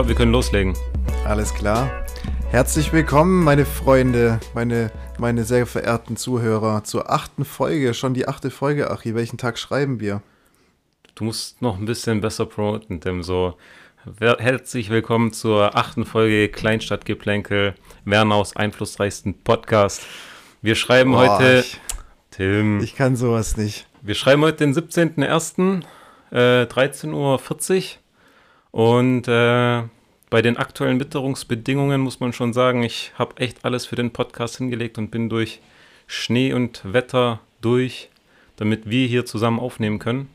glaube, wir können loslegen. Alles klar. Herzlich willkommen, meine Freunde, meine, meine sehr verehrten Zuhörer, zur achten Folge. Schon die achte Folge, Achi. Welchen Tag schreiben wir? Du musst noch ein bisschen besser promoten, Tim. So, herzlich willkommen zur achten Folge Kleinstadtgeplänkel, Wernaus einflussreichsten Podcast. Wir schreiben Boah, heute, ich- Tim, Ich kann sowas nicht. wir schreiben heute den 17.01., äh, 13.40 Uhr. Und äh, bei den aktuellen Witterungsbedingungen muss man schon sagen, ich habe echt alles für den Podcast hingelegt und bin durch Schnee und Wetter durch, damit wir hier zusammen aufnehmen können.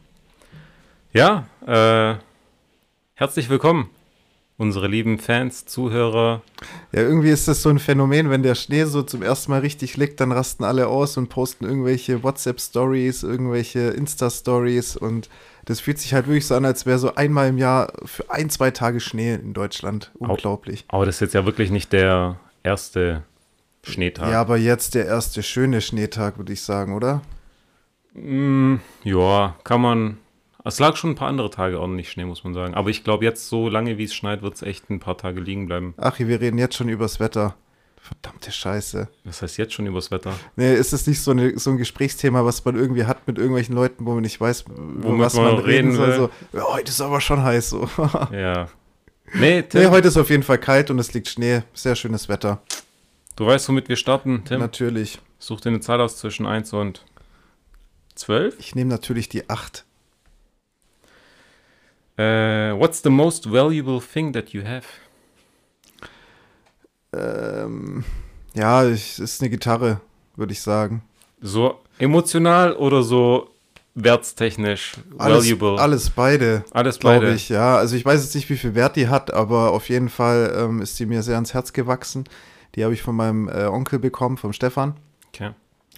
Ja, äh, herzlich willkommen, unsere lieben Fans, Zuhörer. Ja, irgendwie ist das so ein Phänomen, wenn der Schnee so zum ersten Mal richtig liegt, dann rasten alle aus und posten irgendwelche WhatsApp-Stories, irgendwelche Insta-Stories und das fühlt sich halt wirklich so an, als wäre so einmal im Jahr für ein, zwei Tage Schnee in Deutschland. Unglaublich. Aber das ist jetzt ja wirklich nicht der erste Schneetag. Ja, aber jetzt der erste schöne Schneetag, würde ich sagen, oder? Mm, ja, kann man. Es lag schon ein paar andere Tage ordentlich Schnee, muss man sagen. Aber ich glaube, jetzt so lange wie es schneit, wird es echt ein paar Tage liegen bleiben. Achi, wir reden jetzt schon übers Wetter. Verdammte Scheiße. Das heißt jetzt schon übers Wetter. Nee, ist es nicht so, eine, so ein Gesprächsthema, was man irgendwie hat mit irgendwelchen Leuten, wo man nicht weiß, Womit was man man, reden reden soll? So, ja, heute ist aber schon heiß. So. Ja. Nee, Tim, nee, heute ist auf jeden Fall kalt und es liegt Schnee. Sehr schönes Wetter. du weißt, womit wir starten, Tim. Natürlich. Such dir eine Zahl aus zwischen 1 und 12. Ich nehme natürlich die 8. Äh, what's the most valuable thing that you have? Ähm, ja, ich, ist eine Gitarre, würde ich sagen. So emotional oder so wertstechnisch Alles, valuable? alles beide, Alles beide. ich. Ja, also ich weiß jetzt nicht, wie viel Wert die hat, aber auf jeden Fall ähm, ist die mir sehr ans Herz gewachsen. Die habe ich von meinem äh, Onkel bekommen, vom Stefan. Okay.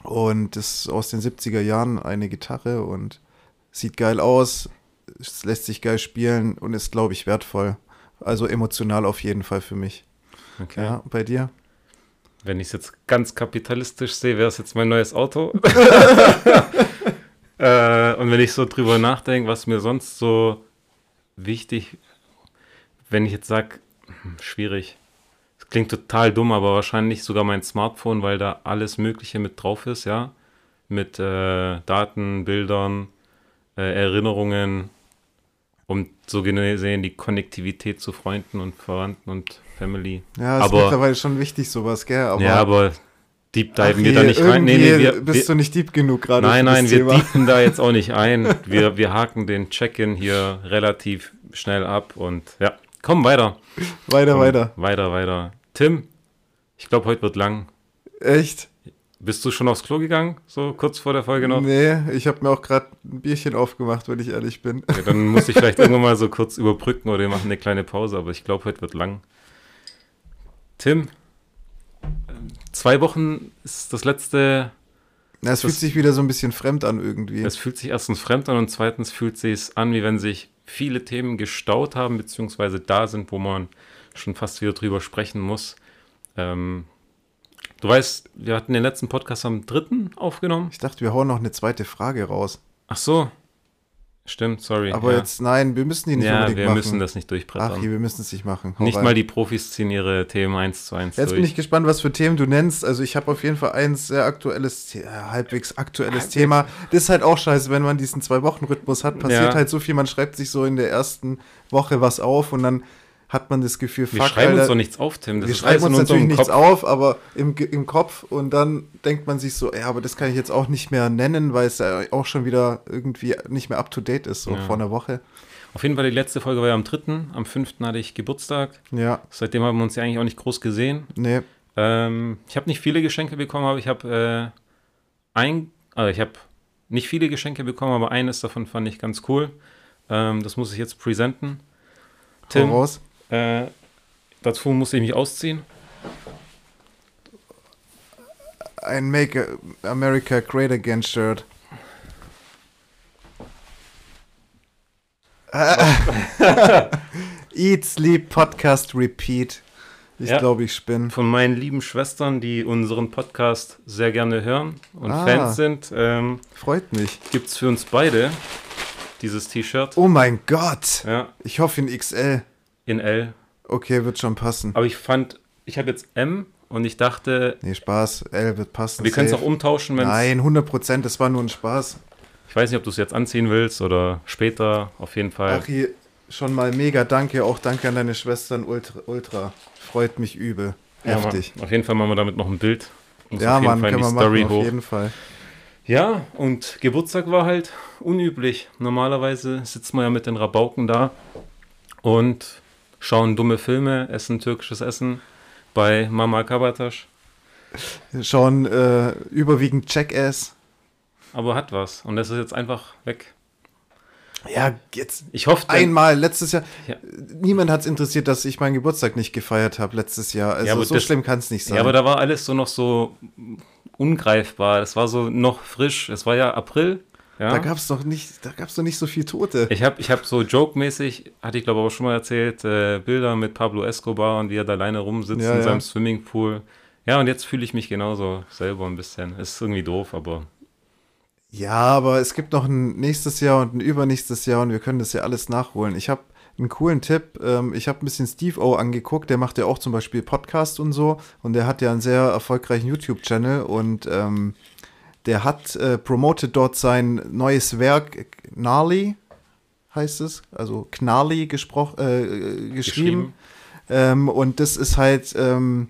Und das ist aus den 70er Jahren eine Gitarre und sieht geil aus, lässt sich geil spielen und ist, glaube ich, wertvoll. Also emotional auf jeden Fall für mich. Okay. Ja, bei dir? Wenn ich es jetzt ganz kapitalistisch sehe, wäre es jetzt mein neues Auto. äh, und wenn ich so drüber nachdenke, was mir sonst so wichtig, wenn ich jetzt sage, schwierig. Es klingt total dumm, aber wahrscheinlich sogar mein Smartphone, weil da alles Mögliche mit drauf ist, ja. Mit äh, Daten, Bildern, äh, Erinnerungen und so gesehen die Konnektivität zu Freunden und Verwandten und Family. Ja, ist Aber- mittlerweile schon wichtig, sowas, gell? Aber, ja, aber deep diven wir da nicht rein. Nee, nee, wir, bist wir, du nicht deep genug gerade nein, nein, wir deepen da jetzt auch nicht ein. Wir, wir haken den Check-in hier relativ schnell ab und ja, komm weiter. Weiter, Komm, weiter. Weiter, weiter. Tim, ich glaube, heute wird lang. Echt? Bist du schon aufs Klo gegangen, so kurz vor der Folge noch? Nee, ich habe mir auch gerade ein Bierchen aufgemacht, wenn ich ehrlich bin. Ja, dann muss ich vielleicht irgendwann mal so kurz überbrücken oder wir machen eine kleine Pause, aber ich glaube, heute wird lang. Tim, zwei Wochen ist das letzte Na, es fühlt sich wieder so ein bisschen fremd an irgendwie. Es fühlt sich erstens fremd an und zweitens fühlt sich es an, wie wenn sich viele Themen gestaut haben, beziehungsweise da sind, wo man schon fast wieder drüber sprechen muss. Ähm, du weißt, wir hatten den letzten Podcast am 3. aufgenommen. Ich dachte, wir hauen noch eine zweite Frage raus. Ach so. Stimmt, sorry. Aber ja. jetzt, nein, wir müssen die nicht ja, unbedingt wir machen. müssen das nicht Ach, durchbrettern. wir müssen es nicht machen. Hau nicht rein. mal die Profis ziehen ihre Themen eins zu eins Jetzt durch. bin ich gespannt, was für Themen du nennst. Also ich habe auf jeden Fall ein sehr aktuelles, äh, halbwegs aktuelles Thema. Das ist halt auch scheiße, wenn man diesen Zwei-Wochen-Rhythmus hat, passiert Ja. halt so viel, man schreibt sich so in der ersten Woche was auf und dann hat man das Gefühl, wir fuck, schreiben uns Alter, doch nichts auf, Tim. Das wir schreiben uns natürlich nichts Kopf. auf, aber im, im Kopf und dann denkt man sich so, ja, aber das kann ich jetzt auch nicht mehr nennen, weil es ja auch schon wieder irgendwie nicht mehr up to date ist, so Ja. vor einer Woche. Auf jeden Fall, die letzte Folge war ja am 3., am 5. hatte ich Geburtstag. Ja, Seitdem haben wir uns ja eigentlich auch nicht groß gesehen. nee, Ähm, ich habe nicht viele Geschenke bekommen, aber ich habe äh, ein, also ich habe nicht viele Geschenke bekommen, aber eines davon fand ich ganz cool. Ähm, das muss ich jetzt präsenten. Tim, raus. Äh, dazu muss ich mich ausziehen. Ein Make America Great Again Shirt. Eat, Sleep, Podcast, Repeat. Ich Ja. glaube, ich spinne. Von meinen lieben Schwestern, die unseren Podcast sehr gerne hören und Ah. Fans sind, ähm, Freut mich. gibt es für uns beide dieses T-Shirt. Oh mein Gott. Ja, Ich hoffe in XL. In L. Okay, wird schon passen. Aber ich fand, ich habe jetzt M und ich dachte, Nee, Spaß. L wird passen. wir können es auch umtauschen, wenn Nein, 100 Prozent, das war nur ein Spaß. Ich weiß nicht, ob du es jetzt anziehen willst oder später, auf jeden Fall. Ach, hier schon mal mega danke. Auch danke an deine Schwestern. Ultra. ultra. Freut mich übel. Ja, Heftig. Mann, auf jeden Fall machen wir damit noch ein Bild. Muss Ja, auf jeden Mann, Fall können wir Story machen, auf hoch. jeden Fall. Ja, und Geburtstag war halt unüblich. Normalerweise sitzen wir ja mit den Rabauken da und schauen dumme Filme, essen türkisches Essen bei Mama Kabatasch. Schauen äh, überwiegend Jackass. Aber hat was. Und das ist jetzt einfach weg. Ja, jetzt Ich hoffe, einmal letztes Jahr. Ja. Niemand hat es interessiert, dass ich meinen Geburtstag nicht gefeiert habe letztes Jahr. Also Ja, aber so das- schlimm kann es nicht sein. Ja, aber da war alles so noch so ungreifbar. Das war so noch frisch. Es war ja April. Ja. Da gab es doch nicht, da gab's doch nicht so viel Tote. Ich habe ich hab so joke-mäßig, hatte ich glaube auch schon mal erzählt, äh, Bilder mit Pablo Escobar und wie er da alleine rumsitzt Ja, in ja. seinem Swimmingpool. Ja, und jetzt fühle ich mich genauso selber ein bisschen. Ist irgendwie doof, aber Ja, aber es gibt noch ein nächstes Jahr und ein übernächstes Jahr und wir können das ja alles nachholen. Ich habe einen coolen Tipp. Ähm, ich habe ein bisschen Steve O angeguckt. Der macht ja auch zum Beispiel Podcast und so. Und der hat ja einen sehr erfolgreichen YouTube-Channel und ähm, der hat äh, promotet dort sein neues Werk, Gnarly heißt es, also Gnarly gesprochen, äh, äh, geschrieben. Ähm, und das ist halt, ähm,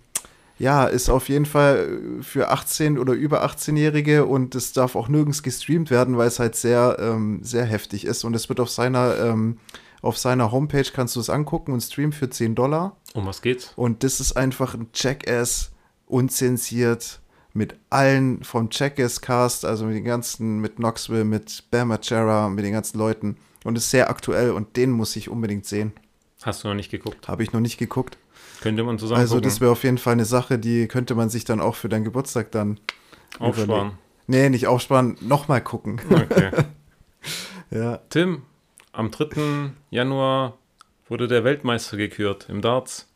ja, ist auf jeden Fall für 18 oder über 18-Jährige und es darf auch nirgends gestreamt werden, weil es halt sehr, ähm, sehr heftig ist. Und es wird auf seiner, ähm, auf seiner Homepage kannst du es angucken und streamen für 10 Dollar. um was geht's? Und das ist einfach ein Jackass, unzensiert, mit allen vom Jackass-Cast, also mit den ganzen, mit Knoxville, mit Bam Margera, mit den ganzen Leuten. Und ist sehr aktuell und den muss ich unbedingt sehen. Hast du noch nicht geguckt? Habe ich noch nicht geguckt. Könnte man zusammen Also gucken. das wäre auf jeden Fall eine Sache, die könnte man sich dann auch für deinen Geburtstag dann aufsparen. Nee, nicht aufsparen, nochmal gucken. Okay. ja. Tim, am 3. Januar wurde der Weltmeister gekürt im Darts.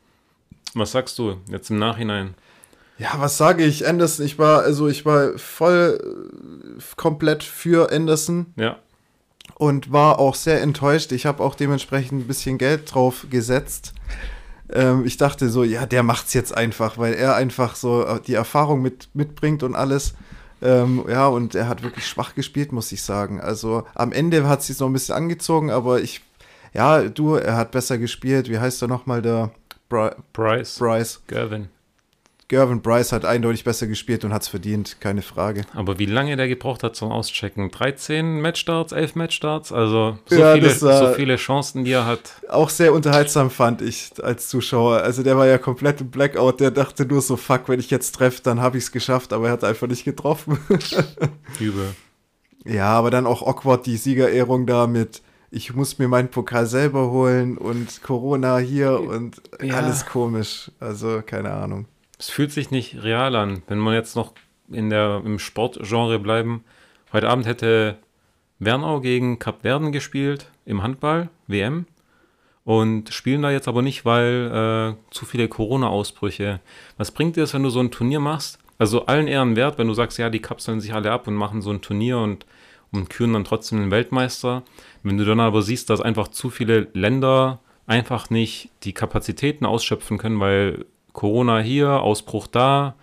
Was sagst du jetzt im Nachhinein? Ja, was sage ich? Anderson, ich war, also ich war voll äh, komplett für Anderson Ja, und war auch sehr enttäuscht. Ich habe auch dementsprechend ein bisschen Geld drauf gesetzt. Ähm, ich dachte so, ja, der macht's jetzt einfach, weil er einfach so äh, die Erfahrung mit, mitbringt und alles. Ähm, ja, und er hat wirklich schwach gespielt, muss ich sagen. Also am Ende hat sich noch ein bisschen angezogen, aber ich, ja, du, er hat besser gespielt. Wie heißt er nochmal, der Bri Bryce, Bryce? Gervin. Gervin Bryce hat eindeutig besser gespielt und hat's verdient, keine Frage. Aber wie lange der gebraucht hat zum Auschecken? 13 Matchstarts, 11 Matchstarts? Also so, Ja, viele, das war- so viele Chancen, die er hat. Auch sehr unterhaltsam fand ich als Zuschauer. Also der war ja komplett im Blackout. Der dachte nur so, fuck, wenn ich jetzt treffe, dann habe ich es geschafft, aber er hat einfach nicht getroffen. Übel. ja, aber dann auch awkward die Siegerehrung da mit, ich muss mir meinen Pokal selber holen und Corona hier und Ja. alles komisch. Also keine Ahnung. Es fühlt sich nicht real an. Wenn man jetzt noch in der, im Sportgenre bleiben. Heute Abend hätte Wernau gegen Kap Verden gespielt im Handball, WM. Und spielen da jetzt aber nicht, weil äh, zu viele Corona-Ausbrüche. Was bringt dir das, wenn du so ein Turnier machst? Also allen Ehren wert, wenn du sagst, ja, die kapseln sich alle ab und machen so ein Turnier und, und küren dann trotzdem den Weltmeister. Wenn du dann aber siehst, dass einfach zu viele Länder einfach nicht die Kapazitäten ausschöpfen können, weil Corona hier, Ausbruch da,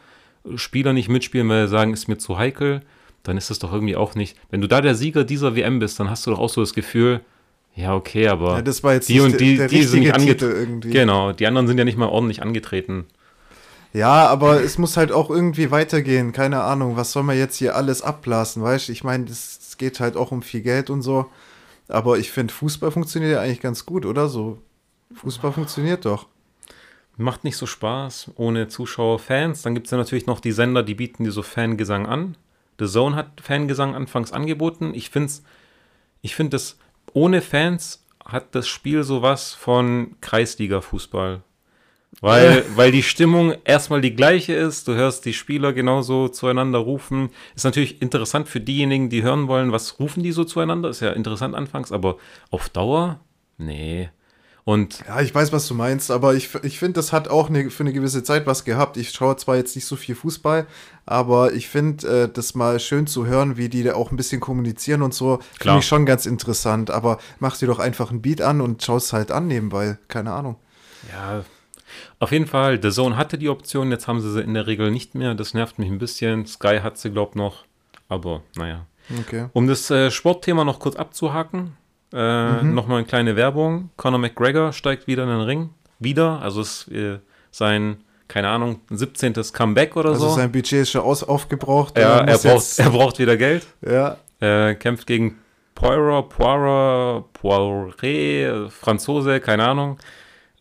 Spieler nicht mitspielen, weil sie sagen, ist mir zu heikel, dann ist das doch irgendwie auch nicht. Wenn du da der Sieger dieser WM bist, dann hast du doch auch so das Gefühl, ja, okay, aber Ja, das war jetzt die nicht und die, der die sind nicht angetreten. Genau, die anderen sind ja nicht mal ordentlich angetreten. Ja, aber es muss halt auch irgendwie weitergehen. Keine Ahnung, was soll man jetzt hier alles abblasen, weißt du? Ich meine, es geht halt auch um viel Geld und so. Aber ich finde, Fußball funktioniert ja eigentlich ganz gut, oder so? Fußball funktioniert doch. Macht nicht so Spaß ohne Zuschauer, Fans. Dann gibt es ja natürlich noch die Sender, die bieten dir so Fangesang an. The Zone hat Fangesang anfangs angeboten. Ich finde ich find das, ohne Fans hat das Spiel sowas von Kreisliga-Fußball. Weil, weil die Stimmung erstmal die gleiche ist, du hörst die Spieler genauso zueinander rufen. Ist natürlich interessant für diejenigen, die hören wollen, was rufen die so zueinander. Ist ja interessant anfangs, aber auf Dauer? Nee. Und Ja, ich weiß, was du meinst, aber ich, ich finde, das hat auch eine, für eine gewisse Zeit was gehabt. Ich schaue zwar jetzt nicht so viel Fußball, aber ich finde äh, das mal schön zu hören, wie die da auch ein bisschen kommunizieren und so, finde ich schon ganz interessant. Aber mach dir doch einfach ein Beat an und schau es halt an nebenbei. Keine Ahnung. Ja, auf jeden Fall, The Zone hatte die Option, jetzt haben sie sie in der Regel nicht mehr. Das nervt mich ein bisschen. Sky hat sie, glaub noch. Aber naja. Okay. Um das äh, Sportthema noch kurz abzuhaken, äh, Mhm. nochmal eine kleine Werbung. Conor McGregor steigt wieder in den Ring. Wieder. Also es ist äh, sein, keine Ahnung, 17. Comeback oder Also so. sein Budget ist schon aus, aufgebraucht. ja, er braucht, er braucht wieder Geld. ja, Äh, kämpft gegen Poirot, Poirot, Poirot, Franzose, keine Ahnung.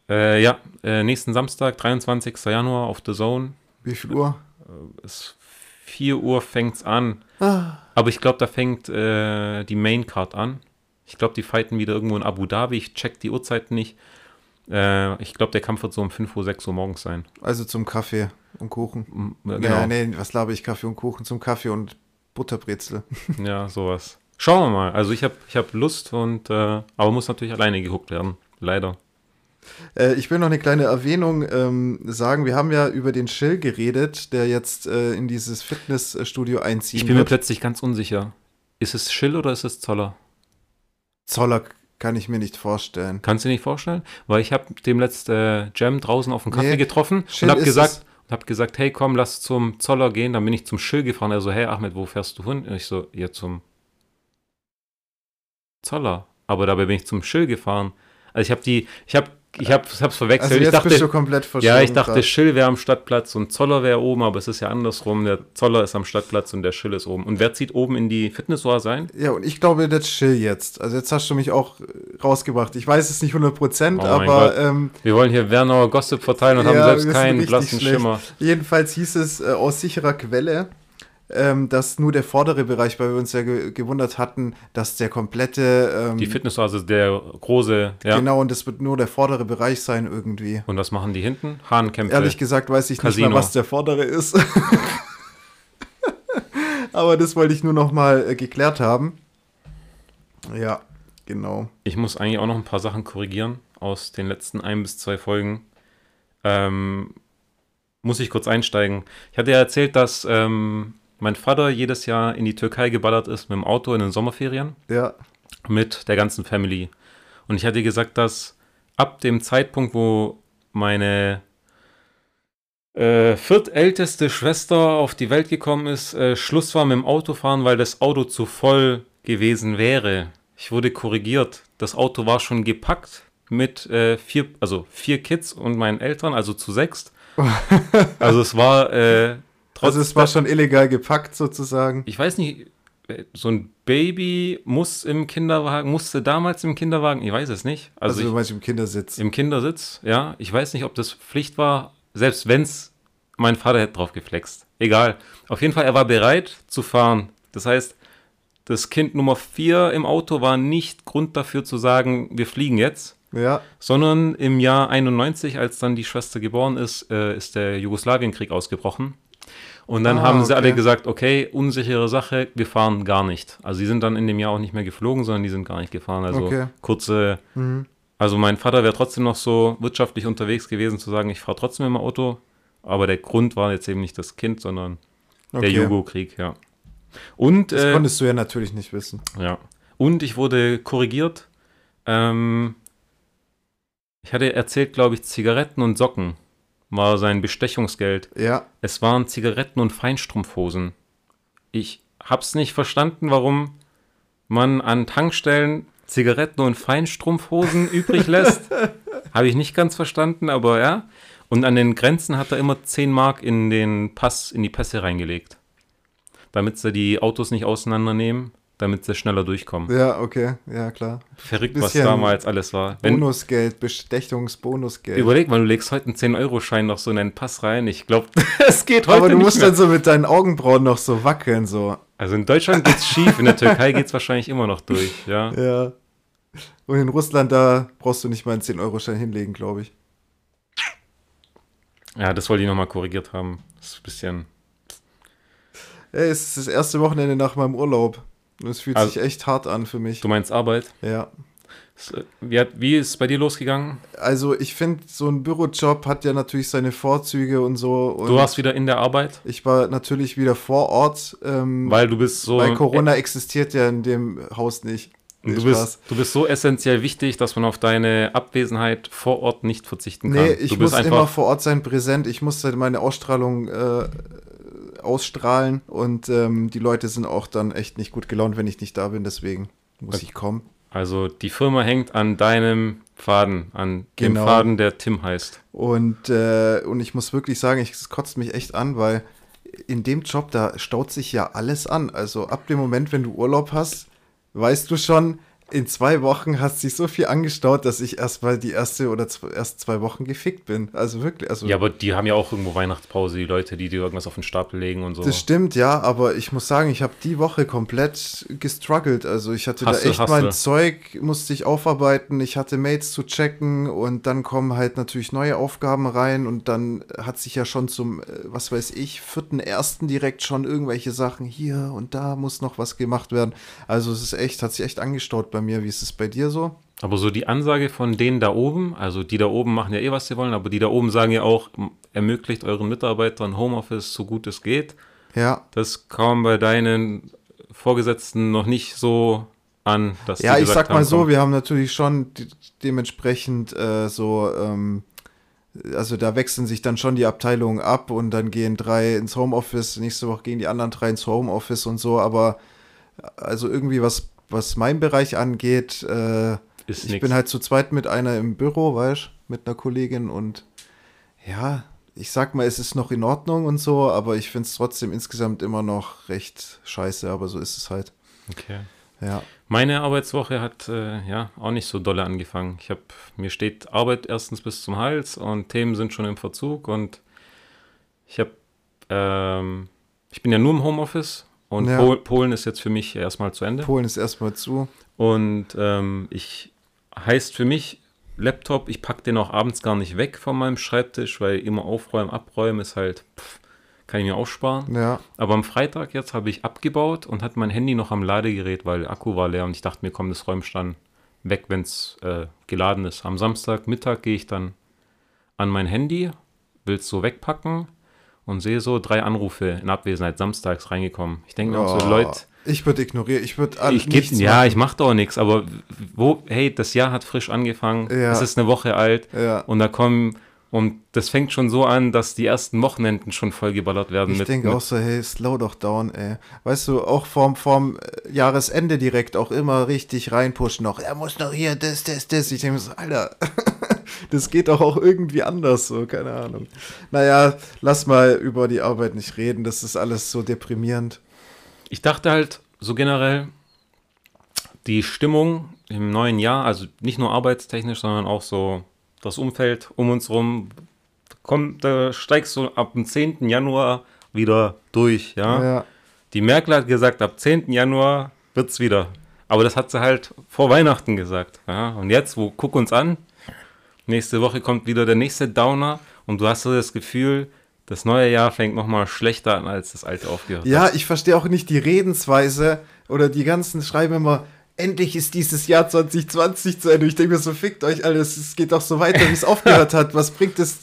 Äh, ja, äh, nächsten Samstag, 23. Januar auf The Zone. wie viel Uhr? Es 4 Uhr fängt's an. Ah, Aber ich glaube, da fängt äh, die Main Card an. Ich glaube, die fighten wieder irgendwo in Abu Dhabi. Ich check die Uhrzeiten nicht. Äh, ich glaube, der Kampf wird so um 5 Uhr, 6 Uhr morgens sein. also zum Kaffee und Kuchen. Äh, Ja, nee, was laber ich? Kaffee und Kuchen zum Kaffee und Butterbrezel. Ja, sowas. Schauen wir mal. Also ich habe ich hab Lust und äh, aber muss natürlich alleine geguckt werden. Leider. Äh, ich will noch eine kleine Erwähnung ähm, sagen. Wir haben ja über den Schill geredet, der jetzt äh, in dieses Fitnessstudio einziehen Ich bin mir wird. plötzlich ganz unsicher. Ist es Schill oder ist es Zoller? Zoller kann ich mir nicht vorstellen. Kannst du dir nicht vorstellen? Weil ich habe dem letzten äh, Jam draußen auf dem Kaffee Nee, getroffen Schill und habe gesagt, und hab gesagt, hey komm, lass zum Zoller gehen. Dann bin ich zum Schill gefahren. Er so, hey Ahmed, wo fährst du hin? Und ich so, ja zum Zoller. Aber dabei bin ich zum Schill gefahren. Also ich habe die, ich habe, ich habe, ich hab's verwechselt. Also ich jetzt dachte, bist du komplett ja, ich dachte, grad. Schill wäre am Stadtplatz und Zoller wäre oben, aber es ist ja andersrum. Der Zoller ist am Stadtplatz und der Schill ist oben. Und wer zieht oben in die Fitnessoir sein? Ja, und ich glaube, das Chill jetzt. Also jetzt hast du mich auch äh, rausgebracht. Ich weiß es nicht 100 Prozent, Oh aber ähm, Wir wollen hier Wernauer Gossip verteilen und Ja, haben selbst keinen blassen schlecht. Schimmer. jedenfalls hieß es äh, aus sicherer Quelle, ähm, dass nur der vordere Bereich, weil wir uns ja ge gewundert hatten, dass der komplette, ähm, Die Fitnessoir, also der große, ja. genau, und das wird nur der vordere Bereich sein irgendwie. Und was machen die hinten? Hahnkämpfe. Ehrlich gesagt weiß ich Casino. nicht mal, was der vordere ist. Aber das wollte ich nur noch mal äh, geklärt haben. Ja, genau. Ich muss eigentlich auch noch ein paar Sachen korrigieren aus den letzten ein bis zwei Folgen. Ähm, muss ich kurz einsteigen. Ich hatte ja erzählt, dass ähm, mein Vater jedes Jahr in die Türkei geballert ist mit dem Auto in den Sommerferien Ja, mit der ganzen Family. Und ich hatte gesagt, dass ab dem Zeitpunkt, wo meine äh, viertälteste Schwester auf die Welt gekommen ist, äh, Schluss war mit dem Autofahren, weil das Auto zu voll gewesen wäre. Ich wurde korrigiert. Das Auto war schon gepackt mit äh, vier, also vier Kids und meinen Eltern, also zu sechst. also es war äh, trotz also es war schon illegal gepackt sozusagen. ich weiß nicht, so ein Baby muss im Kinderwagen, musste damals im Kinderwagen, ich weiß es nicht. Also, Also, du meinst im Kindersitz. im Kindersitz, ja. Ich weiß nicht, ob das Pflicht war, selbst wenn es mein Vater hätte drauf geflext. Egal. Auf jeden Fall, er war bereit zu fahren. Das heißt, das Kind Nummer vier im Auto war nicht Grund dafür zu sagen, wir fliegen jetzt, Ja, sondern im Jahr 91, als dann die Schwester geboren ist, äh, ist der Jugoslawienkrieg ausgebrochen. Und dann Ah, haben sie alle gesagt, okay, unsichere Sache, wir fahren gar nicht. Also sie sind dann in dem Jahr auch nicht mehr geflogen, sondern die sind gar nicht gefahren. Also Okay. kurze, mhm. also mein Vater wäre trotzdem noch so wirtschaftlich unterwegs gewesen, zu sagen, ich fahre trotzdem im Auto. Aber der Grund war jetzt eben nicht das Kind, sondern der okay. Jugo-Krieg, ja. Und Das äh, konntest du ja natürlich nicht wissen. ja. Und ich wurde korrigiert. Ähm, ich hatte erzählt, glaube ich, Zigaretten und Socken war sein Bestechungsgeld. Ja, Es waren Zigaretten und Feinstrumpfhosen. Ich hab's nicht verstanden, warum man an Tankstellen Zigaretten und Feinstrumpfhosen übrig lässt. Habe ich nicht ganz verstanden, aber ja. Und an den Grenzen hat er immer 10 Mark in den Pass, in die Pässe reingelegt. Damit sie die Autos nicht auseinandernehmen, damit sie schneller durchkommen. ja, okay, ja klar. Verrückt, was damals alles war. Wenn, Bonusgeld, Bestechungsbonusgeld. überleg mal, du legst heute einen 10-Euro-Schein noch so in deinen Pass rein. Ich glaube, es geht heute Aber du musst mehr. dann so mit deinen Augenbrauen noch so wackeln, so. Also in Deutschland geht's schief, in der Türkei geht's wahrscheinlich immer noch durch, ja. Ja. Und in Russland, da brauchst du nicht mal einen 10-Euro-Schein hinlegen, glaube ich. Ja, das wollte ich nochmal korrigiert haben. Das ist ein bisschen. Ey, es ist das erste Wochenende nach meinem Urlaub. Es fühlt Also- sich echt hart an für mich. Du meinst Arbeit? Ja. Das, Wie, ist es bei dir losgegangen? Also ich finde, so ein Bürojob hat ja natürlich seine Vorzüge und so. Und Du warst wieder in der Arbeit, ich war natürlich wieder vor Ort, ähm, weil du bist so. weil Corona existiert ja in dem Haus nicht. Du, bist, du bist so essentiell wichtig, dass man auf deine Abwesenheit vor Ort nicht verzichten kann. Nee, ich muss immer vor Ort sein, präsent. Ich muss meine Ausstrahlung äh, ausstrahlen und ähm, die Leute sind auch dann echt nicht gut gelaunt, wenn ich nicht da bin. Deswegen muss okay. ich kommen. Also die Firma hängt an deinem Faden, an genau. dem Faden, der Tim heißt. Und, äh, und ich muss wirklich sagen, es kotzt mich echt an, weil in dem Job, da staut sich ja alles an. Also ab dem Moment, wenn du Urlaub hast, weißt du schon, in zwei Wochen hat sich so viel angestaut, dass ich erst mal die erste oder zwei, erst zwei Wochen gefickt bin. Also wirklich. Also ja, aber die haben ja auch irgendwo Weihnachtspause, die Leute, die dir irgendwas auf den Stapel legen und so. Das stimmt, ja, aber ich muss sagen, ich habe die Woche komplett gestruggelt. Also ich hatte hast da echt mein Zeug, musste ich aufarbeiten, ich hatte Mates zu checken und dann kommen halt natürlich neue Aufgaben rein und dann hat sich ja schon zum, äh, was weiß ich, vierten, ersten direkt schon irgendwelche Sachen hier und da muss noch was gemacht werden. Also es ist echt, hat sich echt angestaut bei mir. Wie ist es bei dir so? Aber so die Ansage von denen da oben, also die da oben machen ja eh, was sie wollen, aber die da oben sagen ja auch, ermöglicht euren Mitarbeitern Homeoffice so gut es geht. Ja. Das kam bei deinen Vorgesetzten noch nicht so an, dass Ja, ich sag mal haben, so, wir haben natürlich schon de dementsprechend äh, so, ähm, also da wechseln sich dann schon die Abteilungen ab und dann gehen drei ins Homeoffice, nächste Woche gehen die anderen drei ins Homeoffice und so, aber also irgendwie was was meinen Bereich angeht, äh, ich nix. bin halt zu zweit mit einer im Büro, weißt mit einer Kollegin und ja, ich sag mal, es ist noch in Ordnung und so, aber ich finde es trotzdem insgesamt immer noch recht scheiße, aber so ist es halt. Okay. Ja. Meine Arbeitswoche hat äh, ja auch nicht so dolle angefangen. Ich habe mir steht Arbeit erstens bis zum Hals und Themen sind schon im Verzug und ich habe ähm, ich bin ja nur im Homeoffice und ja. Pol Polen ist jetzt für mich erstmal zu Ende. Polen ist erstmal zu. Und ähm, ich heißt für mich Laptop, ich packe den auch abends gar nicht weg von meinem Schreibtisch, weil immer aufräumen, abräumen ist halt, pff, kann ich mir aussparen. Ja. Aber am Freitag jetzt habe ich abgebaut und hatte mein Handy noch am Ladegerät, weil der Akku war leer und ich dachte mir, komm, das räumst dann weg, wenn es äh, geladen ist. Am Samstagmittag gehe ich dann an mein Handy, will es so wegpacken und sehe so drei Anrufe in Abwesenheit samstags reingekommen. Ich denke mir oh, auch so, Leute. Ich würde ignorieren, ich würde alles. Ich geb, ja, ich mache doch nichts, aber wo, hey, das Jahr hat frisch angefangen, ja. es ist eine Woche alt ja. und da kommen, und das fängt schon so an, dass die ersten Wochenenden schon vollgeballert werden. Ich denke auch so, hey, slow doch down, ey. Weißt du, auch vorm, vorm Jahresende direkt auch immer richtig reinpushen noch. Er muss noch hier, das, das, das. Ich denke so, Alter. das geht doch auch irgendwie anders, so, keine Ahnung. Naja, lass mal über die Arbeit nicht reden, das ist alles so deprimierend. Ich dachte halt so generell, die Stimmung im neuen Jahr, also nicht nur arbeitstechnisch, sondern auch so das Umfeld um uns rum, kommt, da steigst du ab dem 10. Januar wieder durch, ja. ja. Die Merkel hat gesagt, ab 10. Januar wird es wieder. Aber das hat sie halt vor Weihnachten gesagt. Ja? Und jetzt, wo guck uns an, Nächste Woche kommt wieder der nächste Downer und du hast so das Gefühl, das neue Jahr fängt nochmal schlechter an, als das alte aufgehört hat. Ja, ich verstehe auch nicht die Redensweise oder die ganzen schreiben immer, endlich ist dieses Jahr 2020 zu Ende. Ich denke mir so, fickt euch alles, es geht doch so weiter, wie es aufgehört hat. Was bringt es?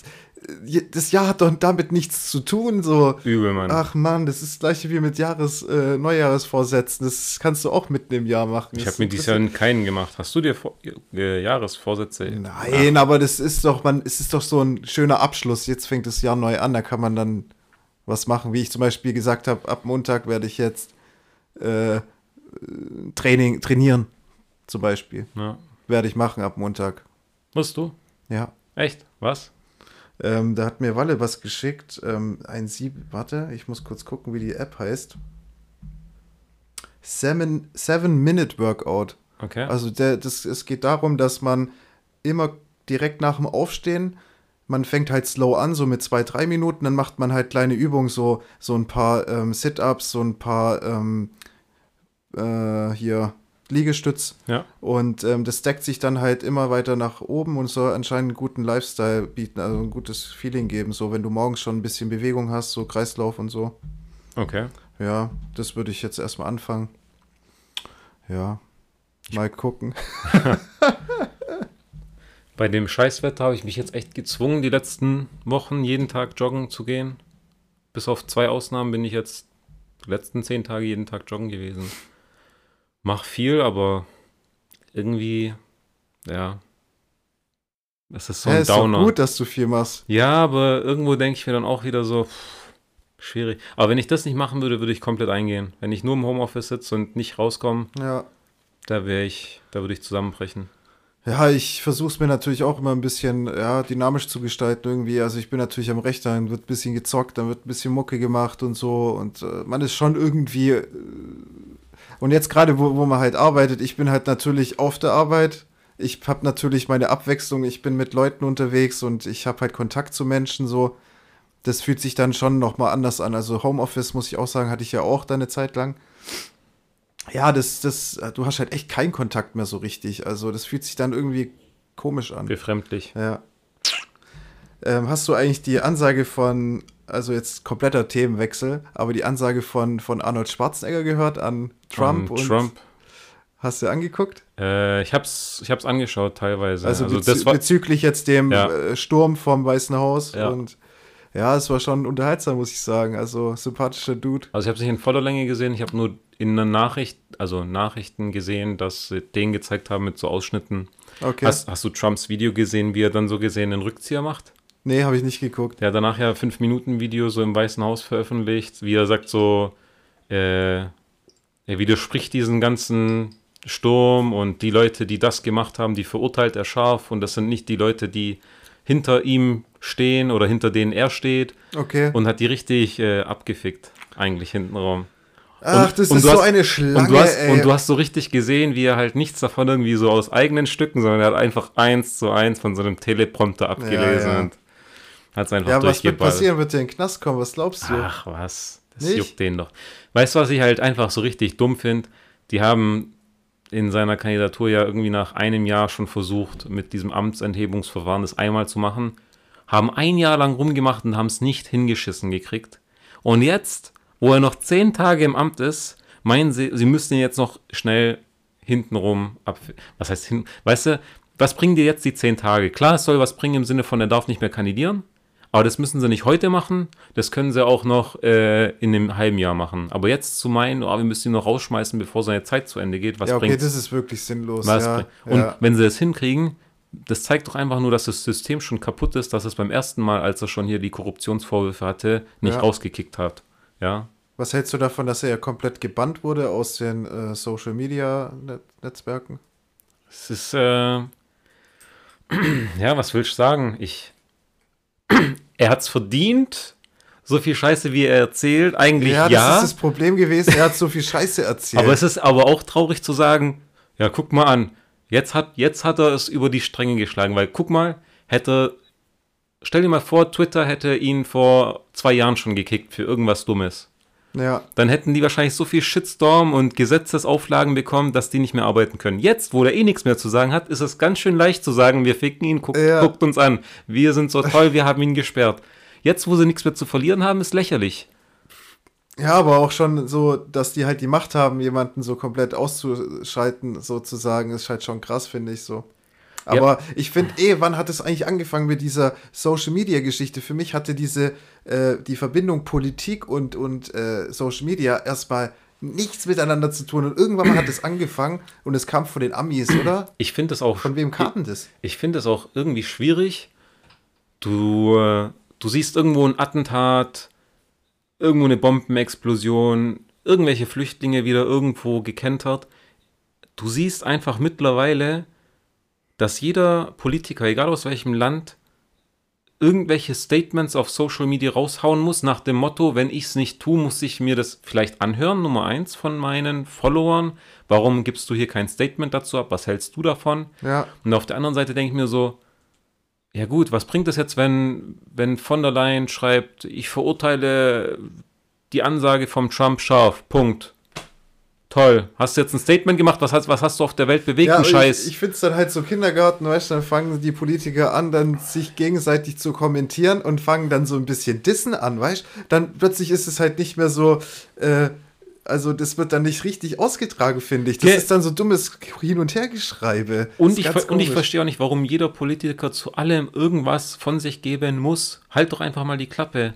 Das Jahr hat doch damit nichts zu tun. So. Übel, Mann. Ach Mann, das ist das gleiche wie mit Jahres, äh, Neujahresvorsätzen. Das kannst du auch mitten im Jahr machen. Ich habe mir dieses Jahr keinen gemacht. Hast du dir Vor äh, Jahresvorsätze? Nein, Ach. aber das ist doch, man, es ist doch so ein schöner Abschluss. Jetzt fängt das Jahr neu an, da kann man dann was machen. Wie ich zum Beispiel gesagt habe, ab Montag werde ich jetzt äh, Training, trainieren. Zum Beispiel. Ja. Werde ich machen ab Montag. Musst du? Ja. Echt? Was? Ähm, da hat mir Walle was geschickt. Ähm, ein Sieb, warte, ich muss kurz gucken, wie die App heißt. Seven, Seven Minute Workout. Okay. Also der, das, es geht darum, dass man immer direkt nach dem Aufstehen, man fängt halt slow an, so mit zwei, drei Minuten, dann macht man halt kleine Übungen, so, so ein paar ähm, Sit-Ups, so ein paar ähm, äh, hier Liegestütz. Ja. Und ähm, das deckt sich dann halt immer weiter nach oben und soll anscheinend einen guten Lifestyle bieten, also ein gutes Feeling geben, so wenn du morgens schon ein bisschen Bewegung hast, so Kreislauf und so. Okay. Ja, das würde ich jetzt erstmal anfangen. Ja, mal gucken. Bei dem Scheißwetter habe ich mich jetzt echt gezwungen, die letzten Wochen jeden Tag joggen zu gehen. Bis auf zwei Ausnahmen bin ich jetzt die letzten zehn Tage jeden Tag joggen gewesen mach viel, aber irgendwie, ja. Das ist so Ja, ein ist doch Downer. gut, dass du viel machst. Ja, aber irgendwo denke ich mir dann auch wieder so, pff, schwierig. Aber wenn ich das nicht machen würde, würde ich komplett eingehen. Wenn ich nur im Homeoffice sitze und nicht rauskomme, Ja. da wäre ich, da würde ich zusammenbrechen. Ja, ich versuche es mir natürlich auch immer ein bisschen ja, dynamisch zu gestalten irgendwie. Also ich bin natürlich am Rechner, dann wird ein bisschen gezockt, dann wird ein bisschen Mucke gemacht und so. Und äh, man ist schon irgendwie. Äh, und jetzt gerade, wo, wo man halt arbeitet, ich bin halt natürlich auf der Arbeit. Ich habe natürlich meine Abwechslung, ich bin mit Leuten unterwegs und ich habe halt Kontakt zu Menschen so. Das fühlt sich dann schon nochmal anders an. Also Homeoffice, muss ich auch sagen, hatte ich ja auch da eine Zeit lang. Ja, das, das, du hast halt echt keinen Kontakt mehr so richtig. Also das fühlt sich dann irgendwie komisch an. Befremdlich. Ja. Ähm, hast du eigentlich die Ansage von, also jetzt kompletter Themenwechsel, aber die Ansage von, von Arnold Schwarzenegger gehört an Trump? Und Trump. Hast du angeguckt? Äh, ich hab's, ich hab's angeschaut teilweise. Also, Also, bezü das war, bezüglich jetzt dem Ja. äh, Sturm vom Weißen Haus. Ja. Und ja, es war schon unterhaltsam, muss ich sagen. Also sympathischer Dude. also ich habe es nicht in voller Länge gesehen. Ich habe nur in einer Nachricht, also Nachrichten gesehen, dass sie den gezeigt haben mit so Ausschnitten. Okay. Hast, hast du Trumps Video gesehen, wie er dann so gesehen den Rückzieher macht? Nee, habe ich nicht geguckt. Der hat danach ja fünf Minuten Video so im Weißen Haus veröffentlicht, wie er sagt so, äh, er widerspricht diesen ganzen Sturm und die Leute, die das gemacht haben, die verurteilt er scharf und das sind nicht die Leute, die hinter ihm stehen oder hinter denen er steht Okay. und hat die richtig äh, abgefickt, eigentlich hintenrum. Ach, und- das und ist so hast- eine Schlange, Und du, hast, ey. und du hast so richtig gesehen, wie er halt nichts davon irgendwie so aus eigenen Stücken, sondern er hat einfach eins zu eins von so einem Teleprompter abgelesen ja. und hat es einfach ja, was wird passieren? Wird der in den Knast kommen? Was glaubst du? Ach was, das Nicht? juckt den doch. Weißt du, was ich halt einfach so richtig dumm finde? Die haben in seiner Kandidatur ja irgendwie nach einem Jahr schon versucht, mit diesem Amtsenthebungsverfahren das einmal zu machen. Haben ein Jahr lang rumgemacht und haben es nicht hingeschissen gekriegt. Und jetzt, wo er noch zehn Tage im Amt ist, meinen sie, sie müssten ihn jetzt noch schnell hintenrum ab. Was heißt hin? Weißt du, was bringen dir jetzt die zehn Tage? Klar, es soll was bringen im Sinne von, er darf nicht mehr kandidieren. Aber das müssen sie nicht heute machen. Das können sie auch noch äh, in einem halben Jahr machen. Aber jetzt zu meinen, oh, wir müssen ihn noch rausschmeißen, bevor seine Zeit zu Ende geht, was ja, okay, bringt das ist wirklich sinnlos. ja, Und ja. wenn sie das hinkriegen, das zeigt doch einfach nur, dass das System schon kaputt ist, dass es beim ersten Mal, als er schon hier die Korruptionsvorwürfe hatte, nicht Ja. rausgekickt hat. Ja. Was hältst du davon, dass er ja komplett gebannt wurde aus den äh, Social Media Net Netzwerken? Es ist, äh, ja, was will ich sagen? Ich, er hat's verdient, so viel Scheiße, wie er erzählt. Eigentlich ja, das ist das Problem gewesen. Er hat so viel Scheiße erzählt. aber es ist aber auch traurig zu sagen, ja, guck mal an, jetzt hat, jetzt hat er es über die Stränge geschlagen, weil guck mal, hätte, stell dir mal vor, Twitter hätte ihn vor zwei Jahren schon gekickt für irgendwas Dummes. Ja, dann hätten die wahrscheinlich so viel Shitstorm und Gesetzesauflagen bekommen, dass die nicht mehr arbeiten können. Jetzt, wo der eh nichts mehr zu sagen hat, ist es ganz schön leicht zu sagen, wir ficken ihn, guckt, Ja. guckt uns an. Wir sind so toll, wir haben ihn gesperrt. Jetzt, wo sie nichts mehr zu verlieren haben, ist lächerlich. ja, aber auch schon so, dass die halt die Macht haben, jemanden so komplett auszuschalten, sozusagen, ist halt schon krass, finde ich so. Aber ich finde eh, wann hat es eigentlich angefangen mit dieser Social Media Geschichte? Für mich hatte diese äh, die Verbindung Politik und und äh, Social Media erstmal nichts miteinander zu tun und irgendwann hat es angefangen und es kam von den Amis, oder? Ich finde es auch. Von wem kam denn das? Ich finde es auch irgendwie schwierig. Du, äh, du siehst irgendwo ein Attentat, irgendwo eine Bombenexplosion, irgendwelche Flüchtlinge wieder irgendwo gekentert. Du siehst einfach mittlerweile, dass jeder Politiker, egal aus welchem Land, irgendwelche Statements auf Social Media raushauen muss, nach dem Motto, wenn ich es nicht tue, muss ich mir das vielleicht anhören, Nummer eins von meinen Followern. Warum gibst du hier kein Statement dazu ab? Was hältst du davon? Ja, Und auf der anderen Seite denke ich mir so, ja gut, was bringt es jetzt, wenn, wenn von der Leyen schreibt, ich verurteile die Ansage vom Trump scharf, Punkt. Toll. Hast du jetzt ein Statement gemacht? Was hast, was hast du auf der Welt bewegt? ja Scheiß. ich, finde es dann halt so Kindergarten, weißt du, dann fangen die Politiker an, dann sich gegenseitig zu kommentieren und fangen dann so ein bisschen Dissen an, weißt du? Dann plötzlich ist es halt nicht mehr so, äh, also das wird dann nicht richtig ausgetragen, finde ich. Das Ja. ist dann so dummes Hin- und Hergeschreibe. Und ich, und ich verstehe auch nicht, warum jeder Politiker zu allem irgendwas von sich geben muss. Halt doch einfach mal die Klappe.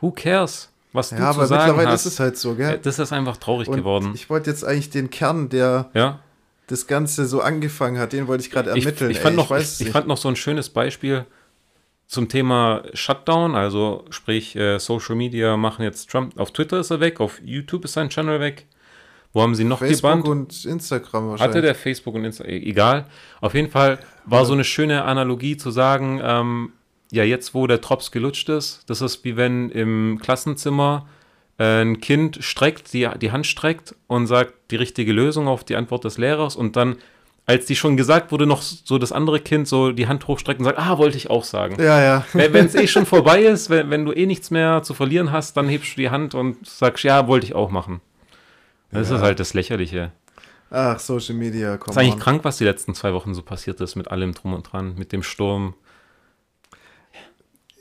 Who cares, was du Ja, zu aber sagen mittlerweile hast. ist es halt so, gell? das ist einfach traurig Und geworden. ich wollte jetzt eigentlich den Kern der, ja, das Ganze so angefangen hat, den wollte ich gerade ermitteln. Ich, ich, fand, Ey, noch, ich, ich fand noch so ein schönes Beispiel zum Thema Shutdown, also sprich äh, Social Media machen jetzt Trump, auf Twitter ist er weg, auf YouTube ist sein Channel weg. Wo haben sie noch Facebook gebannt? und Instagram wahrscheinlich. Hatte der Facebook und Insta, e- egal. Auf jeden Fall war so eine schöne Analogie zu sagen, ähm, ja, jetzt wo der Drops gelutscht ist, das ist wie wenn im Klassenzimmer äh, ein Kind streckt, die, die Hand streckt und sagt die richtige Lösung auf die Antwort des Lehrers und dann, als die schon gesagt wurde, noch so das andere Kind so die Hand hochstreckt und sagt, ah, wollte ich auch sagen. Ja, ja. Wenn es eh schon vorbei ist, wenn, wenn du eh nichts mehr zu verlieren hast, dann hebst du die Hand und sagst, ja, wollte ich auch machen. Das Ja. ist halt das Lächerliche. Ach, Social Media, komm ist eigentlich on. krank, was die letzten zwei Wochen so passiert ist mit allem drum und dran, mit dem Sturm.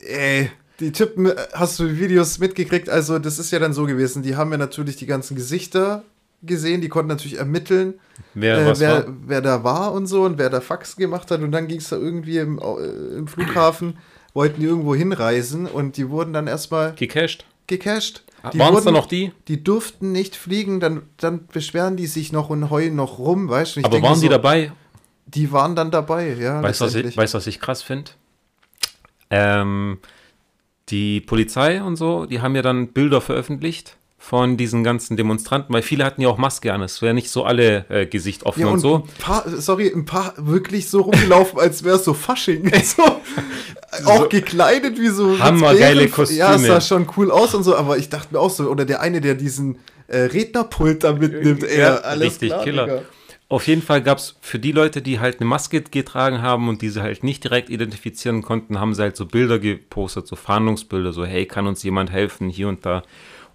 Ey, die Typen, äh, hast du die Videos mitgekriegt? Also, das ist ja dann so gewesen. Die haben ja natürlich die ganzen Gesichter gesehen, die konnten natürlich ermitteln, Wer äh, wer, wer da war und so und wer da Fax gemacht hat. Und dann ging es da irgendwie im, äh, im Flughafen, wollten die irgendwo hinreisen und die wurden dann erstmal Gecached? gecasht. Die Waren es dann noch die? Die durften nicht fliegen, dann, dann beschweren die sich noch und heulen noch rum, weißt du? Aber waren so, die dabei? Die waren dann dabei, ja. Weißt du, was ich, weißt, was ich krass finde? Ähm, die Polizei und so, die haben ja dann Bilder veröffentlicht von diesen ganzen Demonstranten, weil viele hatten ja auch Maske an. Es wäre nicht so alle äh, Gesicht offen Ja, und, und so. ein paar, sorry, ein paar wirklich so rumgelaufen, als wäre es so Fasching. so, auch gekleidet wie so. Hammergeile Bären. Ja, es Kostüme. sah schon cool aus und so, aber ich dachte mir auch so, oder der eine, der diesen äh, Rednerpult da mitnimmt, Ja, alles richtig klar, Killer. Digga. Auf jeden Fall gab es für die Leute, die halt eine Maske getragen haben und diese halt nicht direkt identifizieren konnten, haben sie halt so Bilder gepostet, so Fahndungsbilder, so hey, kann uns jemand helfen, hier und da.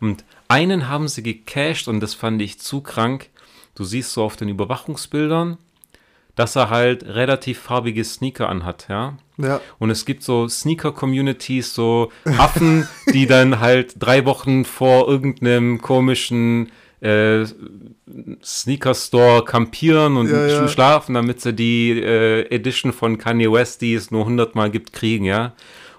Und einen haben sie gecached und das fand ich zu krank. Du siehst so auf den Überwachungsbildern, dass er halt relativ farbige Sneaker anhat, ja. Ja. Und es gibt so Sneaker-Communities, so Affen, die dann halt drei Wochen vor irgendeinem komischen äh, Sneaker-Store campieren und Ja, ja. schlafen, damit sie die äh, Edition von Kanye West, die es nur hundertmal gibt, kriegen, ja.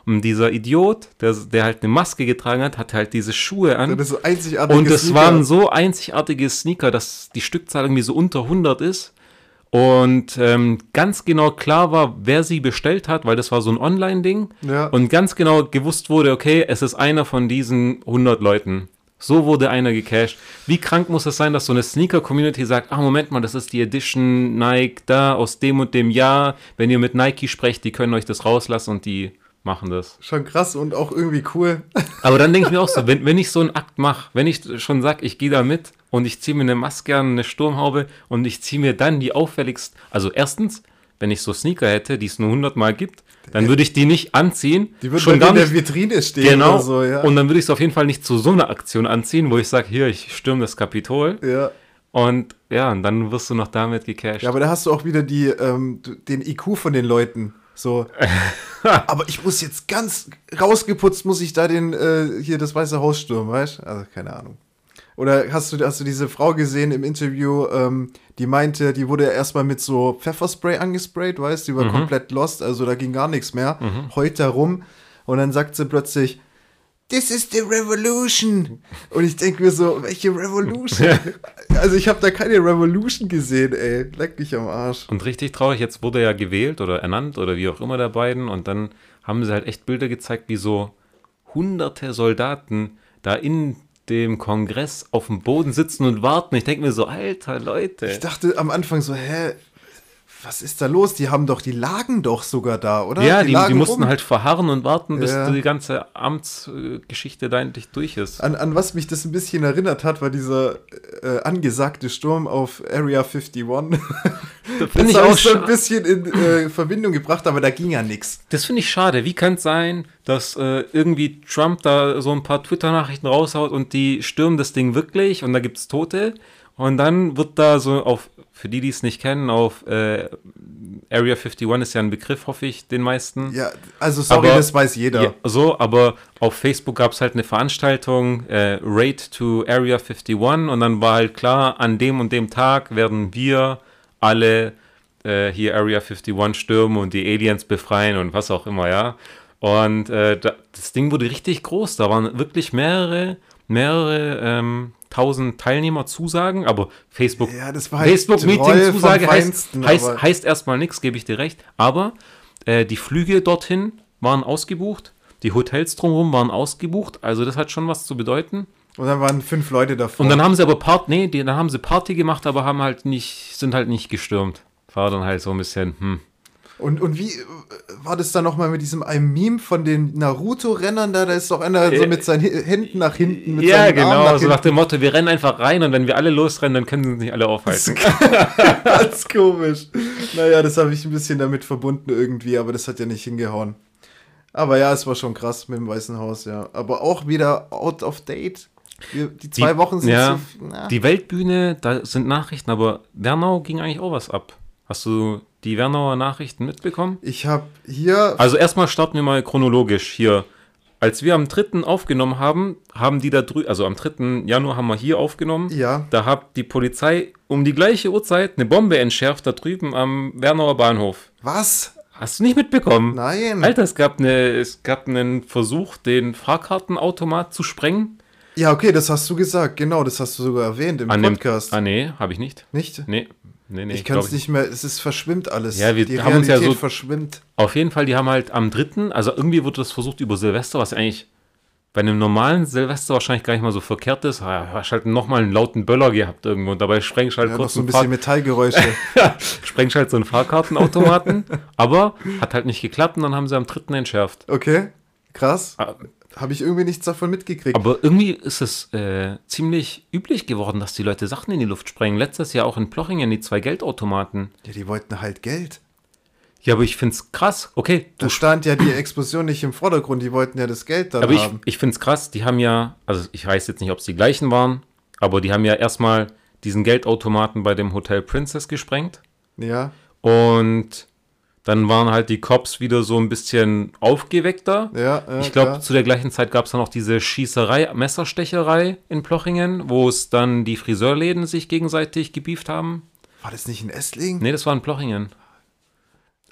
Und dieser Idiot, der, der halt eine Maske getragen hat, hat halt diese Schuhe an. Das so Und es Sneaker. waren so einzigartige Sneaker, dass die Stückzahl irgendwie so unter 100 ist. Und ähm, ganz genau klar war, wer sie bestellt hat, weil das war so ein Online-Ding. Ja. Und ganz genau gewusst wurde, okay, es ist einer von diesen 100 Leuten. So wurde einer gecached. Wie krank muss es sein, dass so eine Sneaker-Community sagt, ah, Moment mal, das ist die Edition Nike da aus dem und dem Jahr. Wenn ihr mit Nike sprecht, die können euch das rauslassen und die machen das. Schon krass und auch irgendwie cool. Aber dann denke ich mir auch so, wenn, wenn ich so einen Akt mache, wenn ich schon sage, ich gehe da mit und ich ziehe mir eine Maske an, eine Sturmhaube und ich ziehe mir dann die auffälligsten, also erstens, wenn ich so Sneaker hätte, die es nur 100 Mal gibt, dann würde ich die nicht anziehen. Die würden schon dir in der Vitrine stehen genau. so, ja. Und dann würde ich es auf jeden Fall nicht zu so einer Aktion anziehen, wo ich sage, hier, ich stürme das Kapitol. ja. Und ja, und dann wirst du noch damit gecasht. Ja, aber da hast du auch wieder die, ähm, den IQ von den Leuten. So. aber ich muss jetzt ganz rausgeputzt, muss ich da den, äh, hier das Weiße Haus stürmen, weißt du? Also, keine Ahnung. Oder hast du, hast du diese Frau gesehen im Interview, ähm, die meinte, die wurde ja erstmal mit so Pfefferspray angesprayt, weißt du, die war komplett lost, also da ging gar nichts mehr. Heult da rum und dann sagt sie plötzlich, This is the revolution. Und ich denke mir so, welche Revolution? also ich habe da keine Revolution gesehen, ey. Leck mich am Arsch. Und richtig traurig, jetzt wurde er ja gewählt oder ernannt oder wie auch immer der beiden und dann haben sie halt echt Bilder gezeigt, wie so hunderte Soldaten da in dem Kongress auf dem Boden sitzen und warten. Ich denke mir so, alter Leute. Ich dachte am Anfang so, hä, was ist da los? Die haben doch, die lagen doch sogar da, oder? ja, die, die, lagen mussten rum. halt verharren und warten, bis Ja. die ganze Amtsgeschichte da endlich durch ist. An, an was mich das ein bisschen erinnert hat, war dieser äh, angesagte Sturm auf Area 51. Das finde ich auch so ein bisschen in äh, Verbindung gebracht, aber da ging ja nichts. Das finde ich schade. Wie kann es sein, dass äh, irgendwie Trump da so ein paar Twitter-Nachrichten raushaut und die stürmen das Ding wirklich und da gibt es Tote und dann wird da so auf, für die, die es nicht kennen, auf äh, Area 51 ist ja ein Begriff, hoffe ich, den meisten. Ja, also sorry, Aber- das weiß jeder. Ja, so, aber auf Facebook gab es halt eine Veranstaltung, äh, Raid to Area 51 und dann war halt klar, an dem und dem Tag werden wir alle äh, hier Area 51 stürmen und die Aliens befreien und was auch immer, ja. Und äh, da, das Ding wurde richtig groß, da waren wirklich mehrere, mehrere ähm, 1000 Teilnehmer zusagen, aber Facebook, Ja, halt Facebook-Meeting-Zusage Troll vom heißt, heißt, heißt erstmal nichts, gebe ich dir recht. Aber äh, die Flüge dorthin waren ausgebucht, die Hotels drumherum waren ausgebucht, also das hat schon was zu bedeuten. Und dann waren fünf Leute davor. Und dann haben sie aber Part, nee, die, dann haben sie Party gemacht, aber haben halt nicht, sind halt nicht gestürmt. War dann halt so ein bisschen, hm. Und, und wie äh, war das dann nochmal mit diesem einem Meme von den Naruto-Rennern da? Da ist doch einer so Äh, mit seinen Händen nach hinten, mit ja, seinen genau, nach so nach dem Motto, wir rennen einfach rein und wenn wir alle losrennen, dann können sie uns nicht alle aufhalten. Ganz komisch. Naja, das habe ich ein bisschen damit verbunden irgendwie, aber das hat ja nicht hingehauen. Aber ja, es war schon krass mit dem Weißen Haus, ja. Aber auch wieder out of date. Wir, die zwei Die- Wochen sind ja, so. Na. Die Weltbühne, da sind Nachrichten, aber Wernau ging eigentlich auch was ab. Hast du die Wernauer Nachrichten mitbekommen? Ich habe hier. Also erstmal starten wir mal chronologisch hier. Als wir am 3. aufgenommen haben, haben die da drüben, also am 3. Januar haben wir hier aufgenommen. Ja. Da hat die Polizei um die gleiche Uhrzeit eine Bombe entschärft da drüben am Wernauer Bahnhof. Was? Hast du nicht mitbekommen? Nein. Alter, es gab, eine, es gab einen Versuch, den Fahrkartenautomat zu sprengen. Ja, okay, das hast du gesagt. Genau, das hast du sogar erwähnt im An dem- Podcast. Ah, nee, habe ich nicht. nicht? Nee, nee, nee. ich kann es nicht mehr. Es ist verschwimmt alles. Ja, wir die haben uns ja Realität so- verschwimmt. Auf jeden Fall, die haben halt am 3., also irgendwie wurde das versucht über Silvester, was eigentlich bei einem normalen Silvester wahrscheinlich gar nicht mal so verkehrt ist. Ah, hast halt nochmal einen lauten Böller gehabt irgendwo und dabei sprengst halt Ja, noch kurz so ein bisschen Fahr Metallgeräusche. sprengst halt so einen Fahrkartenautomaten. aber hat halt nicht geklappt und dann haben sie am 3. entschärft. Okay, krass. Habe ich irgendwie nichts davon mitgekriegt. Aber irgendwie ist es äh, ziemlich üblich geworden, dass die Leute Sachen in die Luft sprengen. Letztes Jahr auch in Plochingen die zwei Geldautomaten. Ja, die wollten halt Geld. Ja, aber ich find's krass. Okay, du Da stand ja die Explosion nicht im Vordergrund, die wollten ja das Geld dann Aber ich, haben. ich finde es krass, die haben ja, also ich weiß jetzt nicht, ob es die gleichen waren, aber die haben ja erstmal diesen Geldautomaten bei dem Hotel Princess gesprengt Ja, und dann waren halt die Cops wieder so ein bisschen aufgeweckter. ja, ja ich glaube, zu der gleichen Zeit gab es dann auch diese Schießerei, Messerstecherei in Plochingen, wo es dann die Friseurläden sich gegenseitig gebieft haben. War das nicht in Esslingen? Nee, das war in Plochingen.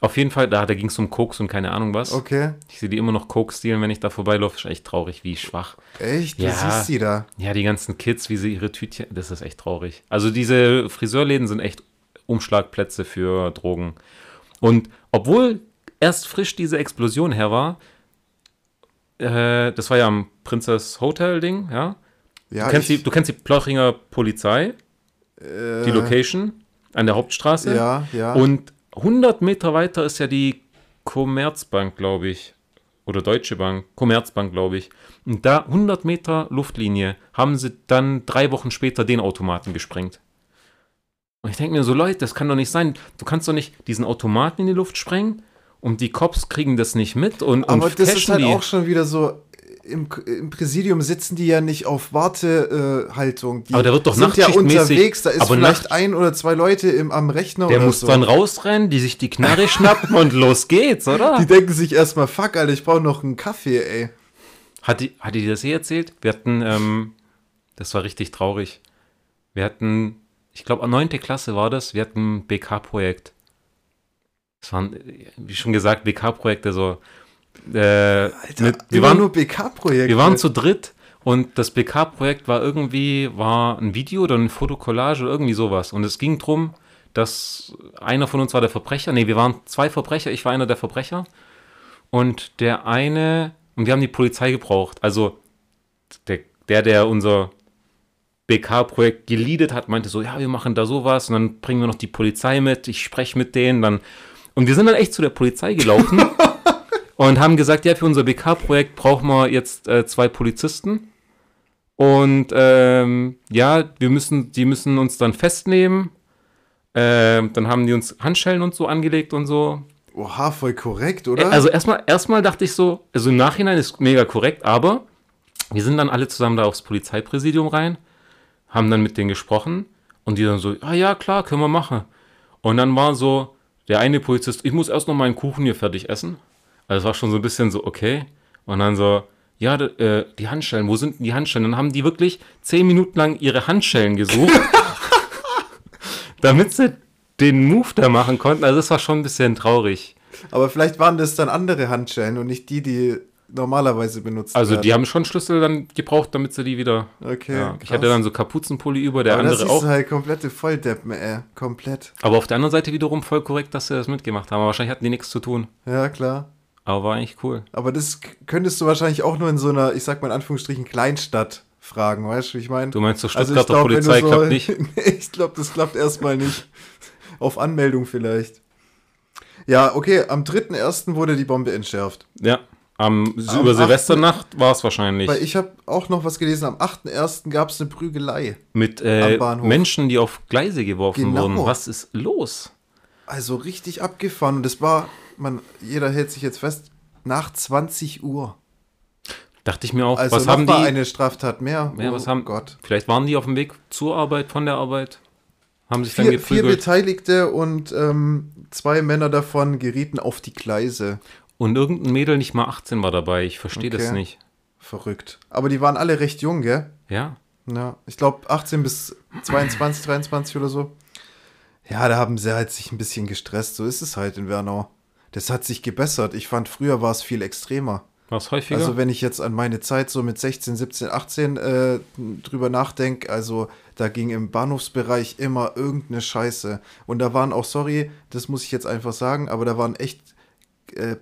Auf jeden Fall, da, da ging es um Koks und keine Ahnung was. Okay, Ich sehe die immer noch Koks stehlen, wenn ich da vorbeilaufe. Ist echt traurig, wie schwach. echt? Du Ja. siehst sie da. Ja, die ganzen Kids, wie sie ihre Tütchen, das ist echt traurig. Also diese Friseurläden sind echt Umschlagplätze für Drogen. Und obwohl erst frisch diese Explosion her war, äh, das war ja am Princess Hotel Ding, ja. Ja, du, kennst ich, die, du kennst die Plochinger Polizei, äh, die Location an der Hauptstraße. Ja, ja. Und 100 Meter weiter ist ja die Commerzbank, glaube ich. Oder Deutsche Bank, Commerzbank, glaube ich. Und da 100 Meter Luftlinie haben sie dann drei Wochen später den Automaten gesprengt. Und ich denke mir so, Leute, das kann doch nicht sein. Du kannst doch nicht diesen Automaten in die Luft sprengen und die Cops kriegen das nicht mit und, Aber und das ist halt die. auch schon wieder so. Im, im Präsidium sitzen die ja nicht auf Wartehaltung. die Aber der wird doch sind ja unterwegs. Da ist aber vielleicht Nacht- ein oder zwei Leute im, am Rechner Der muss so. dann rausrennen, die sich die Knarre schnappen und los geht's, oder? die denken sich erstmal, fuck, Alter, ich brauche noch einen Kaffee, ey. Hat die, hat die das eh erzählt? Wir hatten, ähm, das war richtig traurig. Wir hatten, ich glaube, neunte Klasse war das, wir hatten ein BK-Projekt. Das waren, wie schon gesagt, BK-Projekte so. Äh, Alter, mit, wir, waren, nur BK-Projekte. wir waren zu dritt und das BK-Projekt war irgendwie, war ein Video oder eine Fotokollage oder irgendwie sowas. Und es ging drum, dass einer von uns war der Verbrecher. Nee, wir waren zwei Verbrecher, ich war einer der Verbrecher. Und der eine, und wir haben die Polizei gebraucht. Also der, der, der unser BK-Projekt geleadet hat, meinte so, ja, wir machen da sowas und dann bringen wir noch die Polizei mit, ich spreche mit denen, dann und wir sind dann echt zu der Polizei gelaufen und haben gesagt, ja, für unser BK-Projekt brauchen wir jetzt äh, zwei Polizisten und ähm, ja, wir müssen, die müssen uns dann festnehmen. Ähm, dann haben die uns Handschellen und so angelegt und so. Oha, voll korrekt, oder? Also erstmal, erstmal dachte ich so, also im Nachhinein ist mega korrekt, aber wir sind dann alle zusammen da aufs Polizeipräsidium rein, haben dann mit denen gesprochen und die dann so, ah ja, klar, können wir machen. Und dann war so, der eine Polizist, ich muss erst noch meinen Kuchen hier fertig essen. Also es war schon so ein bisschen so, okay. Und dann so, ja, äh, die Handschellen, wo sind denn die Handschellen? Dann haben die wirklich zehn Minuten lang ihre Handschellen gesucht, damit sie den Move da machen konnten. Also das war schon ein bisschen traurig. Aber vielleicht waren das dann andere Handschellen und nicht die, die normalerweise benutzt Also werden. die haben schon Schlüssel dann gebraucht, damit sie die wieder. Okay. ja. Ich hatte dann so Kapuzenpulli über, der Aber das andere ist auch. halt komplette Volldeppen, ey. Komplett. Aber auf der anderen Seite wiederum voll korrekt, dass sie das mitgemacht haben. Aber wahrscheinlich hatten die nichts zu tun. Ja, klar. Aber war eigentlich cool. Aber das könntest du wahrscheinlich auch nur in so einer, ich sag mal in Anführungsstrichen, Kleinstadt fragen, weißt du, wie ich meine? Du meinst, so Also Stuttgarter glaub, du Polizei so- klappt nicht? nee, ich glaube, das klappt erstmal nicht. Auf Anmeldung vielleicht. Ja, okay, am 3.1. wurde die Bombe entschärft. Ja. Am, Am über 8. Silvesternacht war es wahrscheinlich. Weil ich habe auch noch was gelesen, am 8.1. gab es eine Prügelei. Mit äh. Menschen, die auf Gleise geworfen Genau. wurden. Was ist los? Also richtig abgefahren. Und das war, man, jeder hält sich jetzt fest, nach 20 Uhr. Dachte ich mir auch. Also was haben die? eine Straftat mehr. ja, oh was haben, Gott. Vielleicht waren die auf dem Weg zur Arbeit, von der Arbeit. Haben sich dann Vier, vier geprügelt. Beteiligte und ähm, zwei Männer davon gerieten auf die Gleise. Und irgendein Mädel nicht mal 18 war dabei. Ich verstehe das Okay. nicht. Verrückt. Aber die waren alle recht jung, gell? Ja. Ja, ich glaube 18 bis 22, 23 oder so. Ja, da haben sie halt sich ein bisschen gestresst. So ist es halt in Wernau. Das hat sich gebessert. Ich fand, früher war es viel extremer. War es häufiger? Also wenn ich jetzt an meine Zeit so mit 16, 17, 18 äh, drüber nachdenke, also da ging im Bahnhofsbereich immer irgendeine Scheiße. Und da waren auch, sorry, das muss ich jetzt einfach sagen, aber da waren echt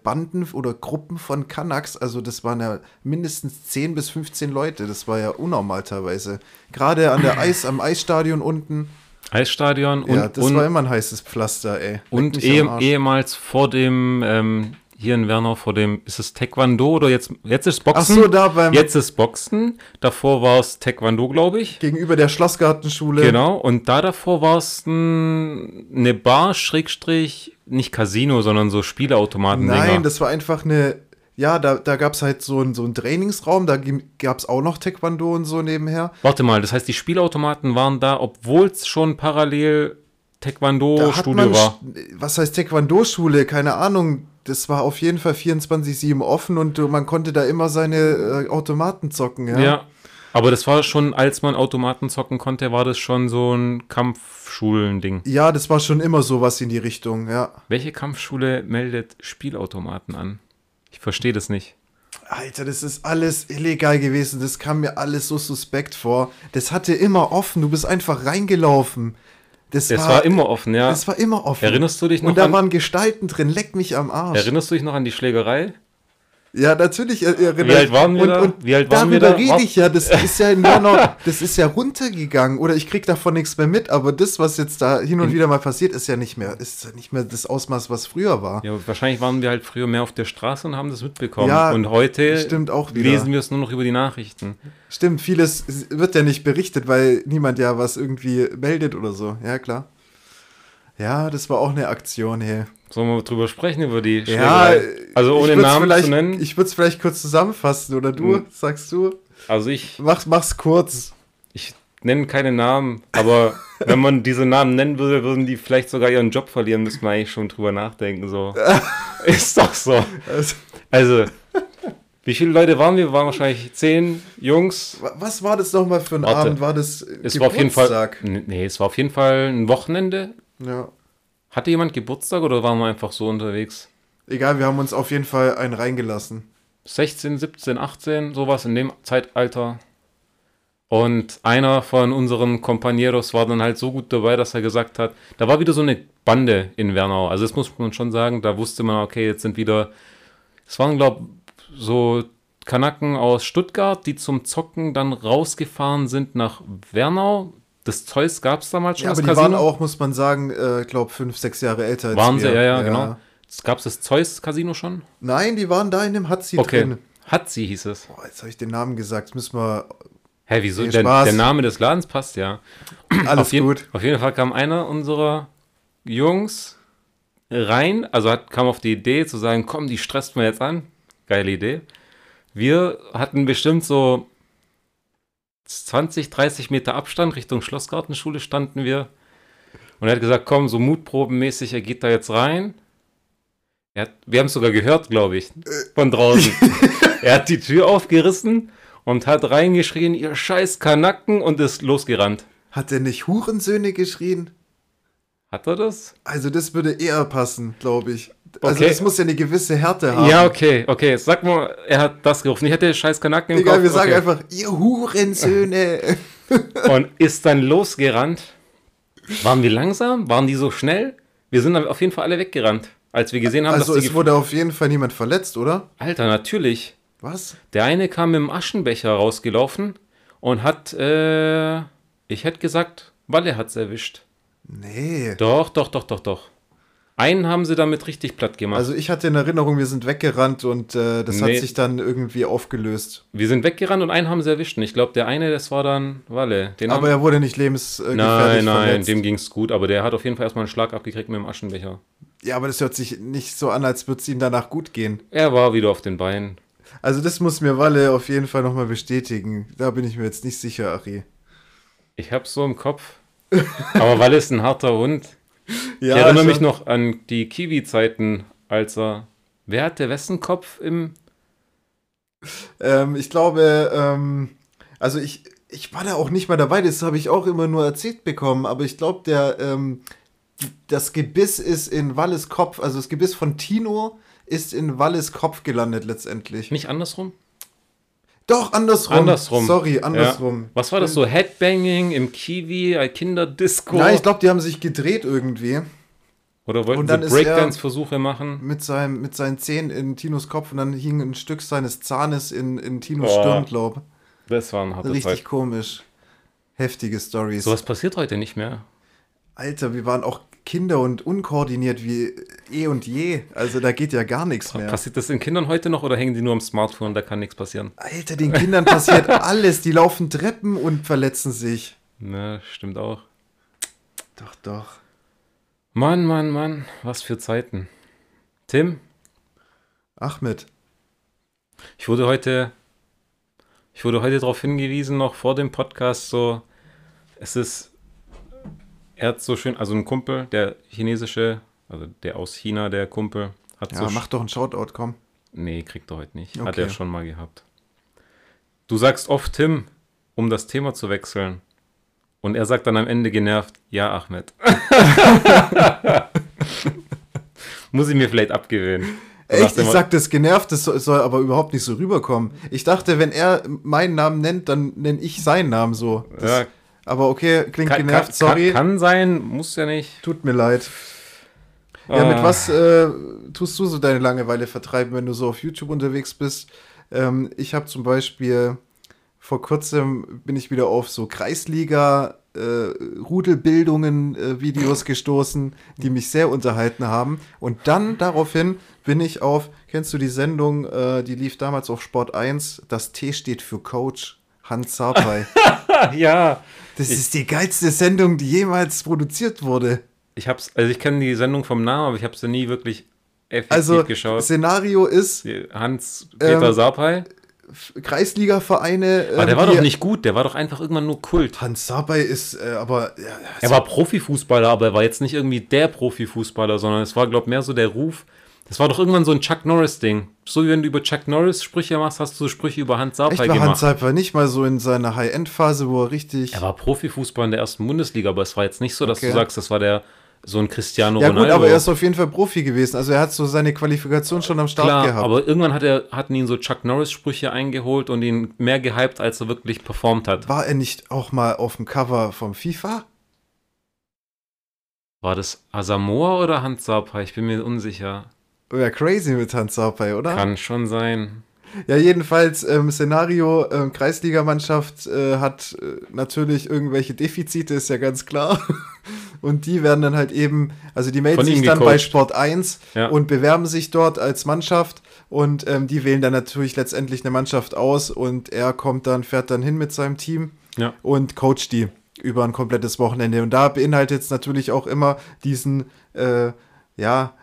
Banden oder Gruppen von Kanaks, also das waren ja mindestens 10 bis 15 Leute, das war ja unnormal teilweise. Gerade an der Eis, am Eisstadion unten, Eisstadion und, ja, das und, war immer ein heißes Pflaster, ey. Leck und eh, ehemals vor dem, ähm, hier in Wernau, vor dem, ist es Taekwondo oder jetzt, jetzt ist Ach Boxen? so, da beim, Jetzt ist Boxen. Davor war es Taekwondo, glaube ich. gegenüber der Schlossgartenschule. Genau. Und da davor war es ein, eine Bar, Schrägstrich, nicht Casino, sondern so Spieleautomaten. Nein, das war einfach eine. Ja, da, da gab es halt so einen so einen Trainingsraum, da gab es auch noch Taekwondo und so nebenher. Warte mal, das heißt, die Spielautomaten waren da, obwohl es schon parallel Taekwondo-Studio war. was heißt Taekwondo-Schule? Keine Ahnung. Das war auf jeden Fall 24-7 offen und du- man konnte da immer seine äh, Automaten zocken, ja. Ja. Aber das war schon, als man Automaten zocken konnte, war das schon so ein Kampfschulen-Ding. Ja, das war schon immer sowas in die Richtung, ja. Welche Kampfschule meldet Spielautomaten an? Ich verstehe das nicht. Alter, das ist alles illegal gewesen. Das kam mir alles so suspekt vor. Das hatte immer offen. Du bist einfach reingelaufen. Das, Es war, immer offen, ja. Das war immer offen. Erinnerst du dich noch Und da an- waren Gestalten drin. Leck mich am Arsch. Erinnerst du dich noch an die Schlägerei? Ja, natürlich Wie alt waren wir und, da? Und Wie alt waren wir darüber da? rede ich ja. Das ist ja Januar, das ist ja runtergegangen. Oder ich krieg davon nichts mehr mit. Aber das, was jetzt da hin und wieder mal passiert, ist ja nicht mehr, ist nicht mehr das Ausmaß, was früher war. Ja, wahrscheinlich waren wir halt früher mehr auf der Straße und haben das mitbekommen. Ja, und heute stimmt auch wieder. lesen wir es nur noch über die Nachrichten. Stimmt, vieles wird ja nicht berichtet, weil niemand ja was irgendwie meldet oder so. Ja, klar. Ja, das war auch eine Aktion, hey. Sollen wir drüber sprechen, über die Ja, Schlägerei? also ich ohne Namen zu nennen. Ich würde es vielleicht kurz zusammenfassen, oder du? Hm. Sagst du? also ich, Mach, mach's kurz. ich nenne keine Namen, aber wenn man diese Namen nennen würde, würden die vielleicht sogar ihren Job verlieren, müsste man eigentlich schon drüber nachdenken. So. Ist doch so. Also, Also, wie viele Leute waren wir? Wir waren wahrscheinlich zehn Jungs. wa- was war das nochmal für ein Warte. Abend? War das Es war auf jeden Fall. Nee, es war auf jeden Fall ein Wochenende. Ja. Hatte jemand Geburtstag oder waren wir einfach so unterwegs? Egal, wir haben uns auf jeden Fall einen reingelassen. 16, 17, 18, sowas in dem Zeitalter. Und einer von unseren Compañeros war dann halt so gut dabei, dass er gesagt hat, da war wieder so eine Bande in Wernau. Also das muss man schon sagen, da wusste man, okay, jetzt sind wieder, es waren glaube so Kanaken aus Stuttgart, die zum Zocken dann rausgefahren sind nach Wernau. Das Zeus gab es damals schon, Ja, aber die waren auch, muss man sagen, äh, glaube fünf, sechs Jahre älter als Waren wir. sie, ja, ja, genau. Gab es das Zeus-Casino schon? Nein, die waren da in dem Hatzi Okay. drin. Hat sie, hieß es. Boah, jetzt habe ich den Namen gesagt. Jetzt müssen wir. Hä, wieso? Der, der Name des Ladens passt ja. Alles auf, jeden- gut. auf jeden Fall kam einer unserer Jungs rein, also hat, kam auf die Idee zu sagen, komm, die stresst man jetzt an. Geile Idee. Wir hatten bestimmt so 20, 30 Meter Abstand Richtung Schlossgartenschule standen wir. Und er hat gesagt, komm, so mutprobenmäßig, er geht da jetzt rein. Er hat, wir haben es sogar gehört, glaube ich, von draußen. er hat die Tür aufgerissen und hat reingeschrien, ihr scheiß Kanacken und ist losgerannt. Hat der nicht Hurensöhne geschrien? Hat er das? Also, das würde eher passen, glaube ich. Also Okay. es muss ja eine gewisse Härte haben. Ja, okay, okay. Sag mal, er hat das gerufen. Ich hätte scheiß Kanaken im Egal, Kopf. wir sagen okay. einfach, ihr Hurensöhne. Und ist dann losgerannt. Waren wir langsam? Waren die so schnell? Wir sind auf jeden Fall alle weggerannt, als wir gesehen haben, Also dass es wurde auf jeden Fall niemand verletzt, oder? Alter, natürlich. Was? Der eine kam mit dem Aschenbecher rausgelaufen und hat, äh, ich hätte gesagt, Walle hat's erwischt. Nee. Doch, doch, doch, doch, doch. Einen haben sie damit richtig platt gemacht. Also ich hatte in Erinnerung, wir sind weggerannt und äh, das Nee. hat sich dann irgendwie aufgelöst. wir sind weggerannt und einen haben sie erwischt. Und ich glaube, der eine, das war dann Walle. Den Aber haben, er wurde nicht lebensgefährlich nein, nein, verletzt. dem ging's gut. Aber der hat auf jeden Fall erstmal einen Schlag abgekriegt mit dem Aschenbecher. ja, aber das hört sich nicht so an, als würde es ihm danach gut gehen. Er war wieder auf den Beinen. Also das muss mir Walle auf jeden Fall nochmal bestätigen. Da bin ich mir jetzt nicht sicher, Ari. Ich hab's so im Kopf. Aber Walle ist ein harter Hund. Ja, ich erinnere schon. mich noch an die Kiwi-Zeiten, als er. Wer hat der wessen Kopf im. Ähm, ich glaube, ähm, also ich, ich war da auch nicht mal dabei, das habe ich auch immer nur erzählt bekommen, aber ich glaube, der, ähm, das Gebiss ist in Walles Kopf, also das Gebiss von Tino ist in Walles Kopf gelandet letztendlich. Nicht andersrum? Doch, andersrum. Andersrum. Sorry, andersrum. Ja. Was war das so? Headbanging im Kiwi, ein Kinderdisco? Nein, ich glaube, die haben sich gedreht irgendwie Oder wollten sie er- Breakdance-Versuche machen? mit, seinem, mit seinen Zähnen in Tinos Kopf und dann hing ein Stück seines Zahnes in, in Tinos Oh, Stirn, glaub. Das war eine harte Richtig Zeit. komisch. Heftige Stories. Sowas passiert heute nicht mehr. Alter, wir waren auch Kinder und unkoordiniert wie eh und je. Also da geht ja gar nichts mehr. Passiert das den Kindern heute noch oder hängen die nur am Smartphone? Da kann nichts passieren. Alter, den Kindern passiert alles. Die laufen Treppen und verletzen sich. Ne, stimmt auch. Doch, doch. Mann, Mann, Mann, was für Zeiten. Tim, Ahmed. ich wurde heute, ich wurde heute darauf hingewiesen, noch vor dem Podcast, so, es ist, er hat so schön, also ein Kumpel, der chinesische, also der aus China, der Kumpel, hat Ja, so, mach doch einen Shoutout, komm. nee, kriegt er heute nicht, hat Okay. er schon mal gehabt. Du sagst oft Tim, um das Thema zu wechseln. Und er sagt dann am Ende genervt, ja, Ahmed. Muss ich mir vielleicht abgewöhnen. Echt? Ich sag das genervt, das soll, soll aber überhaupt nicht so rüberkommen. Ich dachte, wenn er meinen Namen nennt, dann nenne ich seinen Namen so. Das, Ja, Aber okay, klingt kann, genervt, kann, sorry. Kann, kann sein, muss ja nicht. Tut mir leid. Ja, mit Ah. was äh, tust du so deine Langeweile vertreiben, wenn du so auf YouTube unterwegs bist? Ähm, ich habe zum Beispiel vor kurzem bin ich wieder auf so Kreisliga äh, Rudelbildungen äh, Videos gestoßen, die mich sehr unterhalten haben. Und dann daraufhin bin ich auf, kennst du die Sendung, äh, die lief damals auf Sport 1, das T steht für Coach, Hans Sarpay. Ja, Das ist die geilste Sendung, die jemals produziert wurde. ich hab's, also ich kenne die Sendung vom Namen, aber ich habe sie nie wirklich effektiv Also, geschaut. Szenario ist, Hans-Peter Ähm, Sarpay. Kreisliga-Vereine. Aber der ähm, war doch nicht gut, der war doch einfach irgendwann nur Kult. Hans Sabay ist äh, aber. Ja, Er war Profifußballer, aber er war jetzt nicht irgendwie der Profifußballer, sondern es war, glaube ich, mehr so der Ruf. Das war doch irgendwann so ein Chuck Norris-Ding. So wie wenn du über Chuck Norris Sprüche machst, hast du so Sprüche über Hans echt Sarpay war Hans gemacht. Sabay nicht mal so in seiner High-End-Phase, wo er richtig. Er war Profifußballer in der ersten Bundesliga, aber es war jetzt nicht so, dass Okay. du sagst, das war der so ein Cristiano ja, Ronaldo. gut, aber er ist auf jeden Fall Profi gewesen. Also er hat so seine Qualifikation schon am Start Klar, gehabt. aber irgendwann hat er, hatten ihn so Chuck Norris-Sprüche eingeholt und ihn mehr gehypt, als er wirklich performt hat. war er nicht auch mal auf dem Cover vom FIFA? War das Asamoah oder Hans Sarpay? Ich bin mir unsicher. Ja, crazy mit Hans Sabay, oder? Kann schon sein. Ja, jedenfalls, ähm, Szenario, ähm, Kreisligamannschaft äh, hat äh, natürlich irgendwelche Defizite, ist ja ganz klar. Und die werden dann halt eben, also die melden sich dann bei gecoacht. Sport 1 Ja. und bewerben sich dort als Mannschaft und ähm, die wählen dann natürlich letztendlich eine Mannschaft aus und er kommt dann, fährt dann hin mit seinem Team Ja. und coacht die über ein komplettes Wochenende. Und da beinhaltet es natürlich auch immer diesen, äh, ja,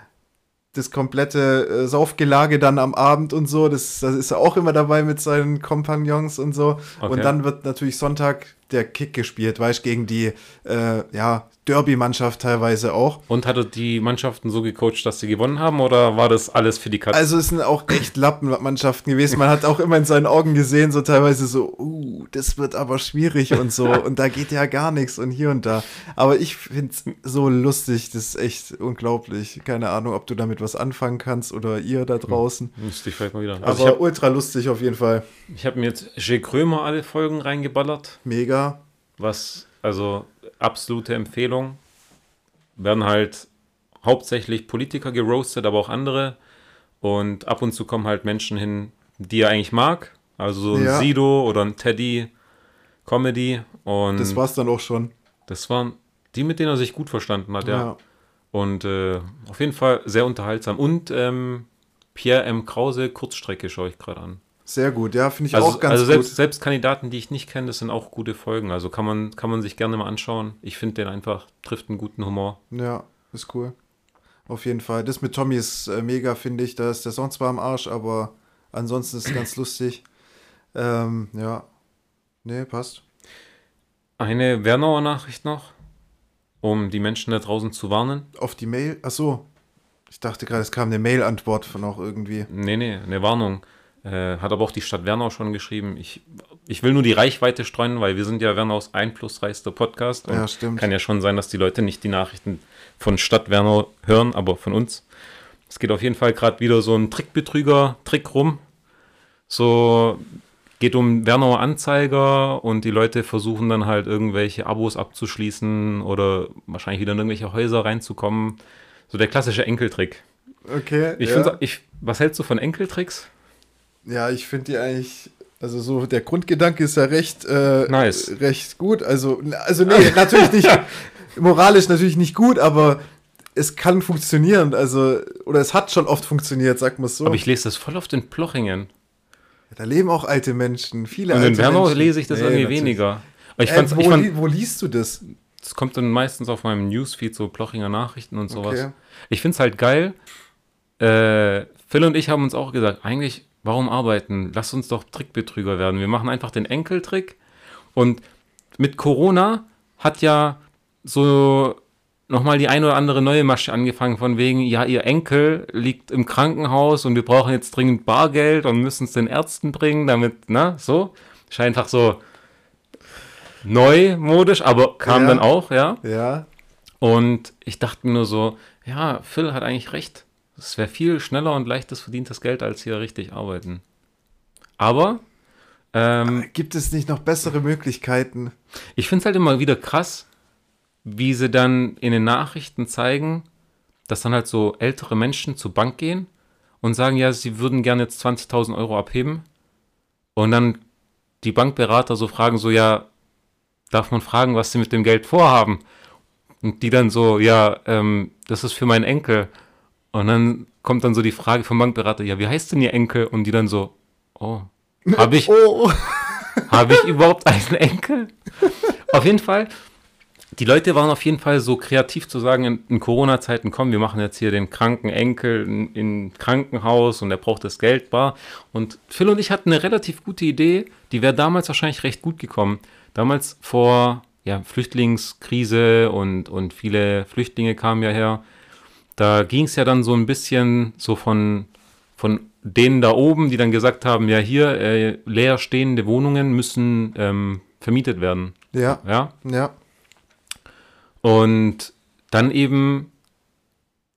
das komplette äh, Saufgelage dann am Abend und so. Das, das ist er auch immer dabei mit seinen Kompagnons und so. Okay. Und dann wird natürlich Sonntag der Kick gespielt, weißt gegen die äh, ja, Derby-Mannschaft teilweise auch. Und hat er die Mannschaften so gecoacht, dass sie gewonnen haben oder war das alles für die Katze? Also es sind auch echt Lappenmannschaften gewesen. Man hat auch immer in seinen Augen gesehen, so teilweise so, uh, das wird aber schwierig und so. und da geht ja gar nichts und hier und da. Aber ich finde es so lustig, das ist echt unglaublich. Keine Ahnung, ob du damit was anfangen kannst oder ihr da draußen. Hm, müsste ich vielleicht mal wieder. Also aber hab, ultra lustig auf jeden Fall. Ich habe mir jetzt J. Krömer alle Folgen reingeballert. Mega. Was, also absolute Empfehlung. Werden halt hauptsächlich Politiker geroastet, aber auch andere. Und ab und zu kommen halt Menschen hin, die er eigentlich mag. Also so ein ja. Sido oder ein Teddy Comedy. Und das war's dann auch schon. Das waren die, mit denen er sich gut verstanden hat, ja. ja. Und äh, auf jeden Fall sehr unterhaltsam. Und ähm, Pierre M. Krause, Kurzstrecke schaue ich gerade an. Sehr gut, ja, finde ich also, auch ganz also selbst, gut. selbst Kandidaten, die ich nicht kenne, das sind auch gute Folgen. Also kann man, kann man sich gerne mal anschauen. Ich finde den einfach, trifft einen guten Humor. Ja, ist cool. Auf jeden Fall. Das mit Tommy ist äh, mega, finde ich. Da ist der Song zwar am Arsch, aber ansonsten ist es ganz lustig. Ähm, ja. Nee, passt. Eine Wernauer Nachricht noch, um die Menschen da draußen zu warnen. Auf die Mail? Ach so. Ich dachte gerade, es kam eine Mail-Antwort von auch irgendwie. Nee, nee, eine Warnung. Äh, hat aber auch die Stadt Wernau schon geschrieben. Ich, ich will nur die Reichweite streuen, weil wir sind ja Wernaus einflussreichster Podcast. ja, stimmt. Kann ja schon sein, dass die Leute nicht die Nachrichten von Stadt Wernau hören, aber von uns. Es geht auf jeden Fall gerade wieder so ein Trickbetrüger-Trick rum. So geht um Wernauer Anzeiger und die Leute versuchen dann halt irgendwelche Abos abzuschließen oder wahrscheinlich wieder in irgendwelche Häuser reinzukommen. So der klassische Enkeltrick. Okay. Ich ja. finde, was hältst du von Enkeltricks? Ja, ich finde die eigentlich, also so der Grundgedanke ist ja recht, äh, nice. recht gut. Also, also nee, natürlich nicht, moralisch natürlich nicht gut, aber es kann funktionieren. Also, oder es hat schon oft funktioniert, sagt man so. Aber ich lese das voll oft in Plochingen. Da leben auch alte Menschen, viele Und alte in Wernau lese ich das nee, irgendwie natürlich. weniger. Aber ich äh, wo, ich fand, wo liest du das? Das kommt dann meistens auf meinem Newsfeed, so Plochinger Nachrichten und sowas. Okay. Ich finde es halt geil. Äh, Phil und ich haben uns auch gesagt, eigentlich Warum arbeiten? Lass uns doch Trickbetrüger werden. Wir machen einfach den Enkeltrick. Und mit Corona hat ja so nochmal die eine oder andere neue Masche angefangen, von wegen, ja, ihr Enkel liegt im Krankenhaus und wir brauchen jetzt dringend Bargeld und müssen es den Ärzten bringen, damit, na, so. Scheint einfach so neumodisch, aber kam ja, dann auch, ja. Ja. Und ich dachte mir nur so, ja, Phil hat eigentlich recht. Es wäre viel schneller und leichtes verdientes Geld, als hier richtig arbeiten. Aber ähm, gibt es nicht noch bessere Möglichkeiten? Ich finde es halt immer wieder krass, wie sie dann in den Nachrichten zeigen, dass dann halt so ältere Menschen zur Bank gehen und sagen, ja, sie würden gerne jetzt 20.000 Euro abheben. Und dann die Bankberater so fragen, so, ja, darf man fragen, was sie mit dem Geld vorhaben? Und die dann so, ja, ähm, das ist für meinen Enkel. Und dann kommt dann so die Frage vom Bankberater, ja, wie heißt denn Ihr Enkel? Und die dann so, oh, habe ich, oh. hab ich überhaupt einen Enkel? auf jeden Fall, die Leute waren auf jeden Fall so kreativ zu sagen, in, in Corona-Zeiten, komm, wir machen jetzt hier den kranken Enkel in, in Krankenhaus und er braucht das Geld bar. Und Phil und ich hatten eine relativ gute Idee, die wäre damals wahrscheinlich recht gut gekommen. Damals vor ja, Flüchtlingskrise und, und viele Flüchtlinge kamen ja her da ging es ja dann so ein bisschen so von, von denen da oben, die dann gesagt haben, ja hier, äh, leer stehende Wohnungen müssen ähm, vermietet werden. Ja. Ja. Ja. Und dann eben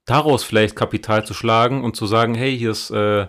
daraus vielleicht Kapital zu schlagen und zu sagen, hey, hier ist äh,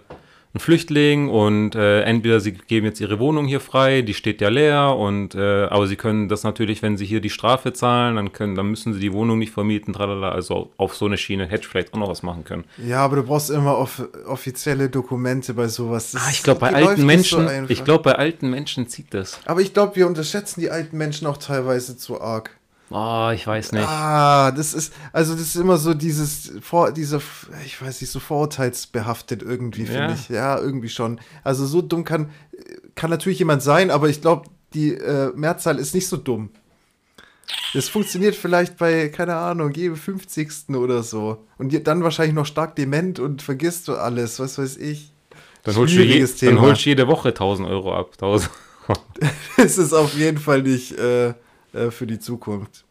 ein Flüchtling und äh, entweder sie geben jetzt ihre Wohnung hier frei, die steht ja leer und äh, aber sie können das natürlich, wenn sie hier die Strafe zahlen, dann können, dann müssen sie die Wohnung nicht vermieten, tralala, also auf so eine Schiene hätte ich vielleicht auch noch was machen können. Ja, aber du brauchst immer off offizielle Dokumente bei sowas. Das ah, ich glaube bei alten Menschen, so ich glaube bei alten Menschen zieht das. Aber ich glaube, wir unterschätzen die alten Menschen auch teilweise zu arg. Oh, ich weiß nicht. Ah, das ist, also das ist immer so dieses, vor, diese, ich weiß nicht, so vorurteilsbehaftet irgendwie, finde ja. ich. Ja, irgendwie schon. Also so dumm kann, kann natürlich jemand sein, aber ich glaube, die äh, Mehrzahl ist nicht so dumm. Das funktioniert vielleicht bei, keine Ahnung, jedem 50. oder so. Und dann wahrscheinlich noch stark dement und vergisst du alles, was weiß ich. Dann holst, du, je, dann holst du jede Woche 1000 Euro ab. 1000 es ist auf jeden Fall nicht äh, äh, für die Zukunft.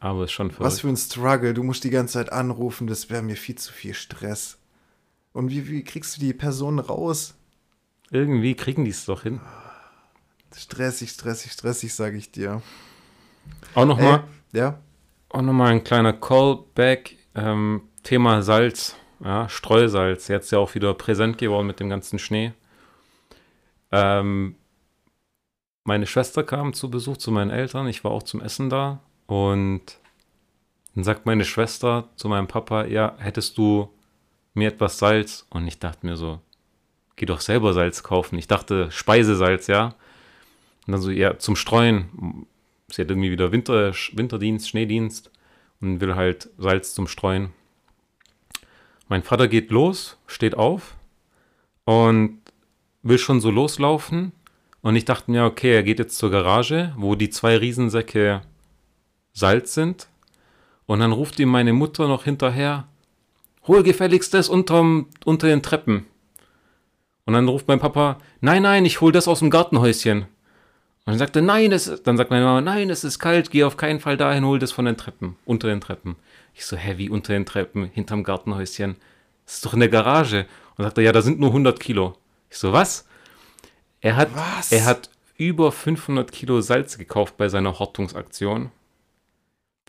Aber ist schon Was für ein Struggle. Du musst die ganze Zeit anrufen, das wäre mir viel zu viel Stress. Und wie, wie kriegst du die Person raus? Irgendwie kriegen die es doch hin. Stressig, stressig, stressig, sage ich dir. Auch nochmal. Ja? Auch nochmal ein kleiner Callback. Ähm, Thema Salz. Ja, Streusalz. Jetzt ja auch wieder präsent geworden mit dem ganzen Schnee. Ähm, meine Schwester kam zu Besuch zu meinen Eltern. Ich war auch zum Essen da. Und dann sagt meine Schwester zu meinem Papa, ja, hättest du mir etwas Salz? Und ich dachte mir so, geh doch selber Salz kaufen. Ich dachte Speisesalz, ja. Und dann so, ja, zum Streuen. Sie hat irgendwie wieder Winter, Winterdienst, Schneedienst und will halt Salz zum Streuen. Mein Vater geht los, steht auf und will schon so loslaufen. Und ich dachte mir, okay, er geht jetzt zur Garage, wo die zwei Riesensäcke Salz sind. Und dann ruft ihm meine Mutter noch hinterher, hol gefälligst das unterm, unter den Treppen. Und dann ruft mein Papa, nein, nein, ich hol das aus dem Gartenhäuschen. Und dann sagt er, nein, es, dann sagt meine Mama, nein, es ist kalt, geh auf keinen Fall dahin, hol das von den Treppen, unter den Treppen. Ich so, hä, wie unter den Treppen, hinterm Gartenhäuschen? Das ist doch in der Garage. Und dann sagt er, ja, da sind nur 100 Kilo. Ich so, was? Er hat, Was? er hat über 500 Kilo Salz gekauft bei seiner Hortungsaktion.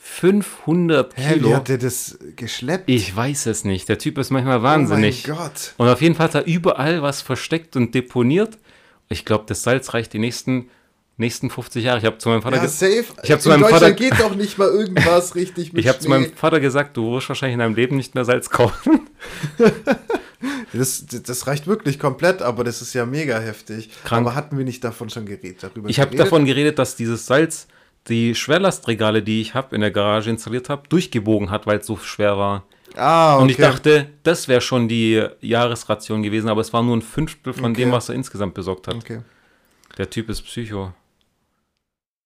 500 Hä, Kilo. wie hat der das geschleppt? Ich weiß es nicht. Der Typ ist manchmal wahnsinnig. Oh mein Gott. Und auf jeden Fall hat er überall was versteckt und deponiert. Ich glaube, das Salz reicht die nächsten, nächsten 50 Jahre. Ich habe zu meinem Vater Ja, gesagt. Ich hab zu In meinem Deutschland Vater- geht doch nicht mal irgendwas richtig mit ich habe zu meinem Vater gesagt, du wirst wahrscheinlich in deinem Leben nicht mehr Salz kaufen. Das, das reicht wirklich komplett, aber das ist ja mega heftig. Krank. Aber hatten wir nicht davon schon geredet? Darüber Ich habe davon geredet, dass dieses Salz die Schwerlastregale, die ich habe in der Garage installiert habe, durchgebogen hat, weil es so schwer war. Ah, okay. Und ich dachte, das wäre schon die Jahresration gewesen, aber es war nur ein Fünftel von Okay. dem, was er insgesamt besorgt hat. Okay. Der Typ ist Psycho.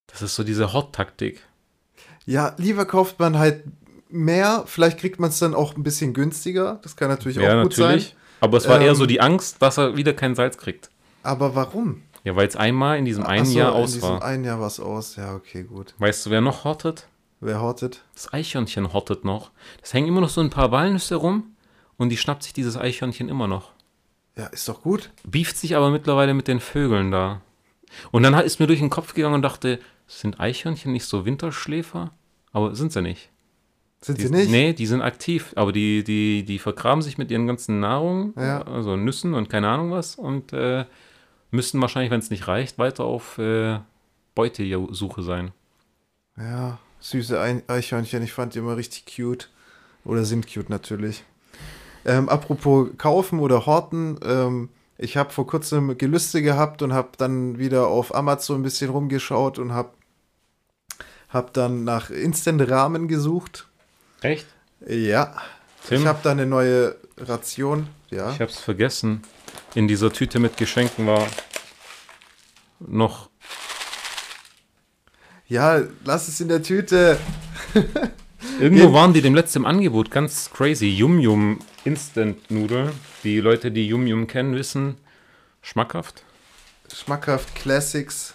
Das ist so diese Hot-Taktik. Ja, lieber kauft man halt mehr. Vielleicht kriegt man es dann auch ein bisschen günstiger. Das kann natürlich Ja, auch gut natürlich. sein. Aber es war Ähm, eher so die Angst, dass er wieder kein Salz kriegt. Aber warum? Ja, weil es einmal in diesem einen Ach so, Jahr in aus diesem war. einen Jahr was aus. Ja, okay, gut. Weißt du, wer noch hortet? Wer hortet? Das Eichhörnchen hortet noch. Das hängen immer noch so ein paar Walnüsse rum und die schnappt sich dieses Eichhörnchen immer noch. Ja, ist doch gut. Bieft sich aber mittlerweile mit den Vögeln da. Und dann ist mir durch den Kopf gegangen und dachte, sind Eichhörnchen nicht so Winterschläfer? Aber sind sie nicht. Sind Die, sie nicht? Nee, die sind aktiv, aber die, die, die vergraben sich mit ihren ganzen Nahrung, Ja. also Nüssen und keine Ahnung was und äh, müssen wahrscheinlich, wenn es nicht reicht, weiter auf äh, Beutesuche sein. Ja, süße Ei- Eichhörnchen. Ich fand die immer richtig cute. Oder sind cute natürlich. Ähm, apropos kaufen oder horten. Ähm, ich habe vor kurzem Gelüste gehabt und habe dann wieder auf Amazon ein bisschen rumgeschaut und habe hab dann nach Instant Ramen gesucht. Echt? Ja. Tim? Ich habe da eine neue Ration. Ja. Ich hab's vergessen. In dieser Tüte mit Geschenken war noch. Ja, lass es in der Tüte. Irgendwo waren die dem letzten Angebot, ganz crazy. Yum Yum Instant Nudeln. Die Leute, die Yum Yum kennen, wissen, schmackhaft. Schmackhaft Classics.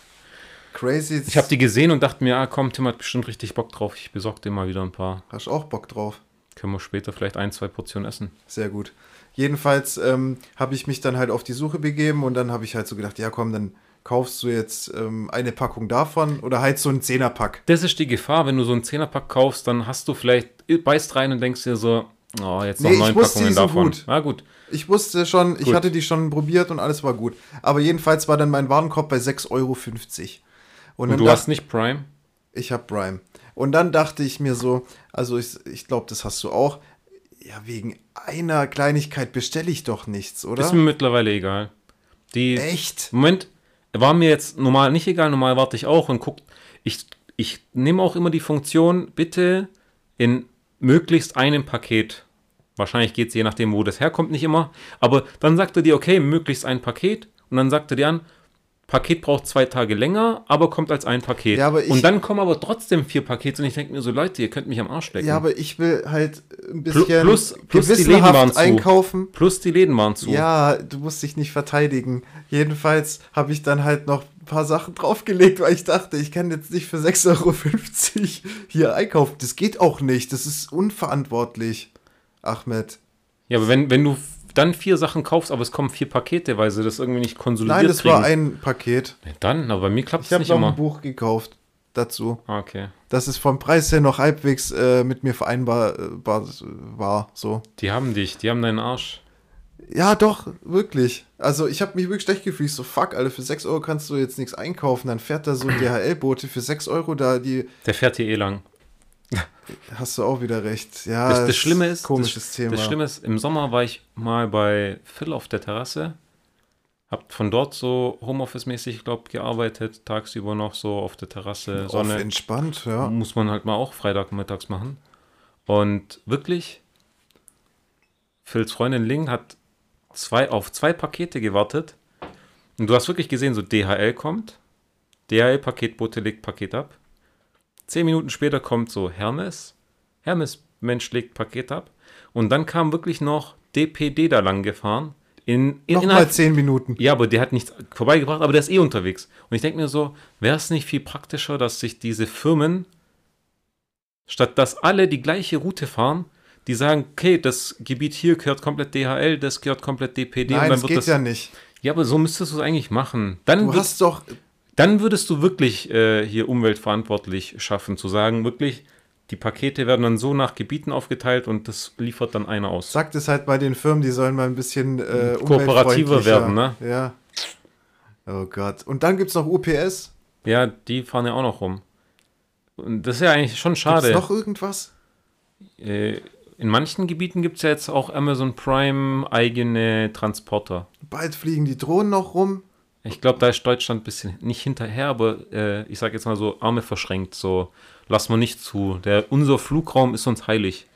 Crazy. Ich habe die gesehen und dachte mir, ah komm, Tim hat bestimmt richtig Bock drauf. Ich besorge dir mal wieder ein paar. Hast auch Bock drauf. Können wir später vielleicht ein, zwei Portionen essen. Sehr gut. Jedenfalls ähm, habe ich mich dann halt auf die Suche begeben und dann habe ich halt so gedacht, ja komm, dann kaufst du jetzt ähm, eine Packung davon oder halt so ein Zehnerpack. Das ist die Gefahr, wenn du so einen Zehnerpack kaufst, dann hast du vielleicht, beißt rein und denkst dir so, oh, jetzt noch Nee, ich neun Packungen davon. gut. Ah, gut. Ich wusste schon, ich Gut. hatte die schon probiert und alles war gut. Aber jedenfalls war dann mein Warenkorb bei 6,50 Euro. Und, Und du hast nicht Prime? Ich habe Prime. Und dann dachte ich mir so, also ich, ich glaube, das hast du auch. Ja, wegen einer Kleinigkeit bestelle ich doch nichts, oder? Ist mir mittlerweile egal. Die, Echt? Moment, war mir jetzt normal nicht egal, normal warte ich auch und guck, ich, ich nehme auch immer die Funktion, bitte in möglichst einem Paket. Wahrscheinlich geht es je nachdem, wo das herkommt, nicht immer. Aber dann sagt er dir, okay, möglichst ein Paket. Und dann sagt er dir an, Paket braucht zwei Tage länger, aber kommt als ein Paket. Ja, ich- und dann kommen aber trotzdem vier Pakete und ich denke mir so, Leute, ihr könnt mich am Arsch lecken. Ja, aber ich will halt ein bisschen plus- plus die Läden waren zu. einkaufen. Plus die Läden waren zu. Ja, du musst dich nicht verteidigen. Jedenfalls habe ich dann halt noch ein paar Sachen draufgelegt, weil ich dachte, ich kann jetzt nicht für 6,50 Euro hier einkaufen. Das geht auch nicht. Das ist unverantwortlich, Ahmed. Ja, aber wenn, wenn du dann vier Sachen kaufst, aber es kommen vier Pakete, weil sie das irgendwie nicht konsolidiert Nein, das kriegen. war ein Paket. Ja, dann, aber bei mir klappt Ich es habe nicht noch immer. ein Buch gekauft dazu. Ah, okay. Dass es vom Preis her noch halbwegs äh, mit mir vereinbar äh, war. So. Die haben dich, die haben deinen Arsch. Ja, doch, wirklich. Also ich habe mich wirklich schlecht gefühlt. Ich so, fuck, Alter, für 6 Euro kannst du jetzt nichts einkaufen. Dann fährt da so ein DHL-Bote für 6 Euro da, die Der fährt hier eh lang. hast du auch wieder recht. Ja, Das, das Schlimme ist, komisches das, Thema. das Schlimme ist, im Sommer war ich mal bei Phil auf der Terrasse, hab von dort so Homeoffice-mäßig, glaube gearbeitet, tagsüber noch so auf der Terrasse, Auf Sonne. entspannt, ja. Muss man halt mal auch Freitagmittags machen. Und wirklich, Phils Freundin Ling hat zwei, auf zwei Pakete gewartet. Und du hast wirklich gesehen, so DHL kommt, DHL-Paketbote legt Paket ab. Zehn Minuten später kommt so Hermes. Hermes Mensch legt Paket ab. Und dann kam wirklich noch DPD da lang gefahren. In, in, Nochmal 10 Minuten. ja, aber der hat nichts vorbeigebracht, aber der ist eh unterwegs. Und ich denke mir so, wäre es nicht viel praktischer, dass sich diese Firmen, statt dass alle die gleiche Route fahren, die sagen, okay, das Gebiet hier gehört komplett DHL, das gehört komplett DPD Nein, und dann das wird geht das. ja nicht. Ja, aber so müsstest du es eigentlich machen. Dann, Du hast doch, dann würdest du wirklich äh, hier umweltverantwortlich schaffen, zu sagen, wirklich, die Pakete werden dann so nach Gebieten aufgeteilt und das liefert dann einer aus. sagt es halt bei den Firmen, die sollen mal ein bisschen äh, Kooperativer werden, ne? Ja. Oh Gott. Und dann gibt es noch UPS. Ja, die fahren ja auch noch rum. Und das ist ja eigentlich schon Gibt's schade. noch irgendwas? Äh, in manchen Gebieten gibt es ja jetzt auch Amazon Prime eigene Transporter. Bald fliegen die Drohnen noch rum. Ich glaube, da ist Deutschland ein bisschen nicht hinterher, aber äh, ich sage jetzt mal so, Arme verschränkt, so lass mal nicht zu. Der, unser Flugraum ist uns heilig.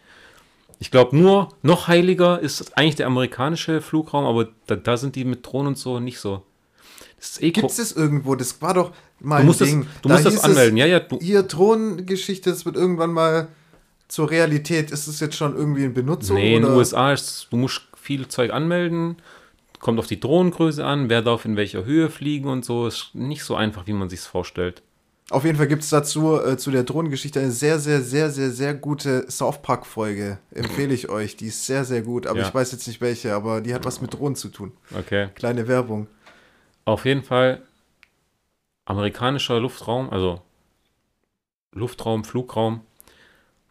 Ich glaube nur, noch heiliger ist eigentlich der amerikanische Flugraum, aber da, da sind die mit Drohnen und so nicht so. Das ist eh Gibt es das irgendwo? Das war doch mal Du musst, ein das, Ding. du musst das hieß es, anmelden. Ja, ja, du, Ihr Drohnengeschichte, das wird irgendwann mal zur Realität. Ist es jetzt schon irgendwie in Benutzung? Nee, in den? USA ist, du musst viel Zeug anmelden, kommt auf die Drohnengröße an, wer darf in welcher Höhe fliegen und so. Ist nicht so einfach, wie man sich vorstellt. Auf jeden Fall gibt es dazu, äh, zu der Drohnengeschichte, eine sehr, sehr, sehr, sehr, sehr gute South Park-Folge. Empfehle ich euch. Die ist sehr, sehr gut. Aber Ja. ich weiß jetzt nicht welche, aber die hat was mit Drohnen zu tun. Okay. Kleine Werbung. Auf jeden Fall amerikanischer Luftraum, also Luftraum, Flugraum.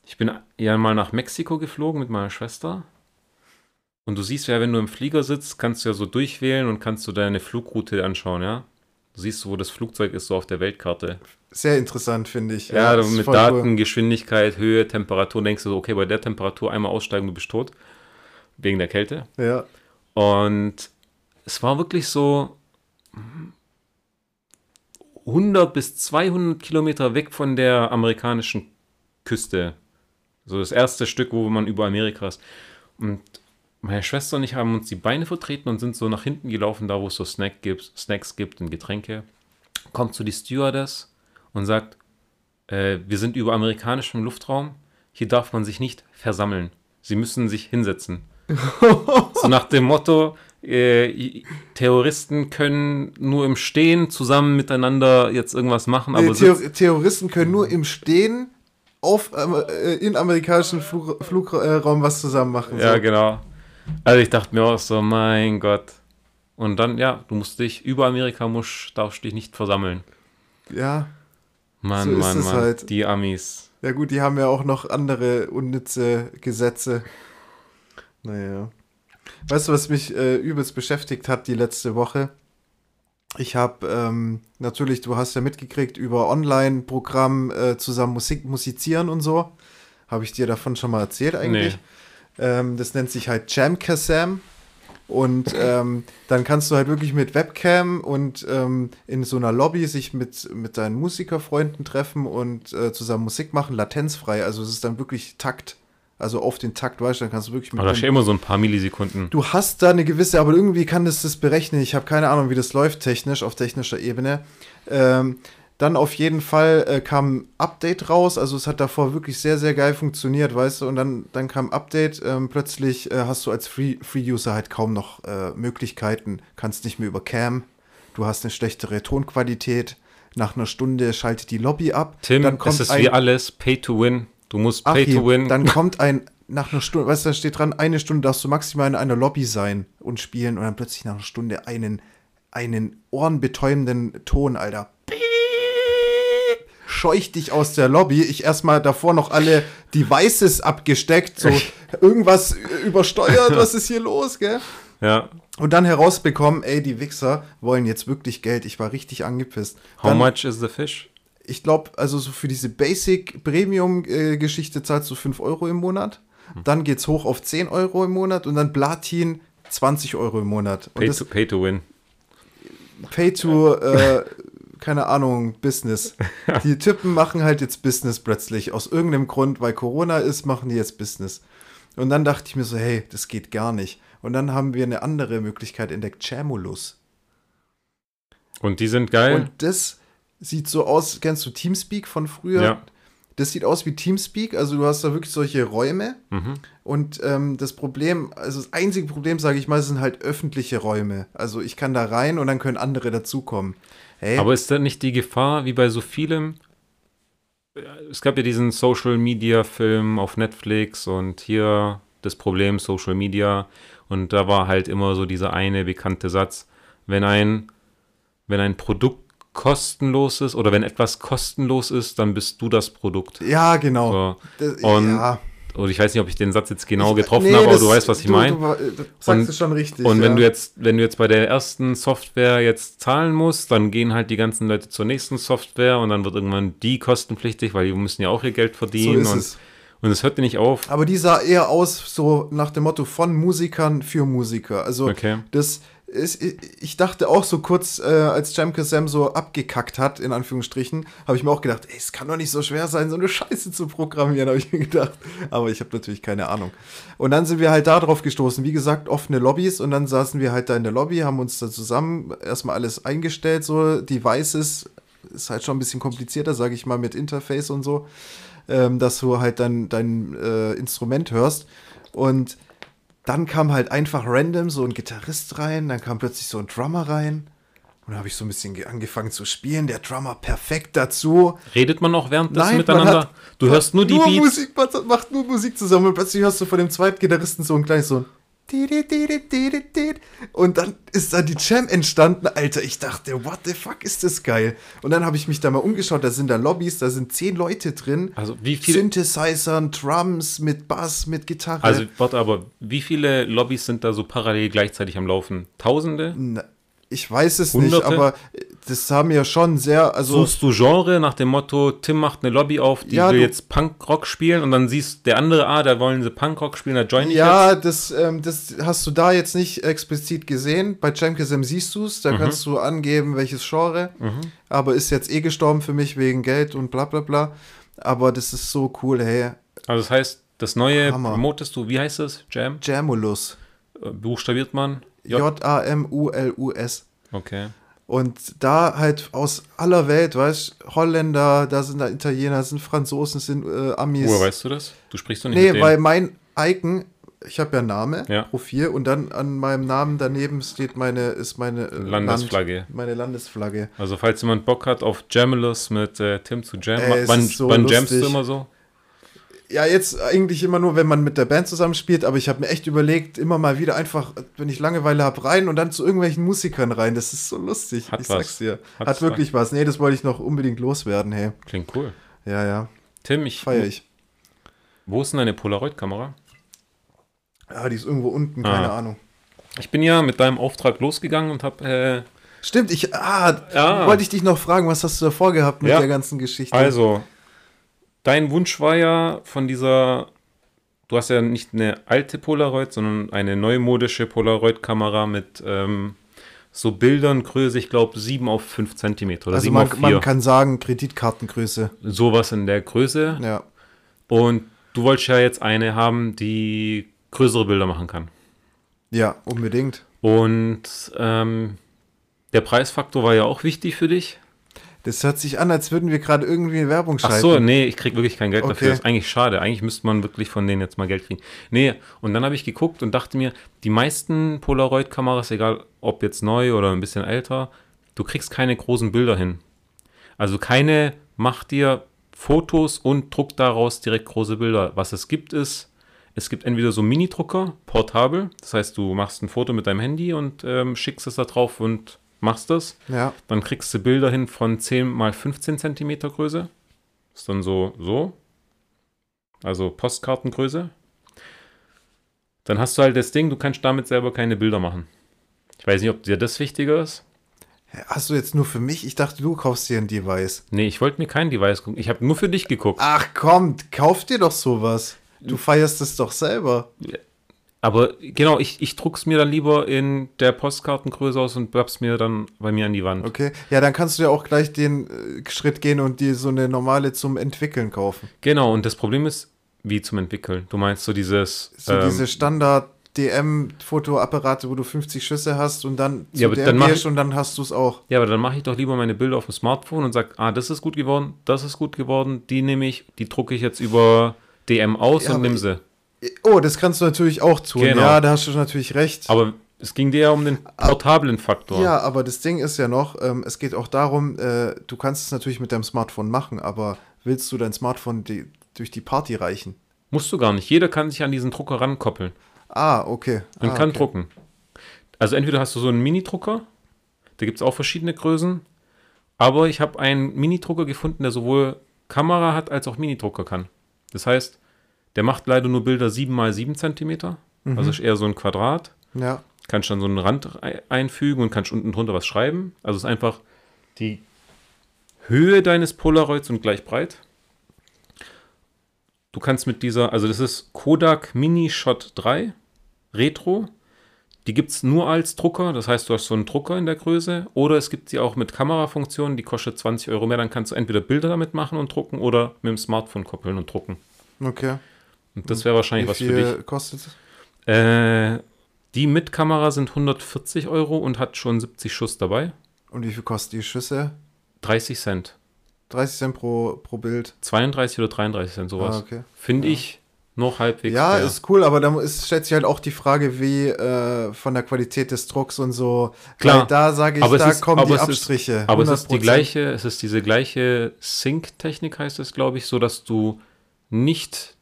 Ich bin ja mal nach Mexiko geflogen mit meiner Schwester. Und du siehst ja, wenn du im Flieger sitzt, kannst du ja so durchwählen und kannst du deine Flugroute anschauen, ja? Du siehst, wo das Flugzeug ist, so auf der Weltkarte. Sehr interessant, finde ich. Ja, ist mit Daten, cool. Geschwindigkeit, Höhe, Temperatur denkst du so, okay, bei der Temperatur einmal aussteigen, du bist tot. Wegen der Kälte. Ja. Und es war wirklich so 100 bis 200 Kilometer weg von der amerikanischen Küste. So das erste Stück, wo man über Amerika ist. Und meine Schwester und ich haben uns die Beine vertreten und sind so nach hinten gelaufen, da wo es so Snack gibt, Snacks gibt und Getränke. Kommt so die Stewardess und sagt, äh, wir sind über amerikanischem Luftraum, hier darf man sich nicht versammeln. Sie müssen sich hinsetzen. so nach dem Motto, äh, Terroristen können nur im Stehen zusammen miteinander jetzt irgendwas machen, aber Nee, Theor Terroristen können nur im Stehen auf, äh, in amerikanischen Flug Flugraum was zusammen machen. Ja, so. genau. Also ich dachte mir auch so, mein Gott. Und dann, ja, du musst dich über Amerika musst, darfst dich nicht versammeln. ja. Mann, So Mann, Mann. halt. Die Amis. Ja gut, die haben ja auch noch andere unnütze Gesetze. Naja. Weißt du, was mich äh, übelst beschäftigt hat die letzte Woche? Ich habe ähm, natürlich, du hast ja mitgekriegt, über Online-Programm äh, zusammen Musik musizieren und so. Habe ich dir davon schon mal erzählt eigentlich? Ähm, das nennt sich halt Jamkasam. Und ähm, dann kannst du halt wirklich mit Webcam und ähm, in so einer Lobby sich mit, mit deinen Musikerfreunden treffen und äh, zusammen Musik machen, latenzfrei. Also es ist dann wirklich Takt. Also auf den Takt, weißt du, dann kannst du wirklich mit Aber da steht immer so ein paar Millisekunden. Du hast da eine gewisse, aber irgendwie kann das das berechnen. Ich habe keine Ahnung, wie das läuft technisch, auf technischer Ebene. Ähm, dann auf jeden Fall äh, kam ein Update raus. Also es hat davor wirklich sehr, sehr geil funktioniert, weißt du. Und dann, dann kam ein Update. Ähm, plötzlich äh, hast du als Free- Free-User halt kaum noch äh, Möglichkeiten. Kannst nicht mehr über Cam du hast eine schlechtere Tonqualität. Nach einer Stunde schaltet die Lobby ab. Tim, dann kommt es ist wie alles Pay to Win. Du musst Pay Achim, to Win. dann kommt ein, nach einer Stunde, weißt du, da steht dran, eine Stunde darfst du maximal in einer Lobby sein und spielen und dann plötzlich nach einer Stunde einen, einen ohrenbetäubenden Ton, Alter. Piep, Scheucht dich aus der Lobby. Ich erstmal davor noch alle Devices abgesteckt, so irgendwas übersteuert, was ist hier los, gell? ja. Und dann herausbekommen, ey, die Wichser wollen jetzt wirklich Geld. Ich war richtig angepisst. How Dann, much is the fish? ich glaube, also so für diese Basic-Premium-Geschichte zahlst du 5 Euro im Monat. Hm. Dann geht's hoch auf 10 Euro im Monat und dann Platin 20 Euro im Monat. Und Pay das to, pay to Win. Pay to, äh, keine Ahnung, Business. Die Typen machen halt jetzt Business plötzlich. Aus irgendeinem Grund, weil Corona ist, machen die jetzt Business. Und dann dachte ich mir so, hey, das geht gar nicht. Und dann haben wir eine andere Möglichkeit entdeckt, Chamulus. Und die sind geil. Und das sieht so aus, kennst du Teamspeak von früher? Ja. Das sieht aus wie Teamspeak, also du hast da wirklich solche Räume. Mhm. Und ähm, das Problem, also das einzige Problem, sage ich mal, sind halt öffentliche Räume. Also ich kann da rein und dann können andere dazukommen. Hey, Aber ist da nicht die Gefahr, wie bei so vielem? Es gab ja diesen Social Media Film auf Netflix und hier das Problem Social Media und da war halt immer so dieser eine bekannte Satz, wenn ein wenn ein Produkt kostenlos ist oder wenn etwas kostenlos ist, dann bist du das Produkt. ja, genau. So. Und ja. Und ich weiß nicht, ob ich den Satz jetzt genau getroffen nee, habe, aber du weißt, was ich meine. Du, sagst Und- es schon richtig. Und wenn ja. du jetzt, wenn du jetzt bei der ersten Software jetzt zahlen musst, dann gehen halt die ganzen Leute zur nächsten Software und dann wird irgendwann die kostenpflichtig, weil die müssen ja auch ihr Geld verdienen So und, es. und es hört dir nicht auf. Aber die sah eher aus so nach dem Motto von Musikern für Musiker. Also Okay. das ist, ich dachte auch so kurz, äh, als Jamke Sam so abgekackt hat, in Anführungsstrichen, habe ich mir auch gedacht, ey, es kann doch nicht so schwer sein, so eine Scheiße zu programmieren, habe ich mir gedacht. Aber ich habe natürlich keine Ahnung. Und dann sind wir halt da drauf gestoßen. Wie gesagt, offene Lobbys und dann saßen wir halt da in der Lobby, haben uns da zusammen erstmal alles eingestellt, so Devices. Ist halt schon ein bisschen komplizierter, sage ich mal, mit Interface und so, ähm, dass du halt dann dein äh, Instrument hörst. Und dann kam halt einfach random so ein Gitarrist rein, dann kam plötzlich so ein Drummer rein. Und dann habe ich so ein bisschen ge- angefangen zu spielen. Der Drummer perfekt dazu. Redet man auch währenddessen Nein, miteinander? hat- du hörst nur die nur Beats. Musik, man macht nur Musik zusammen und plötzlich hörst du von dem zweiten Gitarristen so ein kleines so ein und dann ist da die Jam entstanden. Alter, ich dachte, what the fuck ist das geil? Und dann habe ich mich da mal umgeschaut, da sind da Lobbys, da sind zehn Leute drin. Also wie viele, Synthesizern, Drums mit Bass, mit Gitarre. also warte, aber wie viele Lobbys sind da so parallel gleichzeitig am Laufen? Tausende? Na, ich weiß es Hunderte? nicht, aber das haben ja schon sehr, also Suchst du Genre nach dem Motto, Tim macht eine Lobby auf, die Ja, will jetzt Punkrock spielen und dann siehst der andere, ah, da wollen sie Punkrock spielen, da join ich jetzt. ja, das, ähm, das hast du da jetzt nicht explizit gesehen. Bei Jamkesem siehst du es, Mhm. da kannst du angeben, welches Genre. Aber ist jetzt eh gestorben für mich wegen Geld und bla bla bla. Aber das ist so cool, hey. Also das heißt, das neue Hammer. promotest du, wie heißt es? Jam? Jamulus. Äh, Buchstabiert man? J-A-M-U-L-U-S. Okay. Und da halt aus aller Welt, weißt Holländer, da sind da Italiener, sind Franzosen, sind äh, Amis. Woher weißt du das? Du sprichst doch nicht Nee, mit weil mein Icon, ich habe ja Name, Ja. Profil und dann an meinem Namen daneben steht meine, ist meine äh, Landesflagge. Land, meine Landesflagge. Also falls jemand Bock hat auf Jamulus mit äh, Tim zu Jam, Ey, es wann, so wann jamst du lustig. immer so? Ja, jetzt eigentlich immer nur, wenn man mit der Band zusammenspielt, aber ich habe mir echt überlegt, immer mal wieder einfach, wenn ich Langeweile habe, rein und dann zu irgendwelchen Musikern rein. Das ist so lustig. Hat ich was. sag's dir. Hat's Hat wirklich was. Nee, das wollte ich noch unbedingt loswerden, hey. Klingt cool. Ja, ja. Tim, ich, Feier ich. wo ist denn deine Polaroid-Kamera? Ja, die ist irgendwo unten, keine Ah. Ahnung. Ich bin ja mit deinem Auftrag losgegangen und habe äh, Stimmt, ich, ah, Ja. wollte ich dich noch fragen, was hast du da vorgehabt mit Ja. der ganzen Geschichte? Also, dein Wunsch war ja von dieser, du hast ja nicht eine alte Polaroid, sondern eine neumodische Polaroid-Kamera mit ähm, so Bildern Größe, ich glaube 7 auf 5 Zentimeter oder also 7 man, auf 4. man kann sagen, Kreditkartengröße. Sowas in der Größe. Ja. Und du wolltest ja jetzt eine haben, die größere Bilder machen kann. Ja, unbedingt. Und ähm, der Preisfaktor war ja auch wichtig für dich. Das hört sich an, als würden wir gerade irgendwie eine Werbung Ach schalten. so, nee, ich krieg wirklich kein Geld dafür. Okay. Das ist eigentlich schade. Eigentlich müsste man wirklich von denen jetzt mal Geld kriegen. Nee, und dann habe ich geguckt und dachte mir, die meisten Polaroid-Kameras, egal ob jetzt neu oder ein bisschen älter, du kriegst keine großen Bilder hin. Also keine, mach dir Fotos und druck daraus direkt große Bilder. Was es gibt ist, es gibt entweder so Mini-Drucker, portabel, das heißt, du machst ein Foto mit deinem Handy und ähm, schickst es da drauf und machst das. Ja. Dann kriegst du Bilder hin von 10 mal 15 Zentimeter Größe. Ist dann so, so. Also Postkartengröße. Dann hast du halt das Ding, du kannst damit selber keine Bilder machen. Ich weiß nicht, ob dir das wichtiger ist. Hast du jetzt nur für mich? Ich dachte, du kaufst dir ein Device. Nee, ich wollte mir kein Device gucken. Ich habe nur für dich geguckt. Ach komm, kauf dir doch sowas. Du feierst es doch selber. Aber genau, ich, ich druck's mir dann lieber in der Postkartengröße aus und bab's mir dann bei mir an die Wand. Okay. Ja, dann kannst du ja auch gleich den äh, Schritt gehen und dir so eine normale zum Entwickeln kaufen. Genau, und das Problem ist, wie zum Entwickeln. Du meinst so dieses. So ähm, diese Standard DM-Fotoapparate, wo du 50 Schüsse hast und dann zu Ja, aber der dann gehst ich- und dann hast du es auch. Ja, aber dann mache ich doch lieber meine Bilder auf dem Smartphone und sag, ah, das ist gut geworden, das ist gut geworden, die nehme ich, die drucke ich jetzt über DM aus Ja, und nimm sie. Oh, das kannst du natürlich auch tun. Genau. Ja, da hast du natürlich recht. Aber es ging dir ja um den portablen Faktor. Ja, aber das Ding ist ja noch, ähm, es geht auch darum, äh, du kannst es natürlich mit deinem Smartphone machen, aber willst du dein Smartphone die, durch die Party reichen? Musst du gar nicht. Jeder kann sich an diesen Drucker rankoppeln Ah, okay. und ah, kann okay. drucken. Also entweder hast du so einen Mini-Drucker, da gibt es auch verschiedene Größen, aber ich habe einen Mini-Drucker gefunden, der sowohl Kamera hat als auch Mini-Drucker kann. Das heißt, der macht leider nur Bilder 7 mal 7 Zentimeter, Mhm. also ist eher so ein Quadrat. Ja, kannst dann so einen Rand ei- einfügen und kannst unten drunter was schreiben. Also es ist einfach die Höhe deines Polaroids und gleich breit. Du kannst mit dieser, also das ist Kodak Mini Shot 3 Retro. Die gibt es nur als Drucker, das heißt, du hast so einen Drucker in der Größe. Oder es gibt sie auch mit Kamerafunktion, die kostet 20 Euro mehr. Dann kannst du entweder Bilder damit machen und drucken oder mit dem Smartphone koppeln und drucken. okay. Und das wäre wahrscheinlich Wie was für dich. viel kostet es? Äh, die mit Kamera sind 140 Euro und hat schon 70 Schuss dabei. Und wie viel kosten die Schüsse? 30 Cent. 30 Cent pro, pro Bild. 32 oder 33 Cent, sowas. Ah, okay. Finde ich noch halbwegs Ja, fair. ist cool, aber da ist, stellt sich halt auch die Frage, wie äh, von der Qualität des Drucks und so. Klar, Weil da sage ich, aber da ist- kommen aber die es ist- Abstriche. Aber es ist die 100%. gleiche, es ist diese gleiche Sync-Technik, heißt es, glaube ich, so dass du nicht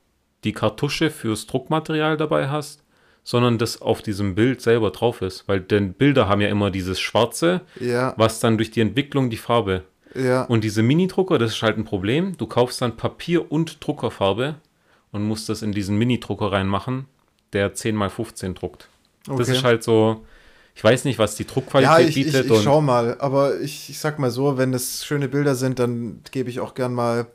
die Kartusche fürs Druckmaterial dabei hast, sondern das auf diesem Bild selber drauf ist. Weil denn Bilder haben ja immer dieses Schwarze, Ja, was dann durch die Entwicklung die Farbe ja. Und diese Mini-Drucker, das ist halt ein Problem. Du kaufst dann Papier und Druckerfarbe und musst das in diesen Mini-Drucker reinmachen, der 10x15 druckt. Das Okay. ist halt so, ich weiß nicht, was die Druckqualität Ja, ich, ich, bietet. ich und schau mal. Aber ich, ich sag mal so, wenn es schöne Bilder sind, dann gebe ich auch gern mal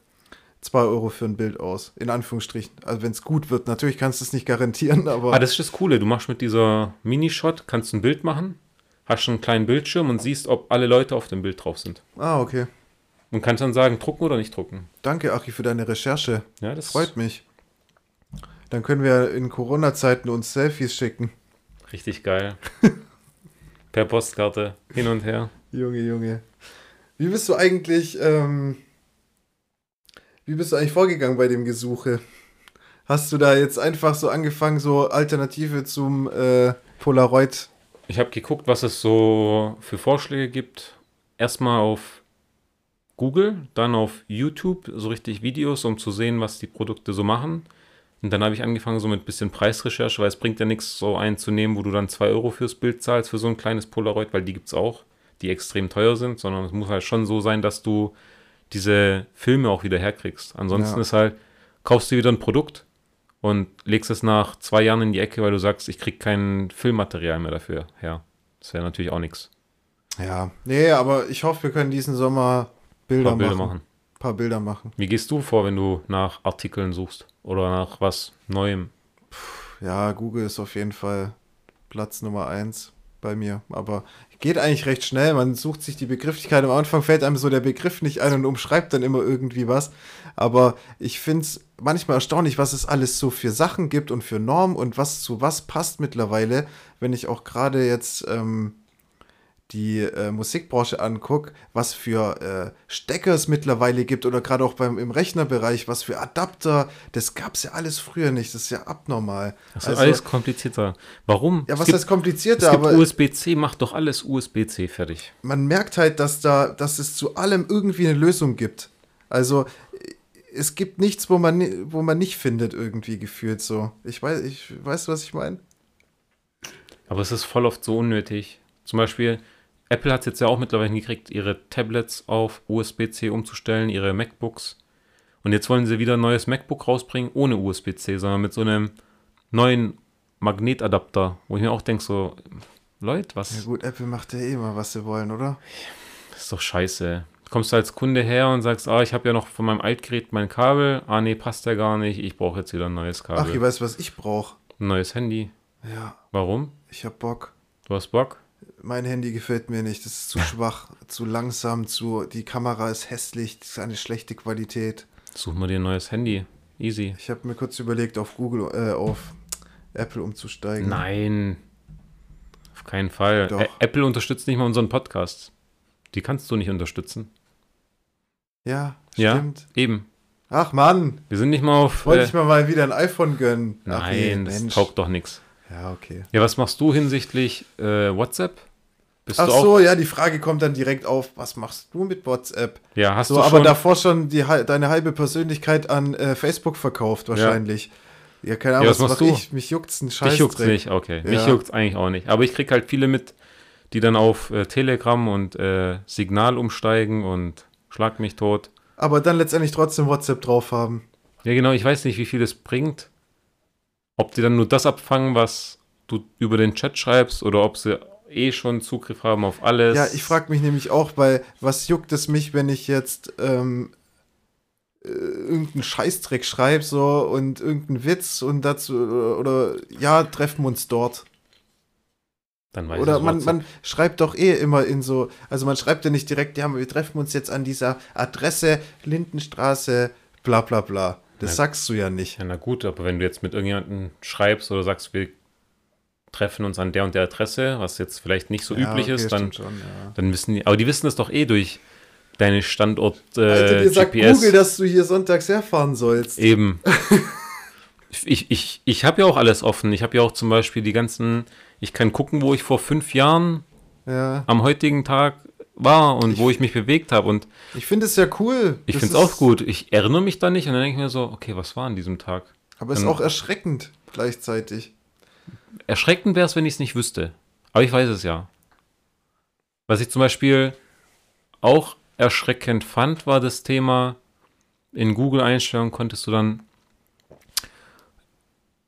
2 Euro für ein Bild aus. In Anführungsstrichen. Also wenn es gut wird. Natürlich kannst du es nicht garantieren, aber. ah, das ist das Coole. Du machst mit dieser Mini-Shot, kannst ein Bild machen, hast schon einen kleinen Bildschirm und siehst, ob alle Leute auf dem Bild drauf sind. ah, okay. Und kannst dann sagen, drucken oder nicht drucken. Danke, Achi, für deine Recherche. Ja, das Freut mich. Dann können wir in Corona-Zeiten uns Selfies schicken. richtig geil. per Postkarte, hin und her. Junge, Junge. Wie bist du eigentlich, ähm, wie bist du eigentlich vorgegangen bei dem Gesuche? Hast du da jetzt einfach so angefangen, so Alternative zum äh, Polaroid? Ich habe geguckt, was es so für Vorschläge gibt. Erstmal auf Google, dann auf YouTube, so richtig Videos, um zu sehen, was die Produkte so machen. Und dann habe ich angefangen so mit ein bisschen Preisrecherche, weil es bringt ja nichts, so einen zu nehmen, wo du dann 2 Euro fürs Bild zahlst, für so ein kleines Polaroid, weil die gibt es auch, die extrem teuer sind, sondern es muss halt schon so sein, dass du diese Filme auch wieder herkriegst. Ansonsten Ja. ist halt, kaufst du wieder ein Produkt und legst es nach zwei Jahren in die Ecke, weil du sagst, ich krieg kein Filmmaterial mehr dafür her. Das wäre natürlich auch nichts. Ja. Nee, aber ich hoffe, wir können diesen Sommer Bilder, Bilder machen. machen. Ein paar Bilder machen. Wie gehst du vor, wenn du nach Artikeln suchst oder nach was Neuem? Ja, Google ist auf jeden Fall Platz Nummer eins bei mir. Aber geht eigentlich recht schnell. Man sucht sich die Begrifflichkeit. Am Anfang fällt einem so der Begriff nicht ein und umschreibt dann immer irgendwie was. Aber ich finde es manchmal erstaunlich, was es alles so für Sachen gibt und für Normen und was zu was passt mittlerweile. Wenn ich auch gerade jetzt ähm, die äh, Musikbranche angucke, was für äh, Stecker es mittlerweile gibt oder gerade auch beim im Rechnerbereich, was für Adapter, das gab es ja alles früher nicht. Das ist ja abnormal. Das ist also, alles komplizierter. Warum? Ja, was heißt komplizierter? Es gibt USB-C, macht doch alles USB-C fertig. Man merkt halt, dass da, dass es zu allem irgendwie eine Lösung gibt. Also es gibt nichts, wo man, wo man nicht findet, irgendwie gefühlt so. Ich weiß, ich weiß, was ich meine. Aber es ist voll oft so unnötig. Zum Beispiel, Apple hat es jetzt ja auch mittlerweile hingekriegt, ihre Tablets auf USB-C umzustellen, ihre MacBooks. Und jetzt wollen sie wieder ein neues MacBook rausbringen, ohne USB-C, sondern mit so einem neuen Magnetadapter, wo ich mir auch denke, so, Leute, was. Ja gut, Apple macht ja eh immer, was sie wollen, oder? Das ist doch scheiße. Du kommst als Kunde her und sagst, ah, ich habe ja noch von meinem Altgerät mein Kabel. Ah, nee, passt ja gar nicht. Ich brauche jetzt wieder ein neues Kabel. Ach, ich weiß, was ich brauche. Ein neues Handy. Ja. Warum? Ich habe Bock. Du hast Bock? Mein Handy gefällt mir nicht. Das ist zu schwach, zu langsam, zu. Die Kamera ist hässlich, das ist eine schlechte Qualität. Such mal dir ein neues Handy. Easy. Ich habe mir kurz überlegt, auf Google, äh, auf Apple umzusteigen. Nein. Auf keinen Fall. Doch. Apple unterstützt nicht mal unseren Podcast. Die kannst du nicht unterstützen. Ja, stimmt. Ja, eben. Ach Mann. Wir sind nicht mal auf. Wollte äh, ich mir mal wieder ein iPhone gönnen. Nein, Ach, nee, das Mensch. taugt doch nichts. Ja, okay. Ja, was machst du hinsichtlich äh, WhatsApp? Bist Ach so, ja, die Frage kommt dann direkt auf, was machst du mit WhatsApp? Ja, hast so, du aber davor schon die, deine halbe Persönlichkeit an äh, Facebook verkauft wahrscheinlich. Ja, ja keine Ahnung, ja, was, was machst du? ich? Mich juckt's ein Scheiß. Mich juckt's nicht, okay. Ja. Mich juckt's eigentlich auch nicht. Aber ich krieg halt viele mit, die dann auf äh, Telegram und äh, Signal umsteigen und schlag mich tot. Aber dann letztendlich trotzdem WhatsApp drauf haben. Ja, genau, ich weiß nicht, wie viel es bringt. Ob die dann nur das abfangen, was du über den Chat schreibst oder ob sie eh schon Zugriff haben auf alles. Ja, ich frage mich nämlich auch, weil was juckt es mich, wenn ich jetzt ähm, äh, irgendeinen Scheißdreck schreibe so und irgendeinen Witz und dazu oder, oder ja, treffen wir uns dort. Dann weiß Oder man, man schreibt doch eh immer in so, also man schreibt ja nicht direkt, ja, wir treffen uns jetzt an dieser Adresse Lindenstraße, bla bla bla. Das na, sagst du ja nicht. Ja, na gut, aber wenn du jetzt mit irgendjemandem schreibst oder sagst, wir treffen uns an der und der Adresse, was jetzt vielleicht nicht so ja, üblich okay, ist, dann, schon, ja. dann wissen die, aber die wissen das doch eh durch deine Standort äh, Alter, dir sagt Google, dass du hier sonntags herfahren sollst. Eben. ich ich, ich habe ja auch alles offen. Ich habe ja auch zum Beispiel die ganzen, ich kann gucken, wo ich vor fünf Jahren ja. am heutigen Tag war und ich, wo ich mich bewegt habe. Und ich finde es ja cool. Ich finde es auch gut. Ich erinnere mich da nicht und dann denke ich mir so, okay, was war an diesem Tag? Aber es ist auch erschreckend gleichzeitig. Erschreckend wäre es, wenn ich es nicht wüsste. Aber ich weiß es ja. Was ich zum Beispiel auch erschreckend fand, war das Thema, in Google-Einstellungen konntest du dann,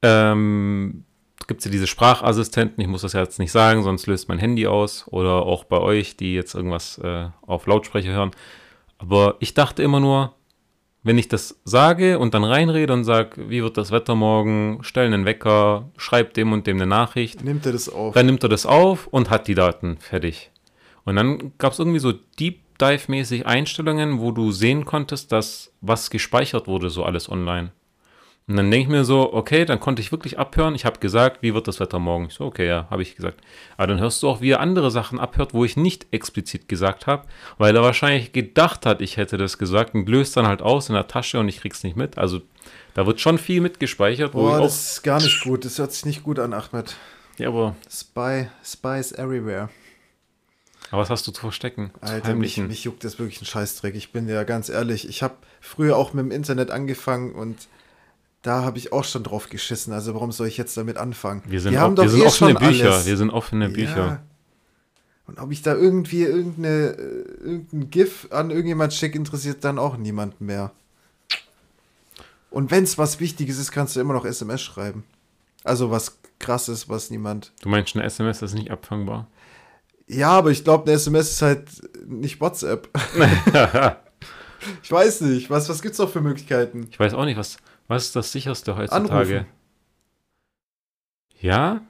ähm, gibt es ja diese Sprachassistenten, ich muss das ja jetzt nicht sagen, sonst löst mein Handy aus oder auch bei euch, die jetzt irgendwas äh, auf Lautsprecher hören. Aber ich dachte immer nur, wenn ich das sage und dann reinrede und sage, wie wird das Wetter morgen, stell einen Wecker, schreib dem und dem eine Nachricht. Nimmt er das auf? Dann nimmt er das auf und hat die Daten fertig. Und dann gab es irgendwie so Deep Dive-mäßig Einstellungen, wo du sehen konntest, dass was gespeichert wurde, so alles online. Und dann denke ich mir so, okay, dann konnte ich wirklich abhören. Ich habe gesagt, wie wird das Wetter morgen? Ich so, okay, ja, habe ich gesagt. Aber dann hörst du auch, wie er andere Sachen abhört, wo ich nicht explizit gesagt habe, weil er wahrscheinlich gedacht hat, ich hätte das gesagt und löst dann halt aus in der Tasche und ich krieg's nicht mit. Also da wird schon viel mitgespeichert. Boah, das ist gar nicht gut. Das hört sich nicht gut an, Ahmed. Ja, aber. Spy, Spies everywhere. Aber was hast du zu verstecken? Alter, mich, mich juckt das wirklich ein Scheißdreck. Ich bin ja ganz ehrlich. Ich habe früher auch mit dem Internet angefangen und da habe ich auch schon drauf geschissen. Also warum soll ich jetzt damit anfangen? Wir sind, haben doch wir sind eh offene Bücher. Alles. Wir sind offene Bücher. Ja. Und ob ich da irgendwie irgendeine, äh, irgendein GIF an irgendjemand schicke, interessiert dann auch niemand mehr. Und wenn es was Wichtiges ist, kannst du immer noch SMS schreiben. Also was krasses, was niemand. Du meinst, eine SMS ist nicht abfangbar? Ja, aber ich glaube, eine SMS ist halt nicht WhatsApp. ich weiß nicht. Was, was es noch für Möglichkeiten? Ich weiß auch nicht, was. Was ist das sicherste heutzutage? Anrufen. Ja?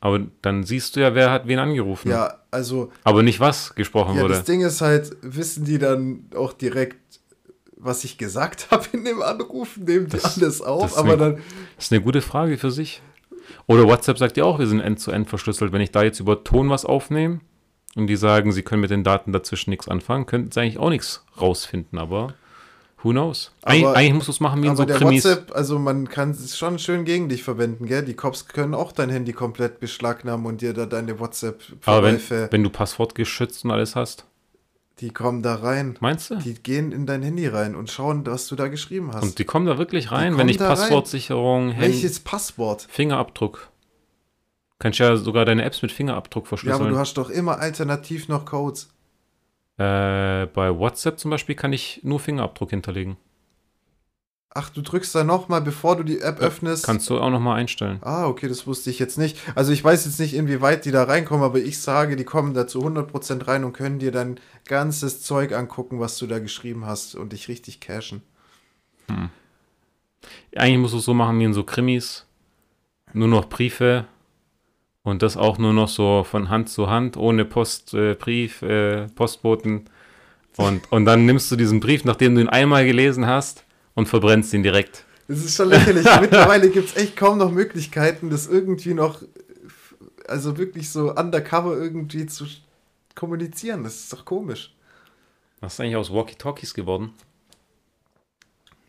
Aber dann siehst du ja, wer hat wen angerufen. Ja, also. Aber nicht was gesprochen ja, wurde. Das Ding ist halt, wissen die dann auch direkt, was ich gesagt habe in dem Anruf, nehmen die das, alles auf, aber eine, dann. Das ist eine gute Frage für sich. Oder WhatsApp sagt ja auch, wir sind end-zu-end verschlüsselt. Wenn ich da jetzt über Ton was aufnehme und die sagen, sie können mit den Daten dazwischen nichts anfangen, könnten sie eigentlich auch nichts rausfinden, aber who knows? Eig Aber- eigentlich musst du es machen wie in Aber so der Krimis. WhatsApp, also man kann es schon schön gegen dich verwenden, gell? Die Cops können auch dein Handy komplett beschlagnahmen und dir da deine Aber WhatsApp-Verläufe, wenn, wenn du Passwort geschützt und alles hast, die kommen da rein. meinst du? Die gehen in dein Handy rein und schauen, was du da geschrieben hast. Und die kommen da wirklich rein, wenn ich. Passwortsicherung, Hand, Welches Passwort? Fingerabdruck. Kannst ja sogar deine Apps mit Fingerabdruck Ja, aber verschlüsseln. du hast doch immer alternativ noch Codes. Äh, bei WhatsApp zum Beispiel kann ich nur Fingerabdruck hinterlegen. Ach, du drückst da nochmal, bevor du die App öffnest. Kannst du auch nochmal einstellen. Ah, okay, das wusste ich jetzt nicht. Also ich weiß jetzt nicht, inwieweit die da reinkommen, aber ich sage, die kommen da zu 100% rein und können dir dein ganzes Zeug angucken, was du da geschrieben hast und dich richtig cashen. Eigentlich musst du es so machen wie in so Krimis. Nur noch Briefe. Und das auch nur noch so von Hand zu Hand, ohne Post, äh, Brief, äh, Postboten. Und, und dann nimmst du diesen Brief, nachdem du ihn einmal gelesen hast, und verbrennst ihn direkt. Das ist schon lächerlich. Mittlerweile gibt es echt kaum noch Möglichkeiten, das irgendwie noch, also wirklich so undercover irgendwie zu kommunizieren. Das ist doch komisch. Was ist eigentlich aus Walkie-Talkies geworden?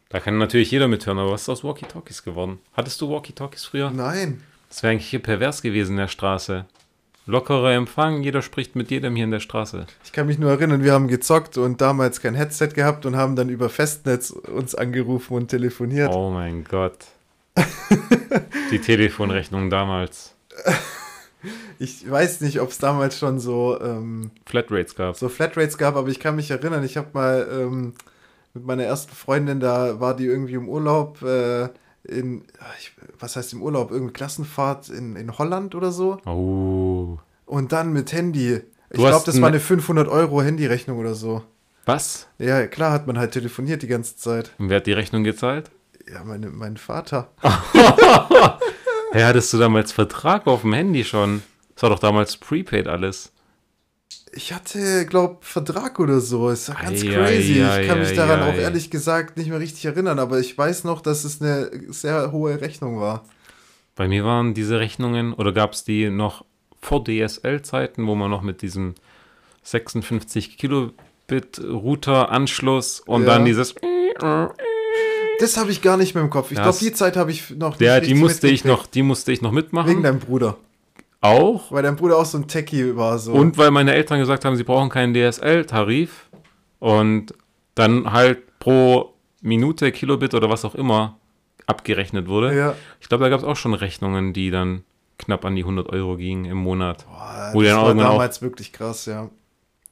Da kann natürlich jeder mithören, aber was ist aus Walkie-Talkies geworden? Hattest du Walkie-Talkies früher? Nein. Das wäre eigentlich hier pervers gewesen in der Straße. Lockerer Empfang, jeder spricht mit jedem hier in der Straße. Ich kann mich nur erinnern, wir haben gezockt und damals kein Headset gehabt und haben dann über Festnetz uns angerufen und telefoniert. Oh mein Gott. Die Telefonrechnung damals. Ich weiß nicht, ob es damals schon so, ähm, Flatrates gab. so Flatrates gab, aber ich kann mich erinnern, ich habe mal ähm, mit meiner ersten Freundin, da war die irgendwie im Urlaub äh, in, ich, was heißt im Urlaub, irgendeine Klassenfahrt in, in Holland oder so Oh. und dann mit Handy. Ich Du hast glaube, das ein- war eine 500 Euro Handyrechnung oder so. Was? Ja, klar hat man halt telefoniert die ganze Zeit. Und wer hat die Rechnung gezahlt? Ja, meine, mein Vater. Hey, hattest du damals Vertrag auf dem Handy schon? Das war doch damals Prepaid alles. Ich hatte, glaub, Vertrag oder so. Ist ja ganz Ei, crazy. ei, ich kann ei, mich daran auch ehrlich gesagt nicht mehr richtig erinnern, aber ich weiß noch, dass es eine sehr hohe Rechnung war. Bei mir waren diese Rechnungen, oder gab es die noch vor DSL-Zeiten, wo man noch mit diesem 56 Kilobit Router-Anschluss und Ja. dann dieses. Das habe ich gar nicht mehr im Kopf. Ich glaube, die Zeit habe ich noch nicht Ja, die musste ich noch, die musste ich noch Wegen mitmachen. deinem Bruder. Auch. Weil dein Bruder auch so ein Techie war. So. Und weil meine Eltern gesagt haben, sie brauchen keinen DSL-Tarif. Und dann halt pro Minute, Kilobit oder was auch immer abgerechnet wurde. Ja. Ich glaube, da gab es auch schon Rechnungen, die dann knapp an die 100 Euro gingen im Monat. Boah, das war damals wirklich krass, ja.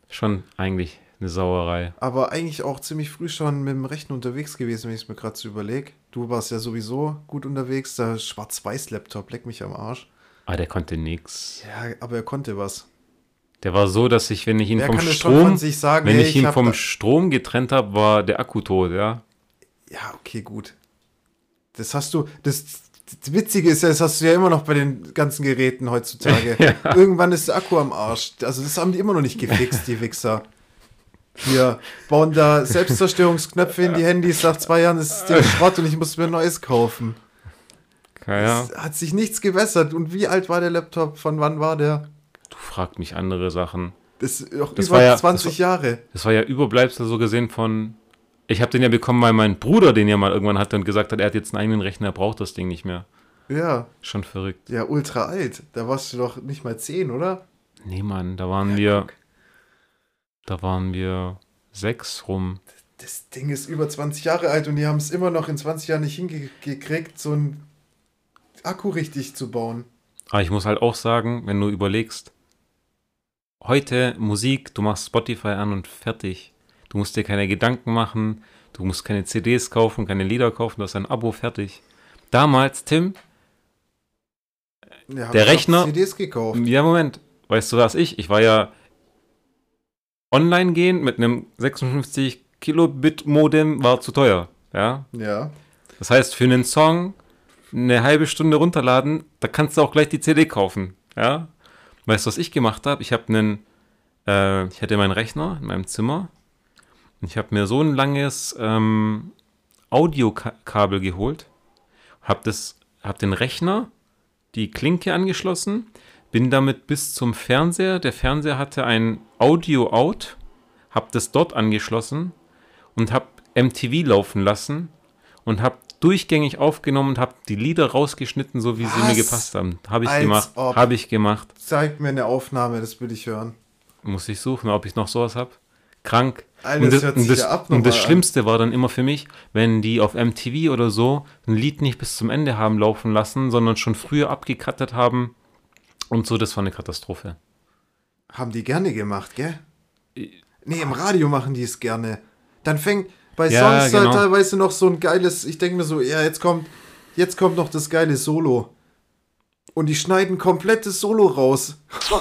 Schon eigentlich eine Sauerei. Aber eigentlich auch ziemlich früh schon mit dem Rechner unterwegs gewesen, wenn ich es mir gerade so überlege. Du warst ja sowieso gut unterwegs. Der Schwarz-Weiß-Laptop, leck mich am Arsch. Ah, der konnte nix. Ja, aber er konnte was. Der war so, dass ich, wenn ich ihn Wer vom Strom, sagen, wenn hey, ich ihn hab vom Strom getrennt habe, war der Akku tot, ja. Ja, okay, gut. Das hast du, das, das Witzige ist ja, das hast du ja immer noch bei den ganzen Geräten heutzutage. Irgendwann ist der Akku am Arsch. Also das haben die immer noch nicht gefixt, die Wichser. Hier bauen da Selbstzerstörungsknöpfe in die Handys. Nach zwei Jahren ist es der Schrott und ich muss mir ein neues kaufen. Ja, Es hat sich nichts gewässert. Und wie alt war der Laptop? Von wann war der? du fragt mich andere Sachen. Das auch Das über war ja- 20 das Jahre. Das war ja Überbleibsel so gesehen von. Ich habe den ja bekommen, weil mein Bruder den ja mal irgendwann hatte und gesagt hat, er hat jetzt einen eigenen Rechner, er braucht das Ding nicht mehr. Ja, Schon verrückt. ja, ultra alt. Da warst du doch nicht mal 10, oder? Nee, Mann, da waren wir. Da waren wir sechs rum. Das Ding ist über 20 Jahre alt und die haben es immer noch in 20 Jahren nicht hingekriegt, so einen Akku richtig zu bauen. Aber ich muss halt auch sagen, wenn du überlegst, heute Musik, du machst Spotify an und fertig. Du musst dir keine Gedanken machen, du musst keine CDs kaufen, keine Lieder kaufen, du hast ein Abo fertig. Damals, Tim, Ja, Der Rechner- CDs gekauft. ja Moment, weißt du was ich? Ich war ja online gehen mit einem 56 Kilobit Modem war zu teuer, ja. Ja. Das heißt, für einen Song eine halbe Stunde runterladen, da kannst du auch gleich die CD kaufen. Ja? Weißt du, was ich gemacht habe? Ich habe einen, äh, ich hatte meinen Rechner in meinem Zimmer und ich habe mir so ein langes ähm, Audiokabel geholt, habe das, habe den Rechner, die Klinke angeschlossen, bin damit bis zum Fernseher. Der Fernseher hatte ein Audio-Out, habe das dort angeschlossen und habe MTV laufen lassen und habe durchgängig aufgenommen und habe die Lieder rausgeschnitten, so wie sie mir Was? gepasst haben. Habe ich Als gemacht. Habe ich gemacht. Zeig mir eine Aufnahme, das will ich hören. Muss ich suchen, ob ich noch sowas habe. Krank. Alter, und das das, und das, ja und das. Schlimmste war dann immer für mich, wenn die auf MTV oder so ein Lied nicht bis zum Ende haben laufen lassen, sondern schon früher abgekattet haben. Und so, das war eine Katastrophe. Haben die gerne gemacht, gell? Nee, im Radio machen die es gerne. Dann fängt bei Ja, Songs genau. halt teilweise noch so ein geiles, ich denke mir so, ja, jetzt kommt, jetzt kommt noch das geile Solo. Und die schneiden komplettes Solo raus.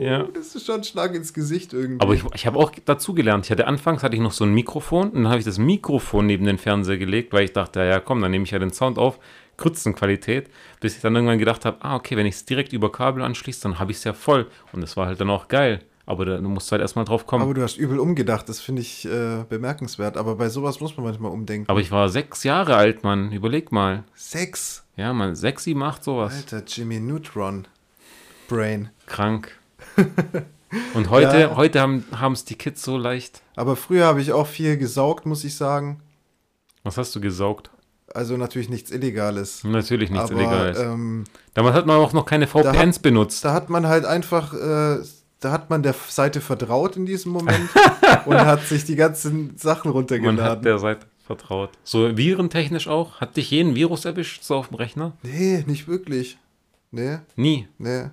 Ja. Das ist schon ein Schlag ins Gesicht irgendwie. Aber ich, ich habe auch dazu gelernt. Ich hatte anfangs hatte ich noch so ein Mikrofon und dann habe ich das Mikrofon neben den Fernseher gelegt, weil ich dachte, ja komm, dann nehme ich ja den Sound auf, Grützenqualität, bis ich dann irgendwann gedacht habe, ah okay, wenn ich es direkt über Kabel anschließe, dann habe ich es ja voll. Und das war halt dann auch geil. Aber da, du musst halt erstmal drauf kommen. Aber du hast übel umgedacht, das finde ich äh, bemerkenswert. Aber bei sowas muss man manchmal umdenken. Aber ich war sechs Jahre alt, Mann. Überleg mal. Sechs. Ja, man, sechs, sieben, acht, sowas. Alter, Jimmy Neutron. Brain. Krank. Und heute, Ja. heute haben es die Kids so leicht. Aber früher habe ich auch viel gesaugt, muss ich sagen. Was hast du gesaugt? Also natürlich nichts Illegales. Natürlich nichts aber Illegales. ähm, Damals hat man auch noch keine VPNs benutzt. da hat man halt einfach, äh, da hat man der Seite vertraut in diesem Moment und hat sich die ganzen Sachen Man hat runtergeladen. der Seite vertraut. So virentechnisch auch? Hat dich jeden Virus erwischt, so auf dem Rechner? nee, nicht wirklich. Nee, Nie. nee.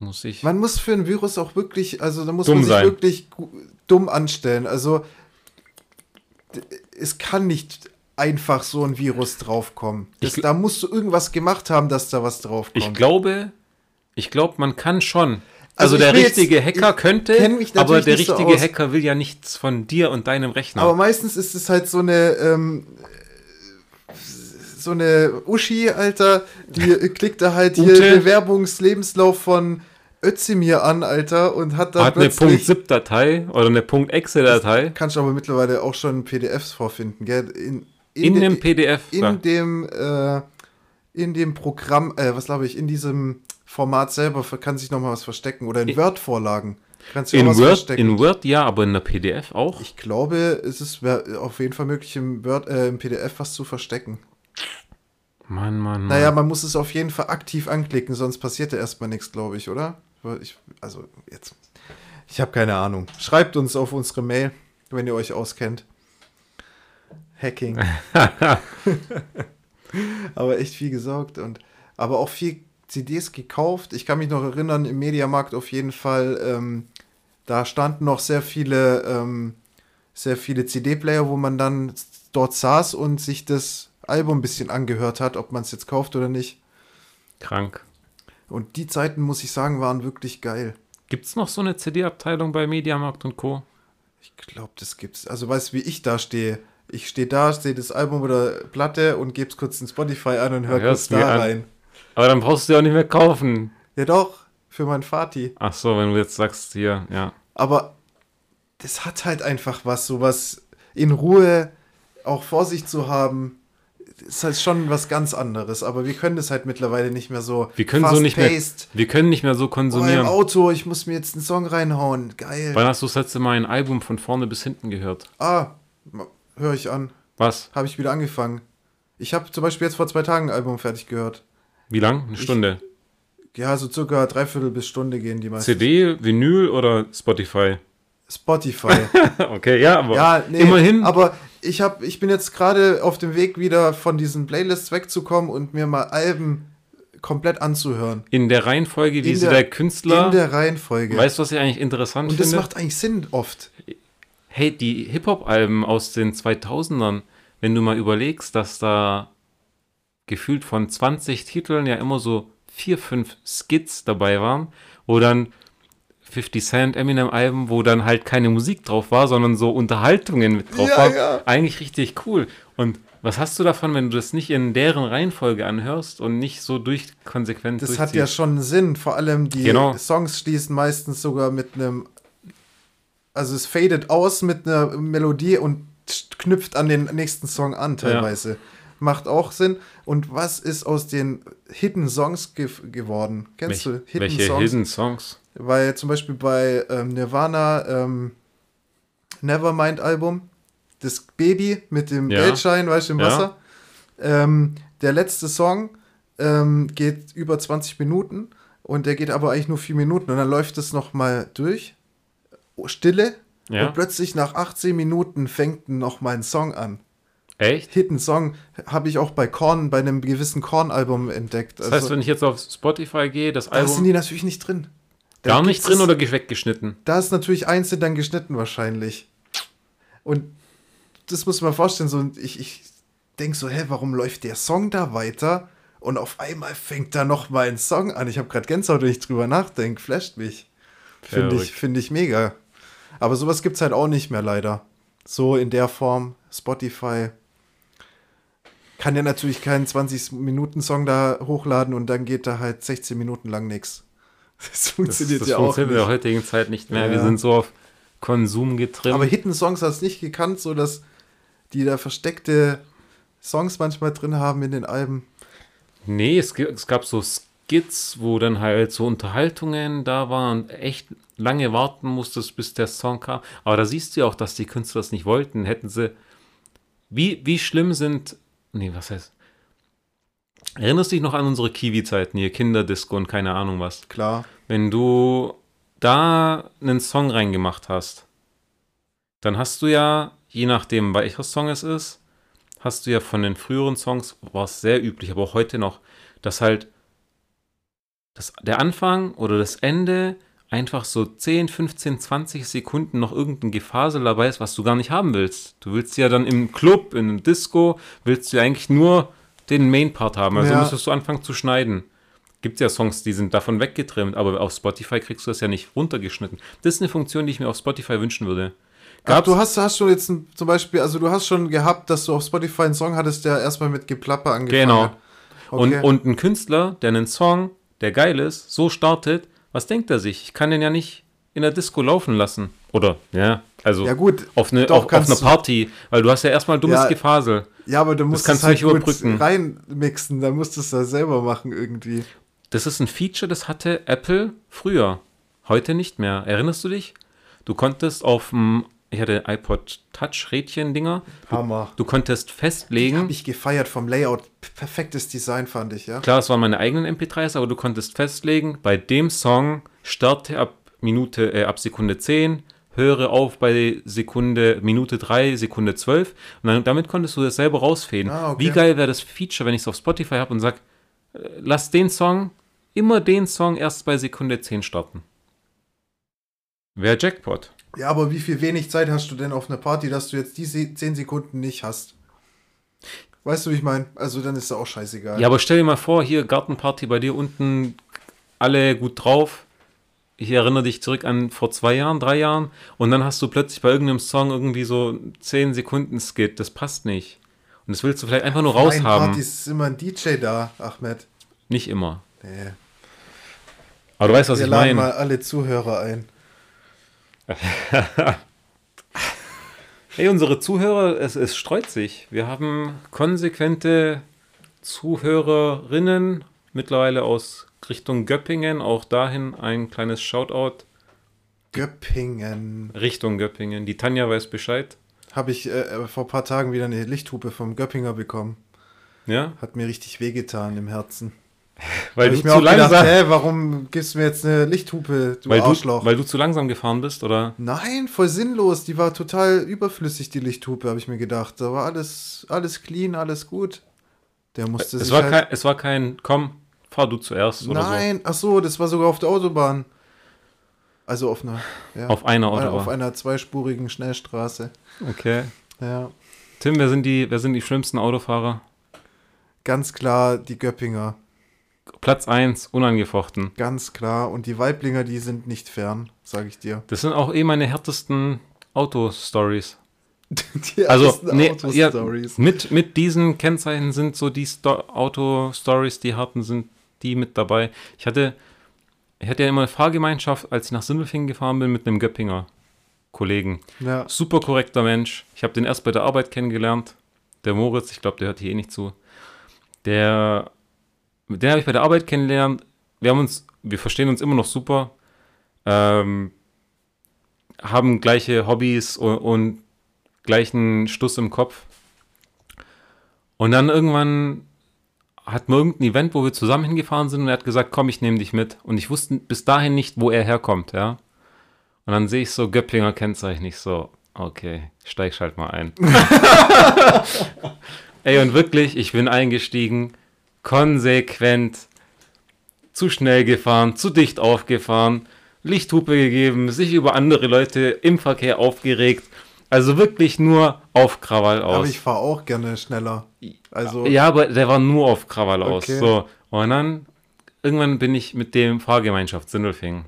Muss ich. Man muss für ein Virus auch wirklich, also da muss Dumm man sich sein. wirklich dumm anstellen. Also es kann nicht einfach so ein Virus draufkommen. Das, da musst du irgendwas gemacht haben, dass da was draufkommt. Ich glaube, ich glaube, man kann schon. Also Also, der will jetzt- richtige Hacker könnte, aber der so richtige aus. Hacker will ja nichts von dir und deinem Rechner. Aber meistens ist es halt so eine, ähm, so eine Uschi, Alter, die klickt da halt hier Ute. Bewerbungslebenslauf von Özdemir an, Alter, und hat dann Hat eine. .zip-Datei oder eine .exe-Datei Kannst du aber mittlerweile auch schon PDFs vorfinden, gell? In, in, de- dem PDF. in da. dem äh, in dem Programm, äh, was glaube ich, in diesem Format selber kann sich noch mal was verstecken oder in Word-Vorlagen kannst du In was Word, verstecken. in Word ja, aber in der PDF auch. ich glaube, es ist auf jeden Fall möglich im Word, äh, im PDF was zu verstecken. Mann, Mann, Mann. Naja, man muss es auf jeden Fall aktiv anklicken, sonst passiert ja erstmal nichts, glaube ich, oder? Ich, also jetzt, ich habe keine Ahnung. Schreibt uns auf unsere Mail, wenn ihr euch auskennt. Hacking. aber echt viel gesaugt und aber auch viel CDs gekauft. Ich kann mich noch erinnern, im Mediamarkt auf jeden Fall, ähm, da standen noch sehr viele, ähm, sehr viele CD-Player, wo man dann dort saß und sich das Album ein bisschen angehört hat, ob man es jetzt kauft oder nicht. Krank. Und die Zeiten, muss ich sagen, waren wirklich geil. Gibt es noch so eine CD-Abteilung bei Mediamarkt und Co.? Ich glaube, das gibt's. Also weißt du, wie ich da stehe? Ich stehe da, sehe das Album oder Platte und gebe es kurz in Spotify an und höre kurz da an. Aber dann brauchst du ja auch nicht mehr kaufen. Ja doch, für meinen Vati. Ach so, wenn du jetzt sagst, hier, ja. Aber das hat halt einfach was, sowas in Ruhe auch vor sich zu haben. Ist halt schon was ganz anderes. Aber wir können das halt mittlerweile nicht mehr so. Wir können so nicht mehr, fast-paced. wir können nicht mehr so Oh, im konsumieren. Auto, ich muss mir jetzt einen Song reinhauen. Geil. Wann hast du das letzte Mal ein Album von vorne bis hinten gehört? Ah, höre ich an. Was? Habe ich wieder angefangen. Ich habe zum Beispiel jetzt vor zwei Tagen ein Album fertig gehört. Wie lang? Eine Stunde. Ja, so circa dreiviertel bis Stunde gehen die meisten. CD, Vinyl oder Spotify? Spotify. okay, ja, aber ja, nee, immerhin. Aber ich, hab, ich bin jetzt gerade auf dem Weg, wieder von diesen Playlists wegzukommen und mir mal Alben komplett anzuhören. in der Reihenfolge, wie In sie der- der, Künstler. In der Reihenfolge. weißt du, was ich eigentlich interessant und das finde? macht eigentlich Sinn oft. hey, die Hip-Hop-Alben aus den 2000ern, wenn du mal überlegst, dass da gefühlt von 20 Titeln ja immer so vier, fünf Skits dabei waren, wo dann 50 Cent Eminem-Alben, wo dann halt keine Musik drauf war, sondern so Unterhaltungen mit drauf Ja, waren. ja. Eigentlich richtig cool. Und was hast du davon, wenn du das nicht in deren Reihenfolge anhörst und nicht so durchkonsequent Das hat ja schon einen Sinn. Vor allem die Genau. Songs schließen meistens sogar mit einem. Also es fadet aus mit einer Melodie und knüpft an den nächsten Song an, teilweise. macht auch Sinn. Und was ist aus den Hidden Songs ge geworden? Kennst Welch, du Hidden welche Songs? Hidden Songs? Weil zum Beispiel bei ähm, Nirvana ähm, Nevermind Album, das Baby mit dem Ja. Geldschein, weißt du, im Ja. Wasser. Ähm, der letzte Song ähm, geht über 20 Minuten und der geht aber eigentlich nur 4 Minuten und dann läuft es nochmal durch. Stille. Ja. Und plötzlich nach 18 Minuten fängt noch mal ein Song an. Echt? Hidden Song habe ich auch bei Korn, bei einem gewissen Korn-Album entdeckt. Das heißt, wenn ich jetzt auf Spotify gehe, das da sind Album die natürlich nicht drin. Da gar nicht drin oder weggeschnitten? Da ist natürlich einzeln dann geschnitten wahrscheinlich. Und das muss man vorstellen, so ich, ich denke so, hä, warum läuft der Song da weiter? Und auf einmal fängt da noch mal ein Song an. Ich habe gerade Gänsehaut, wenn ich drüber nachdenke. Flasht mich. Finde ich, finde ich mega. Aber sowas gibt es halt auch nicht mehr leider. So in der Form. Spotify kann ja natürlich keinen 20-Minuten-Song da hochladen und dann geht da halt 16 Minuten lang nichts. Das Das, funktioniert das ja auch funktioniert in der heutigen Zeit nicht mehr. Ja. Wir sind so auf Konsum getrimmt. Aber Hidden Songs hast du nicht gekannt, so dass die da versteckte Songs manchmal drin haben in den Alben. Nee, es, es gab so Skits, wo dann halt so Unterhaltungen da waren und echt lange warten musstest, bis der Song kam. Aber da siehst du ja auch, dass die Künstler das nicht wollten. Hätten sie. Wie, wie schlimm sind. Nee, was heißt. Erinnerst du dich noch an unsere Kiwi-Zeiten hier, Kinderdisco und keine Ahnung was? Klar. Wenn du da einen Song reingemacht hast, dann hast du ja, je nachdem welcher Song es ist, hast du ja von den früheren Songs, war es sehr üblich, aber auch heute noch, dass halt das, der Anfang oder das Ende einfach so 10, 15, 20 Sekunden noch irgendein Gefasel dabei ist, was du gar nicht haben willst. Du willst ja dann im Club, in einem Disco, willst du ja eigentlich nur den Main-Part haben. Also Ja. müsstest du anfangen zu schneiden. Gibt ja Songs, die sind davon weggetrimmt, aber auf Spotify kriegst du das ja nicht runtergeschnitten. Das ist eine Funktion, die ich mir auf Spotify wünschen würde. Ach, Gab's- du hast, hast schon jetzt ein, zum Beispiel, also du hast schon gehabt, dass du auf Spotify einen Song hattest, der erstmal mit Geplapper angefangen Genau. hat. Und, Okay. und ein Künstler, der einen Song, der geil ist, so startet, was denkt er sich? Ich kann den ja nicht in der Disco laufen lassen. Oder, ja, also ja gut, auf eine, doch, auf, auf eine Party, weil du hast ja erstmal dummes Ja. Gefasel. ja, aber du musst kannst es halt nicht überbrücken. reinmixen, da musst du es da selber machen irgendwie. Das ist ein Feature, das hatte Apple früher. Heute nicht mehr. Erinnerst du dich? Du konntest auf dem, ich hatte iPod Touch Rädchen-Dinger, Hammer. du konntest Hab festlegen, ich gefeiert vom Layout. Perfektes Design fand ich, ja. klar, es waren meine eigenen MP3s, aber du konntest festlegen, bei dem Song starte ab Minute, äh, ab Sekunde 10, höre auf bei Sekunde, Minute 3, Sekunde 12 und dann, damit konntest du das selber rausfäden. Ah, okay. Wie geil wäre das Feature, wenn ich es auf Spotify habe und sag, äh, lass den Song, immer den Song erst bei Sekunde 10 starten. Wäre Jackpot. Ja, aber wie viel wenig Zeit hast du denn auf einer Party, dass du jetzt diese 10 Sekunden nicht hast? Weißt du, wie ich meine? Also dann ist ja auch scheißegal. Ja, aber stell dir mal vor, hier Gartenparty bei dir unten, alle gut drauf. Ich erinnere dich zurück an vor zwei Jahren, drei Jahren und dann hast du plötzlich bei irgendeinem Song irgendwie so 10 Sekunden Skit. Das passt nicht. Und das willst du vielleicht einfach nur Bei raushaben. Partys ist immer ein DJ da, Ahmed. Nicht immer. Nee. Aber du weißt, was Wir ich laden meine. mal alle Zuhörer ein. Hey, unsere Zuhörer, es, es streut sich. Wir haben konsequente Zuhörerinnen, mittlerweile aus Richtung Göppingen. Auch dahin ein kleines Shoutout Göppingen. Richtung Göppingen. Die Tanja weiß Bescheid. Habe ich äh, vor ein paar Tagen wieder eine Lichthupe vom Göppinger bekommen. Ja, Hat mir richtig wehgetan im Herzen. Weil Hab du ich mir zu auch gedacht, langsam, hä, warum gibst du mir jetzt eine Lichthupe, du weil Arschloch? du, weil du zu langsam gefahren bist, oder? Nein, voll sinnlos. Die war total überflüssig, die Lichthupe, habe ich mir gedacht. Da war alles, alles clean, alles gut. Der musste Es sich war, halt kein, es war kein, komm, fahr du zuerst oder Nein, ach so, das war sogar auf der Autobahn. Also auf einer, ja, so. Auf einer Autobahn. auf einer zweispurigen Schnellstraße. okay. Ja, Tim, wer sind die, wer sind die schlimmsten Autofahrer? ganz klar die Göppinger, Platz 1, unangefochten. ganz klar. Und die Weiblinger, die sind nicht fern, sage ich dir. Das sind auch eh meine härtesten Autostories. Die Also, nee, ja, mit, mit diesen Kennzeichen sind so die Sto Auto-Stories, die harten, sind die mit dabei. Ich hatte, ich hatte ja immer eine Fahrgemeinschaft, als ich nach Sindelfingen gefahren bin, mit einem Göppinger Kollegen. Ja, Super korrekter Mensch. Ich habe den erst bei der Arbeit kennengelernt. der Moritz, ich glaube, der hört hier eh nicht zu. Der, den habe ich bei der Arbeit kennengelernt. Wir haben uns, wir verstehen uns immer noch super. Ähm, haben gleiche Hobbys und, und gleichen Stuss im Kopf. Und dann irgendwann hatten wir irgendein Event, wo wir zusammen hingefahren sind und er hat gesagt, komm, ich nehme dich mit. Und ich wusste bis dahin nicht, wo er herkommt, ja. Und dann sehe ich so Göppinger Kennzeichen, ich so, okay, steig halt mal ein. Ey, und wirklich, ich bin eingestiegen, konsequent, zu schnell gefahren, zu dicht aufgefahren, Lichthupe gegeben, sich über andere Leute im Verkehr aufgeregt. Also wirklich nur auf Krawall aus. Aber ich fahre auch gerne schneller. Also, ja, aber der war nur auf Krawall aus. Okay. So. Und dann, irgendwann bin ich mit dem Fahrgemeinschaft Sindelfing.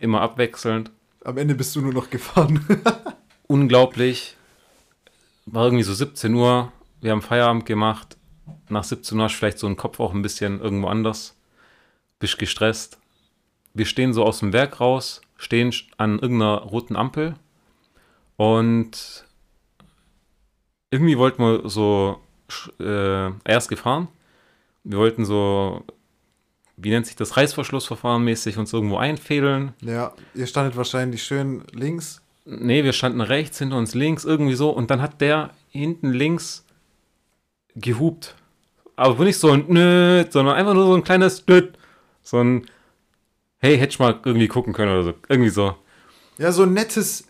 Immer abwechselnd. am Ende bist du nur noch gefahren. Unglaublich. War irgendwie so 17 Uhr. Wir haben Feierabend gemacht. Nach 17 Uhr hast du vielleicht so ein Kopf auch ein bisschen irgendwo anders. Bist gestresst. Wir stehen so aus dem Werk raus, stehen an irgendeiner roten Ampel. Und irgendwie wollten wir so äh, erst gefahren. Wir wollten so, wie nennt sich das, Reißverschlussverfahren mäßig uns irgendwo einfädeln. ja, ihr standet wahrscheinlich schön links. Nee, wir standen rechts, hinter uns links, irgendwie so. Und dann hat der hinten links gehupt. Aber nicht so ein Nö, sondern einfach nur so ein kleines Nö. So ein, hey, hätte ich mal irgendwie gucken können oder so. Irgendwie so. Ja, so ein nettes.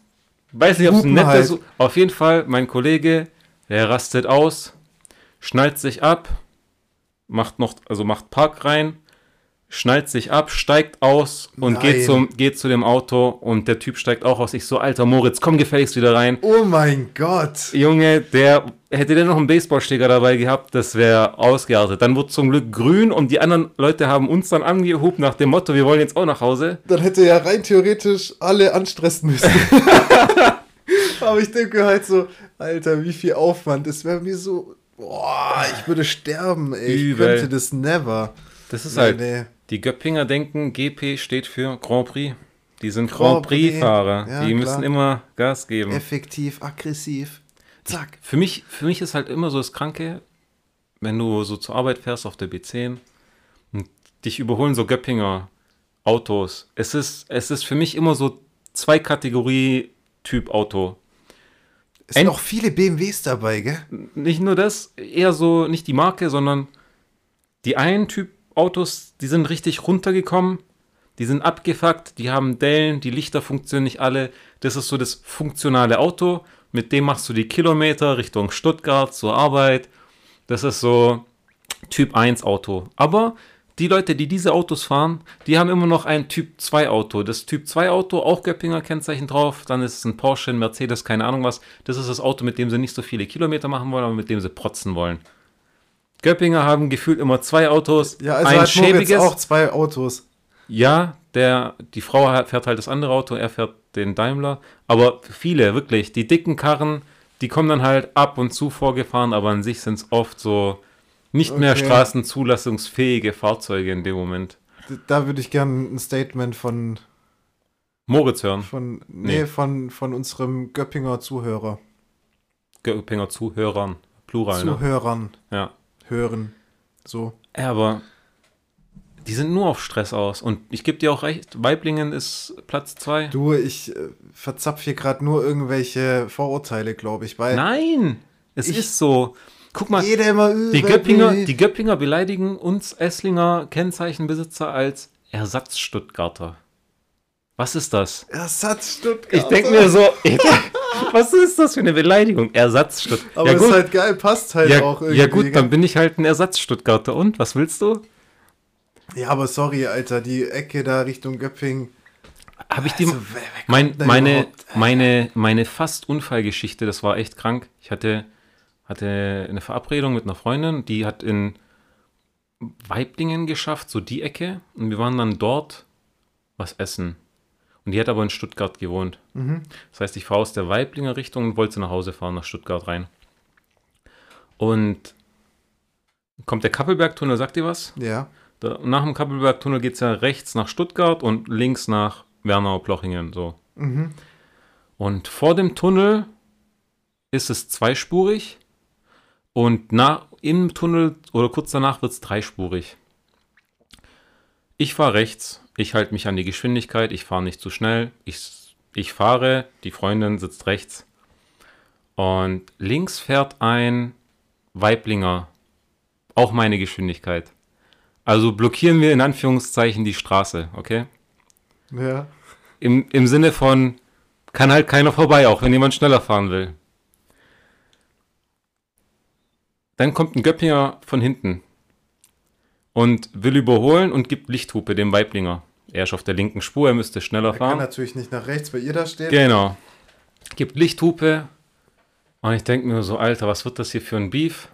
Weiß nicht, ob es ein netter halt. Auf jeden Fall, mein Kollege, der rastet aus, schnallt sich ab, macht noch, also macht Park rein, schnallt sich ab, steigt aus und Nein. geht, zum, geht zu dem Auto und der Typ steigt auch aus. Ich so, alter Moritz, komm gefälligst wieder rein. Oh mein Gott. Junge, der hätte der noch einen Baseballschläger dabei gehabt, das wäre ausgeartet. Dann wurde zum Glück grün und die anderen Leute haben uns dann angehoben nach dem Motto, wir wollen jetzt auch nach Hause. Dann hätte ja rein theoretisch alle anstressen müssen. Aber ich denke halt so, Alter, wie viel Aufwand. Das wäre mir so. Boah, ich würde sterben, ey. Ich Übel. könnte das never. Das ist Nee, halt, nee. Die Göppinger denken, GP steht für Grand Prix. Die sind Grand Grand Prix, Prix-Fahrer. ja, die klar. müssen immer Gas geben. Effektiv, aggressiv. Zack. Für mich, für mich ist halt immer so das Kranke, wenn du so zur Arbeit fährst auf der B10 und dich überholen so Göppinger Autos. Es ist, es ist für mich immer so zwei Kategorie Typ Auto. Es sind End- auch viele BMWs dabei, gell? Nicht nur das, eher so nicht die Marke, sondern die einen Typ Autos, die sind richtig runtergekommen, die sind abgefuckt, die haben Dellen, die Lichter funktionieren nicht alle. Das ist so das funktionale Auto, mit dem machst du die Kilometer Richtung Stuttgart zur Arbeit. Das ist so Typ 1 Auto. Aber die Leute, die diese Autos fahren, die haben immer noch ein Typ 2 Auto. Das Typ 2 Auto, auch Göppinger Kennzeichen drauf, dann ist es ein Porsche, ein Mercedes, keine Ahnung was. Das ist das Auto, mit dem sie nicht so viele Kilometer machen wollen, aber mit dem sie protzen wollen. Göppinger haben gefühlt immer zwei Autos. Ja, also ein hat Moritz schäbiges. auch zwei Autos. Ja, der, die Frau fährt halt das andere Auto, er fährt den Daimler. Aber viele, wirklich, die dicken Karren, die kommen dann halt ab und zu vorgefahren, aber an sich sind es oft so nicht mehr Okay. straßenzulassungsfähige Fahrzeuge in dem Moment. Da würde ich gerne ein Statement von, Moritz hören, von, nee, Nee. von, von unserem Göppinger Zuhörer. Göppinger Zuhörern, Plural, ne? Zuhörern Ja. Hören. So. ja, aber die sind nur auf Stress aus. Und ich gebe dir auch recht, Weiblingen ist Platz zwei. Du, ich äh, verzapf hier gerade nur irgendwelche Vorurteile, glaube ich, weil Nein, es ist so. Guck mal, Die Göppinger, die Göppinger beleidigen uns Esslinger Kennzeichenbesitzer als Ersatz-Stuttgarter. Was ist das? Ersatz Stuttgart. Ich denke mir so, ich was ist das für eine Beleidigung? Ersatz-Stuttgarter. Aber Ja, ist gut, halt geil, passt halt ja, auch irgendwie. ja gut, dann bin ich halt ein Ersatz-Stuttgarter. Und, was willst du? Ja, aber sorry, Alter, die Ecke da Richtung Göpping. Habe ich die... Also, wer- wer mein, meine, überhaupt? meine, meine fast Unfallgeschichte, das war echt krank. Ich hatte, hatte eine Verabredung mit einer Freundin, die hat in Weiblingen geschafft, so die Ecke. Und wir waren dann dort was essen. Und die hat aber in Stuttgart gewohnt. Das heißt, ich fahre aus der Weiblinger Richtung und wollte nach Hause fahren, nach Stuttgart rein. Und kommt der Kappelbergtunnel, sagt ihr was? Ja. Da, nach dem Kappelbergtunnel geht es ja rechts nach Stuttgart und links nach Wernau-Plochingen. So. Mhm. Und vor dem Tunnel ist es zweispurig Und nach, im Tunnel oder kurz danach wird es dreispurig. Ich fahre rechts, ich halte mich an die Geschwindigkeit, ich fahre nicht zu schnell, ich, ich fahre, die Freundin sitzt rechts. Und links fährt ein Weiblinger, auch meine Geschwindigkeit. Also blockieren wir in Anführungszeichen die Straße, okay? Ja. Im, Im Sinne von, kann halt keiner vorbei, auch wenn jemand schneller fahren will. Dann kommt ein Göppinger von hinten und will überholen und gibt Lichthupe dem Weiblinger. Er ist auf der linken Spur, er müsste schneller Er kann fahren. natürlich nicht nach rechts, weil ihr da steht. Genau. Gibt Lichthupe. Und ich denke mir so, Alter, was wird das hier für ein Beef?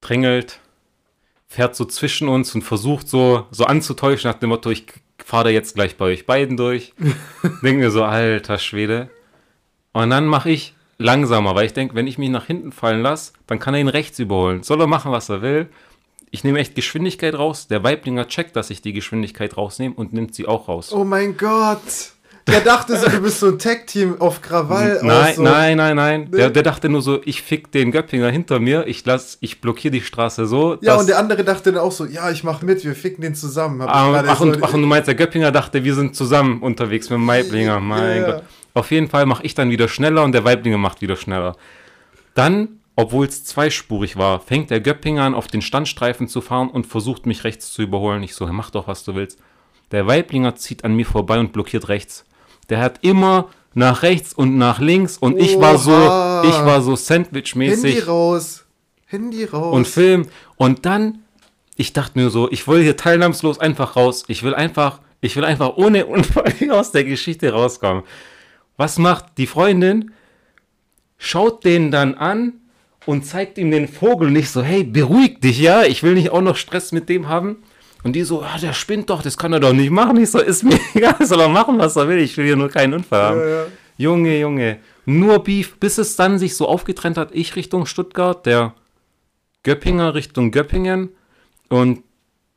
Drängelt, fährt so zwischen uns und versucht so, so anzutäuschen nach dem Motto, ich fahre da jetzt gleich bei euch beiden durch. denke mir so, alter Schwede. Und dann mache ich langsamer, weil ich denke, wenn ich mich nach hinten fallen lasse, dann kann er ihn rechts überholen. Soll er machen, was er will. Ich nehme echt Geschwindigkeit raus. Der Weiblinger checkt, dass ich die Geschwindigkeit rausnehme und nimmt sie auch raus. Oh mein Gott. Der dachte so, du bist so ein Tag-Team auf Krawall. Nein, so. nein, nein, nein. Der, der dachte nur so, ich fick den Göppinger hinter mir, ich lass, ich blockiere die Straße so. Ja, und der andere dachte dann auch so, ja, ich mach mit, wir ficken den zusammen. Hab Ah, ach, so- und, ach, und du meinst, der Göppinger dachte, wir sind zusammen unterwegs mit dem Weiblinger. Mein Ja. Gott. Auf jeden Fall mache ich dann wieder schneller und der Weiblinger macht wieder schneller. Dann, obwohl es zweispurig war, fängt der Göppinger an, auf den Standstreifen zu fahren und versucht mich rechts zu überholen. Ich so, mach doch, was du willst. Der Weiblinger zieht an mir vorbei und blockiert rechts. Der hat immer nach rechts und nach links und ich war so, Oha. ich war so Handy Sandwich-mäßig raus. Handy raus. und Film. Und dann, ich dachte mir so, ich will hier teilnahmslos einfach raus. Ich will einfach, ich will einfach ohne Unfall aus der Geschichte rauskommen. Was macht die Freundin? Schaut den dann an und zeigt ihm den Vogel nicht so, hey, beruhig dich, ja, ich will nicht auch noch Stress mit dem haben. Und die so, ah, der spinnt doch, das kann er doch nicht machen. Ich so, ist mir egal, soll er machen, was er will, ich will hier nur keinen Unfall haben. Ja, ja. Junge, Junge, nur Beef, bis es dann sich so aufgetrennt hat, ich Richtung Stuttgart, der Göppinger Richtung Göppingen und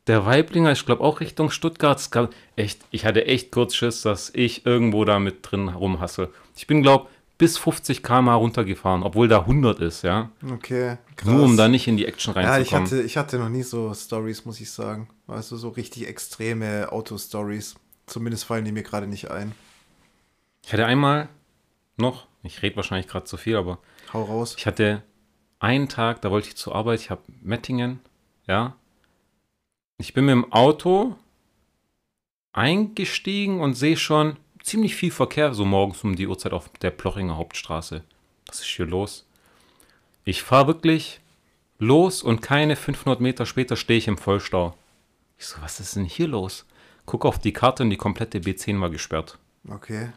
der Weiblinger, ich glaube auch Richtung Stuttgart. Echt, ich hatte echt kurz Schiss, dass ich irgendwo da mit drin rumhassel. Ich bin, glaube bis 50 km/h runtergefahren, obwohl da 100 ist, ja. Okay, krass. Nur um da nicht in die Action Ja, ich reinzukommen. hatte, ich hatte noch nie so Stories, muss ich sagen. Du, so richtig extreme Auto-Stories. Zumindest fallen die mir gerade nicht ein. ich hatte einmal noch, ich rede wahrscheinlich gerade zu viel, aber Hau raus. Ich hatte einen Tag, da wollte ich zur Arbeit, ich habe Mettingen, ja. Ich bin mit dem Auto eingestiegen und sehe schon ziemlich viel Verkehr, so morgens um die Uhrzeit auf der Plochinger Hauptstraße. Was ist hier los? Ich fahre wirklich los und keine 500 Meter später stehe ich im Vollstau. Ich so, was ist denn hier los? Guck auf die Karte und die komplette B10 war gesperrt. Okay.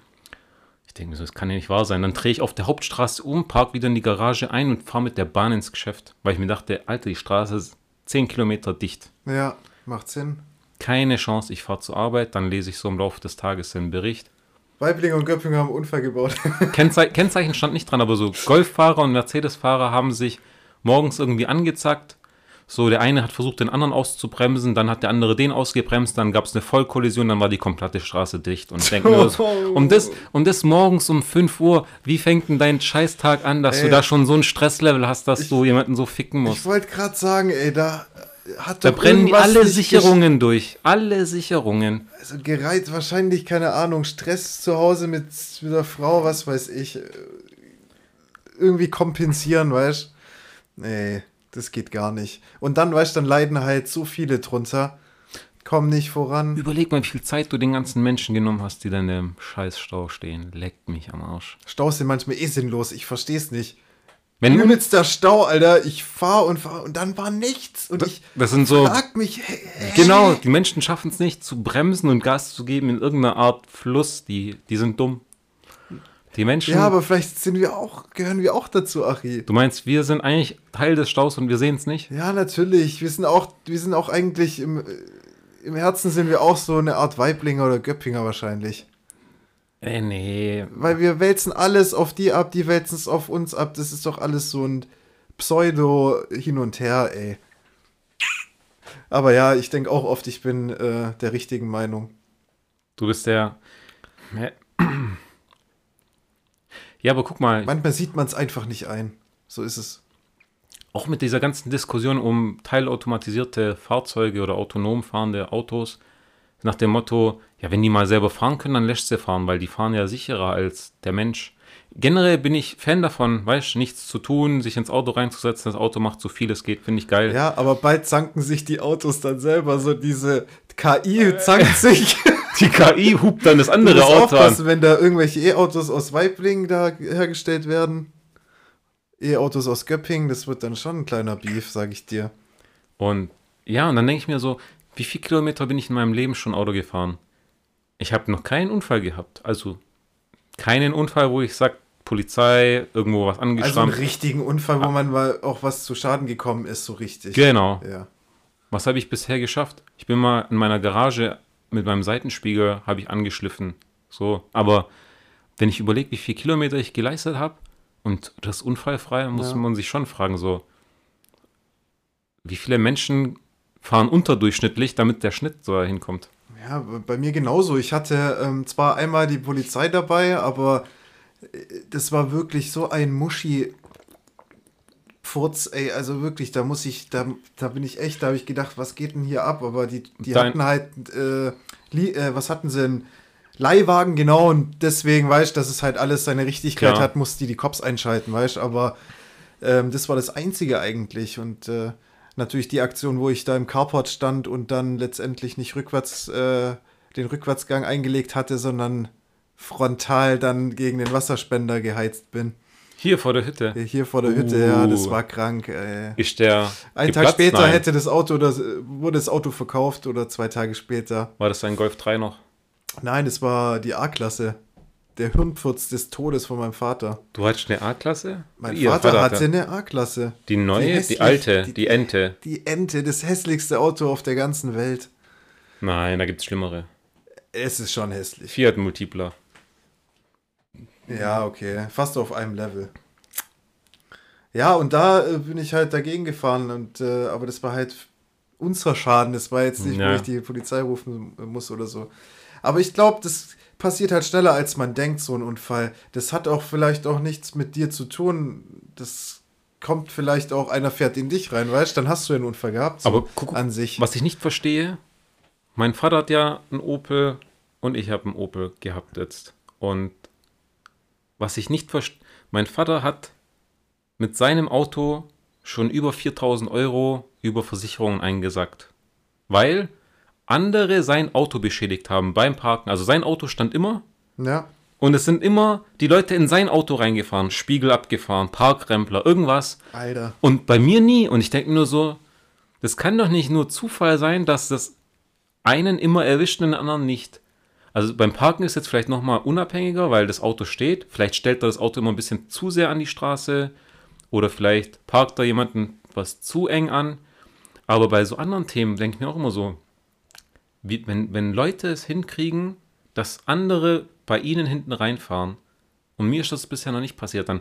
Ich denke mir so, das kann ja nicht wahr sein. Dann drehe ich auf der Hauptstraße um, park wieder in die Garage ein und fahre mit der Bahn ins Geschäft. Weil ich mir dachte, Alter, die Straße ist 10 Kilometer dicht. Ja, macht Sinn. Keine Chance, ich fahre zur Arbeit, dann lese ich so im Laufe des Tages den Bericht. Weibling und Göpping haben einen Unfall gebaut. Kennzei Kennzeichen stand nicht dran, aber so Golffahrer und Mercedes-Fahrer haben sich morgens irgendwie angezackt. So, der eine hat versucht, den anderen auszubremsen, dann hat der andere den ausgebremst, dann gab es eine Vollkollision, dann war die komplette Straße dicht. Und ich denke mir so, und das, und das morgens um 5 Uhr, wie fängt denn dein Scheißtag an, dass du Ey. da schon so ein Stresslevel hast, dass du jemanden so ficken ich musst? wollte gerade sagen, ey, da hat Da brennen alle Sicherungen durch. Alle Sicherungen. Also gereizt, wahrscheinlich, keine Ahnung, Stress zu Hause mit, mit der Frau, was weiß ich. äh, Irgendwie kompensieren, weißt du? Nee, das geht gar nicht. Und dann, weißt du, dann leiden halt so viele drunter. Kommen nicht voran. Überleg mal, wie viel Zeit du den ganzen Menschen genommen hast, die da in dem Scheißstau stehen. Leckt mich am Arsch. Staus sind manchmal eh sinnlos, ich versteh's nicht. Wenn Übelster Stau, Alter. Ich fahr und fahr und dann war nichts. Und ich das sind so, frag mich, hä, hä? genau, die Menschen schaffen es nicht zu bremsen und Gas zu geben in irgendeiner Art Fluss. Die, die sind dumm. Die Menschen, Ja, aber vielleicht sind wir auch, gehören wir auch dazu, Achi. du meinst, wir sind eigentlich Teil des Staus und wir sehen es nicht? Ja, natürlich. Wir sind auch, wir sind auch eigentlich im, im Herzen sind wir auch so eine Art Weiblinger oder Göppinger wahrscheinlich. Äh, nee. Weil wir wälzen alles auf die ab, die wälzen es auf uns ab. Das ist doch alles so ein Pseudo hin und her, ey. Aber ja, ich denke auch oft, ich bin äh, der richtigen Meinung. Du bist der. Ja, aber guck mal, Manchmal sieht man es einfach nicht ein. So ist es. auch mit dieser ganzen Diskussion um teilautomatisierte Fahrzeuge oder autonom fahrende Autos, nach dem Motto, ja, wenn die mal selber fahren können, dann lässt sie fahren, weil die fahren ja sicherer als der Mensch. Generell bin ich Fan davon, weißt du, nichts zu tun, sich ins Auto reinzusetzen, das Auto macht so viel es geht, finde ich geil. Ja, aber bald zanken sich die Autos dann selber, so diese KI zankt sich. Die KI hupt dann das Du andere musst Auto aufpassen, an. wenn da irgendwelche E-Autos aus Weibling da hergestellt werden. E-Autos aus Göppingen, das wird dann schon ein kleiner Beef, sag ich dir. Und ja, und dann denke ich mir so, wie viele Kilometer bin ich in meinem Leben schon Auto gefahren? Ich habe noch keinen Unfall gehabt. Also keinen Unfall, wo ich sage, Polizei, irgendwo was Also einen richtigen Unfall, wo man mal auch was zu Schaden gekommen ist, so richtig. genau. Ja. Was habe ich bisher geschafft? Ich bin mal in meiner Garage mit meinem Seitenspiegel, habe ich angeschliffen. So, aber wenn ich überlege, wie viele Kilometer ich geleistet habe und das unfallfrei, muss Ja. man sich schon fragen, so, wie viele Menschen fahren unterdurchschnittlich, damit der Schnitt so hinkommt. Ja, bei mir genauso. Ich hatte ähm, zwar einmal die Polizei dabei, aber äh, das war wirklich so ein Muschi. Furz, ey, also wirklich, da muss ich, da, da bin ich echt, da habe ich gedacht, was geht denn hier ab? Aber die, die Dein- hatten halt, äh, äh, was hatten sie denn? Leihwagen, genau, und deswegen, weißt du, dass es halt alles seine Richtigkeit Klar. hat, mussten die die Cops einschalten, weißt du, aber ähm, das war das Einzige eigentlich und äh, natürlich die Aktion, wo ich da im Carport stand und dann letztendlich nicht rückwärts äh, den Rückwärtsgang eingelegt hatte, sondern frontal dann gegen den Wasserspender geheizt bin. Hier vor der Hütte Hier vor der Hütte, ja, das Uh. war krank. Ey. ist der. Einen Tag geplatzt? später Nein. hätte das Auto, das, wurde das Auto verkauft oder zwei Tage später. War das ein Golf 3 noch? Nein, das war die A-Klasse. Der Hirnputz des Todes von meinem Vater. Du hattest eine A-Klasse? Mein Ihr Vater Vater hatte eine A-Klasse. Die neue, die, hässlich- alte, die, die- Ente. Die Ente, das hässlichste Auto auf der ganzen Welt. Nein, da gibt es schlimmere. Es ist schon hässlich. Fiat Multipler. Ja, okay. Fast auf einem Level. Ja, und da äh, bin ich halt dagegen gefahren. Und, äh, aber das war halt unser Schaden. Das war jetzt nicht, Ja. wo ich die Polizei rufen muss oder so. Aber ich glaube, das passiert halt schneller, als man denkt, so ein Unfall. Das hat auch vielleicht auch nichts mit dir zu tun. Das kommt vielleicht auch, einer fährt in dich rein, weißt du? Dann hast du ja einen Unfall gehabt. So Aber guck- an sich. Was ich nicht verstehe, mein Vater hat ja einen Opel und ich habe einen Opel gehabt jetzt. Und was ich nicht verstehe, mein Vater hat mit seinem Auto schon über 4000 Euro über Versicherungen eingesackt. Weil andere sein Auto beschädigt haben beim Parken. Also sein Auto stand immer Ja. und es sind immer die Leute in sein Auto reingefahren, Spiegel abgefahren, Parkrempler, irgendwas. Alter. Und bei mir nie. Und ich denke nur so, das kann doch nicht nur Zufall sein, dass das einen immer erwischt und den anderen nicht. Also beim Parken ist jetzt vielleicht nochmal unabhängiger, weil das Auto steht. Vielleicht stellt er das Auto immer ein bisschen zu sehr an die Straße. Oder vielleicht parkt da jemanden was zu eng an. Aber bei so anderen Themen denke ich mir auch immer so, wie, wenn, wenn Leute es hinkriegen, dass andere bei ihnen hinten reinfahren, und mir ist das bisher noch nicht passiert, dann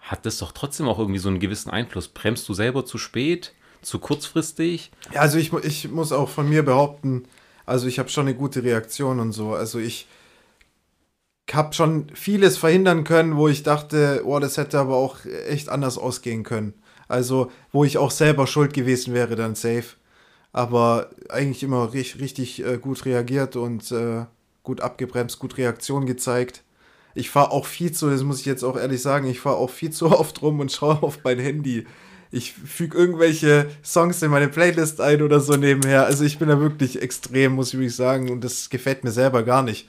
hat das doch trotzdem auch irgendwie so einen gewissen Einfluss. Bremst du selber zu spät, zu kurzfristig? Ja, also ich, ich muss auch von mir behaupten, also ich habe schon eine gute Reaktion und so. Also ich habe schon vieles verhindern können, wo ich dachte, oh, das hätte aber auch echt anders ausgehen können. Also wo ich auch selber schuld gewesen wäre, dann safe. Aber eigentlich immer richtig, richtig äh, gut reagiert und äh, gut abgebremst, gut Reaktion gezeigt. Ich fahre auch viel zu, das muss ich jetzt auch ehrlich sagen, ich fahre auch viel zu oft rum und schaue auf mein Handy. Ich füge irgendwelche Songs in meine Playlist ein oder so nebenher. Also ich bin da wirklich extrem, muss ich wirklich sagen. Und das gefällt mir selber gar nicht.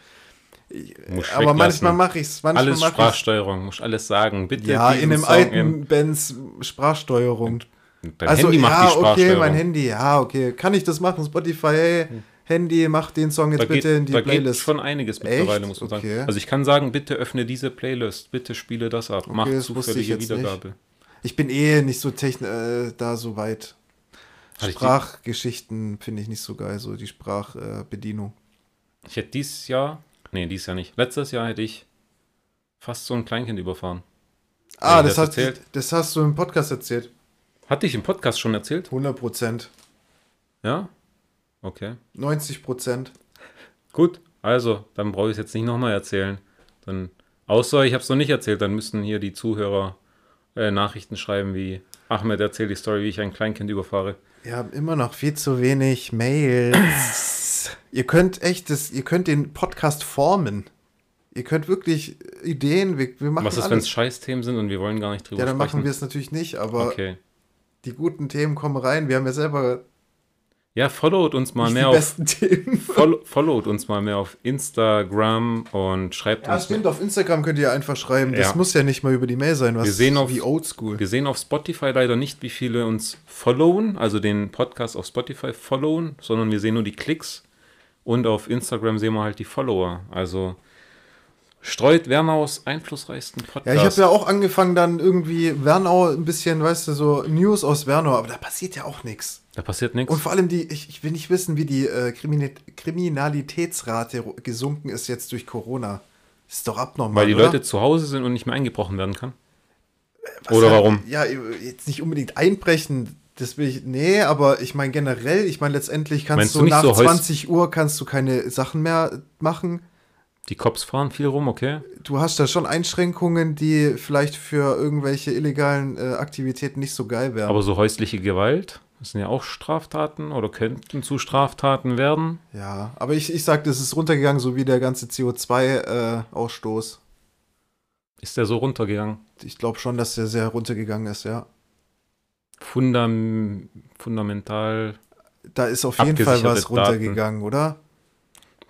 Ich, aber manchmal mache ich es. alles mach. Sprachsteuerung, musst alles sagen. Bitte Ja, in einem Song alten Benz Sprachsteuerung. im- Dein also Handy macht ja, die okay, Sprachsteuerung. mein Handy. Ja, okay. Kann ich das machen? Spotify, hey, Handy, mach den Song jetzt da bitte geht, in die da geht Playlist. schon einiges mittlerweile, Echt? muss man sagen. Okay. Also ich kann sagen, bitte öffne diese Playlist, bitte spiele das ab, mach das wusste ich zufällige jetzt nicht. Wiedergabe. Ich bin eh nicht so techn äh, da so weit. Hatte Sprachgeschichten finde ich nicht so geil, so die Sprachbedienung. Äh. Ich hätte dieses Jahr, nee, dieses Jahr nicht, letztes Jahr hätte ich fast so ein Kleinkind überfahren. ah, das, das hat, das hast du im Podcast erzählt. Hatte ich im Podcast schon erzählt? 100 Prozent. Ja? Okay. 90 Prozent. Gut, also, dann brauche ich es jetzt nicht nochmal erzählen. Dann, außer ich habe es noch nicht erzählt, dann müssen hier die Zuhörer äh, Nachrichten schreiben wie Ahmed erzählt die Story, wie ich ein Kleinkind überfahre. Wir haben immer noch viel zu wenig Mails. ihr könnt echt das, ihr könnt den Podcast formen. Ihr könnt wirklich Ideen, wir, wir machen Was ist, wenn es Scheißthemen sind und wir wollen gar nicht drüber Ja, dann sprechen? machen wir es natürlich nicht, aber Okay. Die guten Themen kommen rein. Wir haben ja selber Ja, followt uns mal mehr die auf besten Themen. Follow, followt uns mal mehr auf Instagram und schreibt Ja, uns. stimmt, auf Instagram könnt ihr einfach schreiben. Das Ja. muss ja nicht mal über die Mail sein, was Wir sehen auf- wie oldschool. Wir sehen auf Spotify leider nicht, wie viele uns followen, also den Podcast auf Spotify followen, sondern wir sehen nur die Klicks und auf Instagram sehen wir halt die Follower. Also streut Wernaus einflussreichsten Podcast. Ja, ich habe ja auch angefangen dann irgendwie Wernau ein bisschen, weißt du, so News aus Wernau, aber da passiert ja auch nichts. da passiert nichts. Und vor allem die, ich, ich will nicht wissen, wie die äh, Krimine- Kriminalitätsrate gesunken ist jetzt durch Corona. Ist doch abnormal. Weil die oder? Leute zu Hause sind und nicht mehr eingebrochen werden kann. Was Oder halt- warum? Ja, jetzt nicht unbedingt einbrechen. Das will ich, nee, aber ich meine generell, ich meine letztendlich kannst Meinst du, du nach so heus- 20 Uhr kannst du keine Sachen mehr machen. Die Cops fahren viel rum, okay? Du hast da schon Einschränkungen, die vielleicht für irgendwelche illegalen äh, Aktivitäten nicht so geil wären. Aber so häusliche Gewalt, das sind ja auch Straftaten oder könnten zu Straftaten werden. Ja, aber ich, ich sag, das ist runtergegangen, so wie der ganze CO2-Ausstoß. Ist der so runtergegangen? ich glaube schon, dass der sehr runtergegangen ist, ja. Fundam fundamental Da ist auf jeden Fall was Abgesicherte Daten. runtergegangen, oder?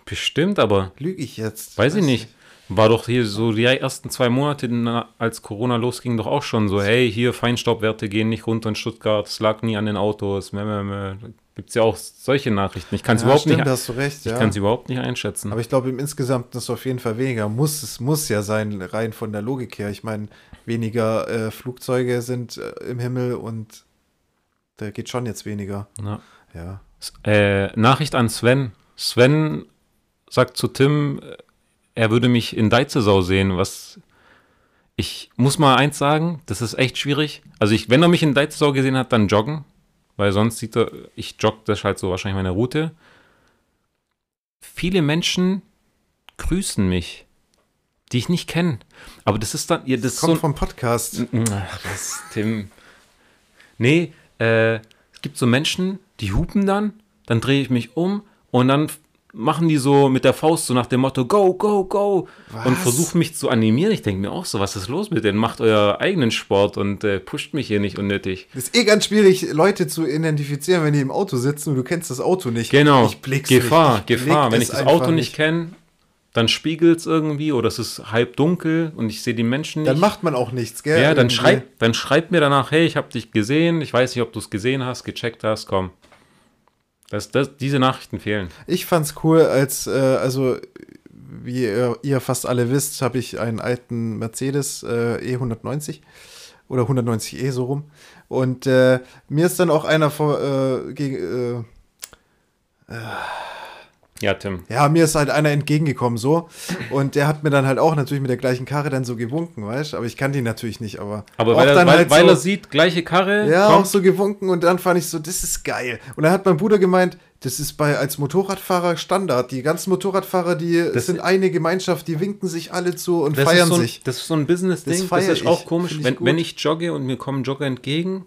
Bestimmt, aber Lüge ich jetzt? Weiß ich nicht. War doch hier so die ersten zwei Monate, na- als Corona losging, doch auch schon so, hey, hier Feinstaubwerte gehen nicht runter in Stuttgart, es lag nie an den Autos. Gibt es ja auch solche Nachrichten. Ich kann es Ja, überhaupt, stimmt, nicht, hast du recht, ich ja. kann's überhaupt nicht einschätzen. Aber ich glaube, im Insgesamt ist es auf jeden Fall weniger. Muss, es muss ja sein, rein von der Logik her. Ich meine, weniger äh, Flugzeuge sind äh, im Himmel und da geht schon jetzt weniger. Ja. Ja. Äh, Nachricht an Sven. Sven sagt zu Tim, er würde mich in Deizesau sehen, was ich muss mal eins sagen, das ist echt schwierig. Also ich, wenn er mich in Deizesau gesehen hat, dann joggen, weil sonst sieht er, ich jogge, das ist halt so wahrscheinlich meine Route. Viele Menschen grüßen mich, die ich nicht kenne. Aber das ist dann, ja, das ist Kommt so, vom Podcast. Ach, das Tim. Nee, äh, es gibt so Menschen, die hupen dann, dann drehe ich mich um und dann machen die so mit der Faust so nach dem Motto Go, go, go und Was? versuchen mich zu animieren. Ich denke mir auch so, was ist los mit denen? Macht euer eigenen Sport und äh, pusht mich hier nicht unnötig. Das ist eh ganz schwierig, Leute zu identifizieren, wenn die im Auto sitzen und du kennst das Auto nicht. Genau, Ich blick's Gefahr, nicht. Ich Gefahr. blick Wenn ich das Auto nicht kenne, dann spiegelt es irgendwie oder es ist halb dunkel und ich sehe die Menschen nicht. Dann macht man auch nichts, gell? Ja, dann Irgendwie. schreib, dann schreib mir danach, hey, ich habe dich gesehen, ich weiß nicht, ob du es gesehen hast, gecheckt hast, komm. Das, das, diese Nachrichten fehlen. Ich fand's cool, als, äh, also, wie ihr, ihr fast alle wisst, habe ich einen alten Mercedes äh, E190 oder 190e so rum. Und äh, mir ist dann auch einer vor, äh, gegen, äh, Ja, Tim. ja, mir ist halt einer entgegengekommen so. Und der hat mir dann halt auch natürlich mit der gleichen Karre dann so gewunken, weißt du? Aber ich kannte ihn natürlich nicht, aber. Aber auch weil, er, dann weil, halt weil so, er sieht, gleiche Karre, Ja, auch kommt, so gewunken und dann fand ich so, das ist geil. Und dann hat mein Bruder gemeint, das ist bei als Motorradfahrer Standard. Die ganzen Motorradfahrer, die Das- sind eine Gemeinschaft, die winken sich alle zu und feiern so ein, sich. Das ist so ein Business-Ding, Das das, ist auch ich, komisch. ich Wenn, wenn ich jogge und mir kommen Jogger entgegen,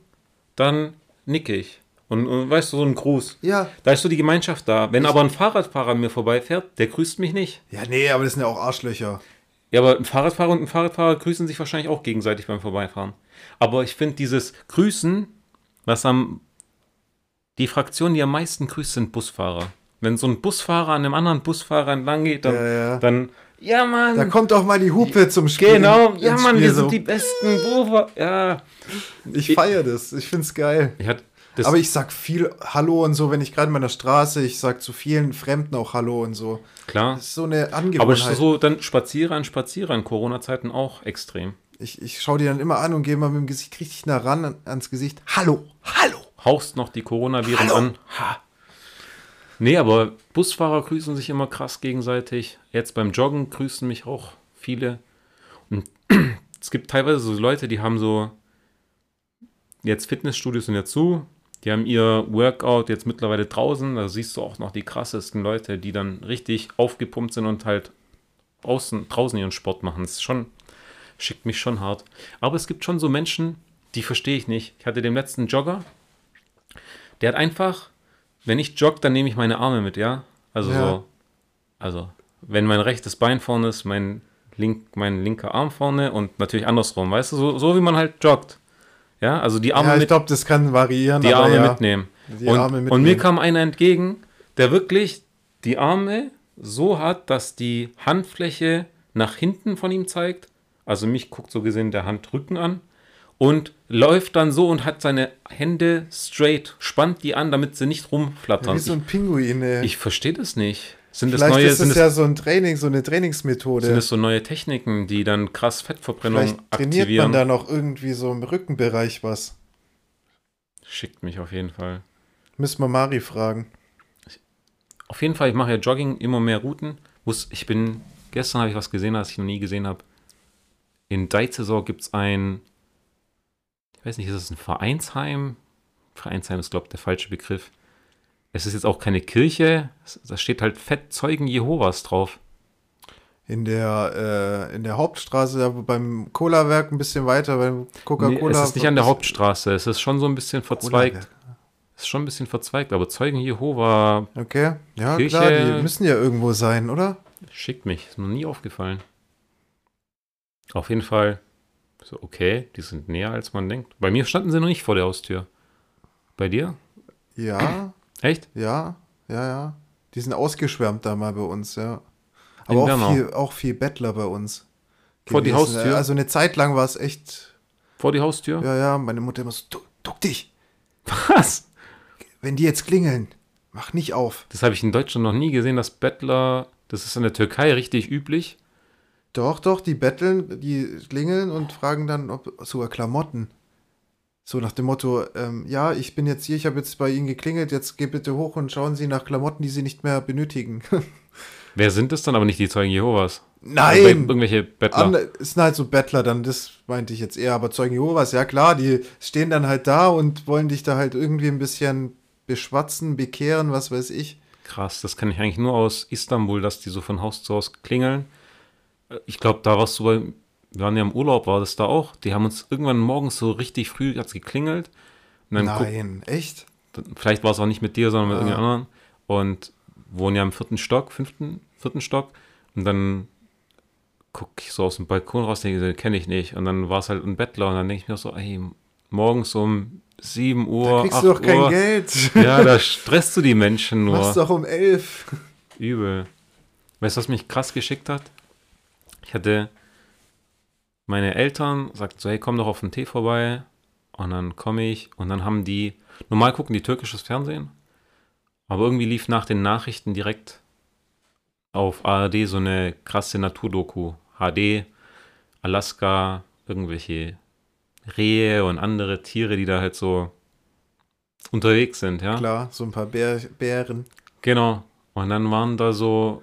dann nicke ich. Und, und weißt du, so ein Gruß. Ja. Da ist so die Gemeinschaft da. Wenn aber ein Fahrradfahrer an mir vorbeifährt, der grüßt mich nicht. Ja, nee, aber das sind ja auch Arschlöcher. Ja, aber ein Fahrradfahrer und ein Fahrradfahrer grüßen sich wahrscheinlich auch gegenseitig beim Vorbeifahren. Aber ich finde dieses Grüßen, was am. Die Fraktion, die am meisten grüßt, sind Busfahrer. Wenn so ein Busfahrer an einem anderen Busfahrer entlang geht, dann. Ja, ja. dann ja, Mann. Da kommt auch mal die Hupe zum Spiel. genau. Ja, Mann, Spiel wir so. sind die besten. Ja. Ich feiere das. Ich find's geil. Ich hatte das, aber ich sag viel Hallo und so, wenn ich gerade in meiner Straße, ich sag zu vielen Fremden auch Hallo und so. klar. Das ist so eine Angewohnheit. Aber so dann Spazierer an Spazierer in Corona-Zeiten auch extrem. ich ich schaue die dann immer an und gehe mal mit dem Gesicht richtig nah ran an, ans Gesicht. Hallo, hallo. Haust noch die Coronaviren Hallo. an. Ha. Nee, aber Busfahrer grüßen sich immer krass gegenseitig. Jetzt beim Joggen grüßen mich auch viele. Und es gibt teilweise so Leute, die haben so jetzt Fitnessstudios sind ja zu. Die haben ihr Workout jetzt mittlerweile draußen. Da siehst du auch noch die krassesten Leute, die dann richtig aufgepumpt sind und halt außen, draußen ihren Sport machen. Das ist schon, schickt mich schon hart. Aber es gibt schon so Menschen, die verstehe ich nicht. Ich hatte den letzten Jogger, der hat einfach, wenn ich jogge, dann nehme ich meine Arme mit, ja? Also Ja. so, also wenn mein rechtes Bein vorne ist, mein, link, mein linker Arm vorne und natürlich andersrum, weißt du, so, so wie man halt joggt. Ja, also die Arme, ja, ich glaube, das kann variieren. die Arme ja. mitnehmen. Die und, Arme und mitnehmen. mir kam einer entgegen, der wirklich die Arme so hat, dass die Handfläche nach hinten von ihm zeigt. Also mich guckt so gesehen der Handrücken an und läuft dann so und hat seine Hände straight, spannt die an, damit sie nicht Ja, rumflattern. wie so ein Pinguin. ey. ich ich verstehe das nicht. Sind das Vielleicht neue, ist sind es das, ja so ein Training, so eine Trainingsmethode. sind das so neue Techniken, die dann krass Fettverbrennung Vielleicht trainiert aktivieren? man da noch irgendwie so im Rückenbereich was. Schickt mich auf jeden Fall. Müssen wir Mari fragen. Auf jeden Fall, ich mache ja Jogging, immer mehr Routen. Ich bin, gestern habe ich was gesehen, was ich noch nie gesehen habe. In Deizesor gibt es ein, ich weiß nicht, ist es ein Vereinsheim? Vereinsheim ist, glaube ich, der falsche Begriff. Es ist jetzt auch keine Kirche, da steht halt fett Zeugen Jehovas drauf. In der, äh, in der Hauptstraße, beim Cola-Werk ein bisschen weiter, beim Nee, Coca-Cola. es ist nicht an der Hauptstraße, es ist schon so ein bisschen verzweigt. Es ist schon ein bisschen verzweigt, aber Zeugen Jehova Okay, ja Kirche- klar, die müssen ja irgendwo sein, oder? Schickt mich, ist mir nie aufgefallen. Auf jeden Fall, so, okay, die sind näher als man denkt. Bei mir standen sie noch nicht vor der Haustür. Bei dir? Ja, Echt? ja, ja, ja. Die sind ausgeschwärmt da mal bei uns, ja. In Aber auch Bernau. viel, auch viel Bettler bei uns. Vor die gewesen. Haustür? Also eine Zeit lang war es echt, Vor die Haustür? ja, ja, meine Mutter immer so, "Du- duck dich, Was? wenn die jetzt klingeln, mach nicht auf. Das habe ich in Deutschland noch nie gesehen, dass Bettler, das ist in der Türkei richtig üblich. Doch, doch, die betteln, die klingeln und fragen dann, ob sogar Klamotten. So nach dem Motto, ähm, ja, ich bin jetzt hier, ich habe jetzt bei Ihnen geklingelt, jetzt geh bitte hoch und schauen Sie nach Klamotten, die Sie nicht mehr benötigen. Wer sind es dann? Aber nicht die Zeugen Jehovas. Nein! Irgendwelche Bettler. An, es sind halt so Bettler, dann das meinte ich jetzt eher, aber Zeugen Jehovas, ja klar, die stehen dann halt da und wollen dich da halt irgendwie ein bisschen beschwatzen, bekehren, was weiß ich. Krass, das kenne ich eigentlich nur aus Istanbul, dass die so von Haus zu Haus klingeln. Äh, Ich glaube, da warst du bei, wir waren ja im Urlaub, war das da auch. Die haben uns irgendwann morgens so richtig früh hat's geklingelt. Dann guck, Nein, echt? vielleicht war es auch nicht mit dir, sondern mit Ah. irgendjemand anderen. Und wohnen ja im vierten Stock, fünften, vierten Stock. Und dann gucke ich so aus dem Balkon raus, denke, den kenne ich nicht. Und dann war es halt ein Bettler. Und dann denke ich mir so, ey, morgens um 7 Uhr, Da kriegst 8 du doch kein Uhr. Geld. Ja, da stresst du die Menschen nur. Machst doch um elf. Übel. Weißt du, was mich krass geschickt hat? Ich hatte meine Eltern sagt so, hey, komm doch auf den Tee vorbei. Und dann komme ich und dann haben die, normal gucken die türkisches Fernsehen, aber irgendwie lief nach den Nachrichten direkt auf ARD so eine krasse Naturdoku. HD, Alaska, irgendwelche Rehe und andere Tiere, die da halt so unterwegs sind, ja. Klar, so ein paar Bär, Bären. Genau. Und dann waren da so,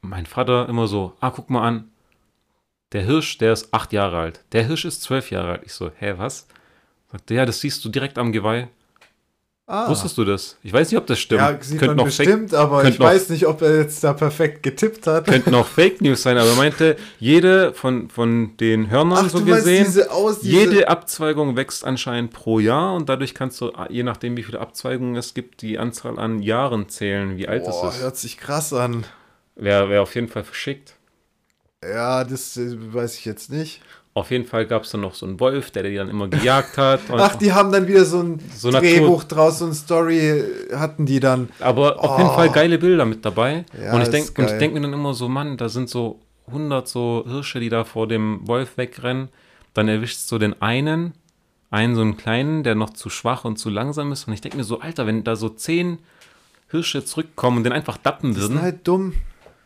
mein Vater immer so, ah, guck mal an, der Hirsch, der ist acht Jahre alt. Der Hirsch ist zwölf Jahre alt. Ich so, hä, was? Sagte, ja, das siehst du direkt am Geweih. Ah. Wusstest du das? Ich weiß nicht, ob das stimmt. Ja, sieht Könnte man noch Fake, bestimmt, aber könnte ich noch- weiß nicht, ob er jetzt da perfekt getippt hat. könnten auch Fake News sein, aber er meinte, jede von, von den Hörnern Ach, so gesehen, diese aus, diese, jede Abzweigung wächst anscheinend pro Jahr und dadurch kannst du, je nachdem, wie viele Abzweigungen es gibt, die Anzahl an Jahren zählen, wie alt Boah, es ist. hört sich krass an. Wäre wär auf jeden Fall verschickt. Ja, das äh, weiß ich jetzt nicht. Auf jeden Fall gab es dann noch so einen Wolf, der die dann immer gejagt hat. Und, Ach, die haben dann wieder so ein So Drehbuch draus, so ein Story äh, hatten die dann. aber auf Oh. jeden Fall geile Bilder mit dabei. Ja, und ich denke denk mir dann immer so, Mann, da sind so 100 so Hirsche, die da vor dem Wolf wegrennen. Dann erwischst du den einen, einen so einen kleinen, der noch zu schwach und zu langsam ist. Und ich denke mir so, Alter, wenn da so 10 Hirsche zurückkommen und den einfach dappen Die würden. sind halt dumm.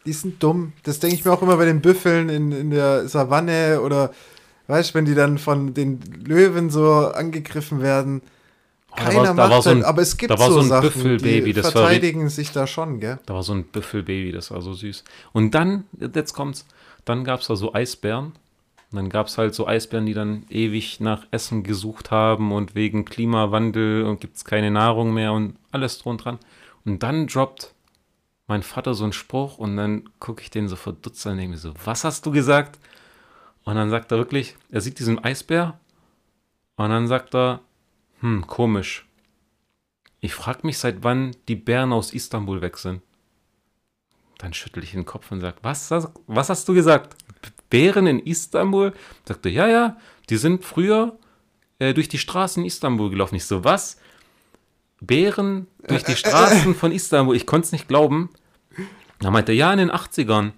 Die sind dumm. Das denke ich mir auch immer bei den Büffeln in, in der Savanne oder, weißt du, wenn die dann von den Löwen so angegriffen werden. Oh, da Keiner war- da macht war so halt, ein- aber es gibt da war so, so ein Sachen, Büffelbaby, die das war verteidigen sich da schon, gell? Da war so ein Büffelbaby, das war so süß. Und dann, jetzt kommt's, dann gab es da so Eisbären. Und dann gab es halt so Eisbären, die dann ewig nach Essen gesucht haben und wegen Klimawandel und gibt es keine Nahrung mehr und alles drum und dran. Und dann droppt mein Vater so einen Spruch und dann gucke ich den so verdutzt und denke so, was hast du gesagt? Und dann sagt er wirklich, er sieht diesen Eisbär Und dann sagt er, hm, komisch. Ich frage mich, seit wann die Bären aus Istanbul weg sind. Dann schüttel ich den Kopf und sage, was, was hast du gesagt? Bären in Istanbul? Sagte, ja, ja, die sind früher äh, durch die Straßen in Istanbul gelaufen. Ich so, was? Bären durch die Straßen von Istanbul? Ich konnte es nicht glauben. Da meinte er, ja, in den 80ern.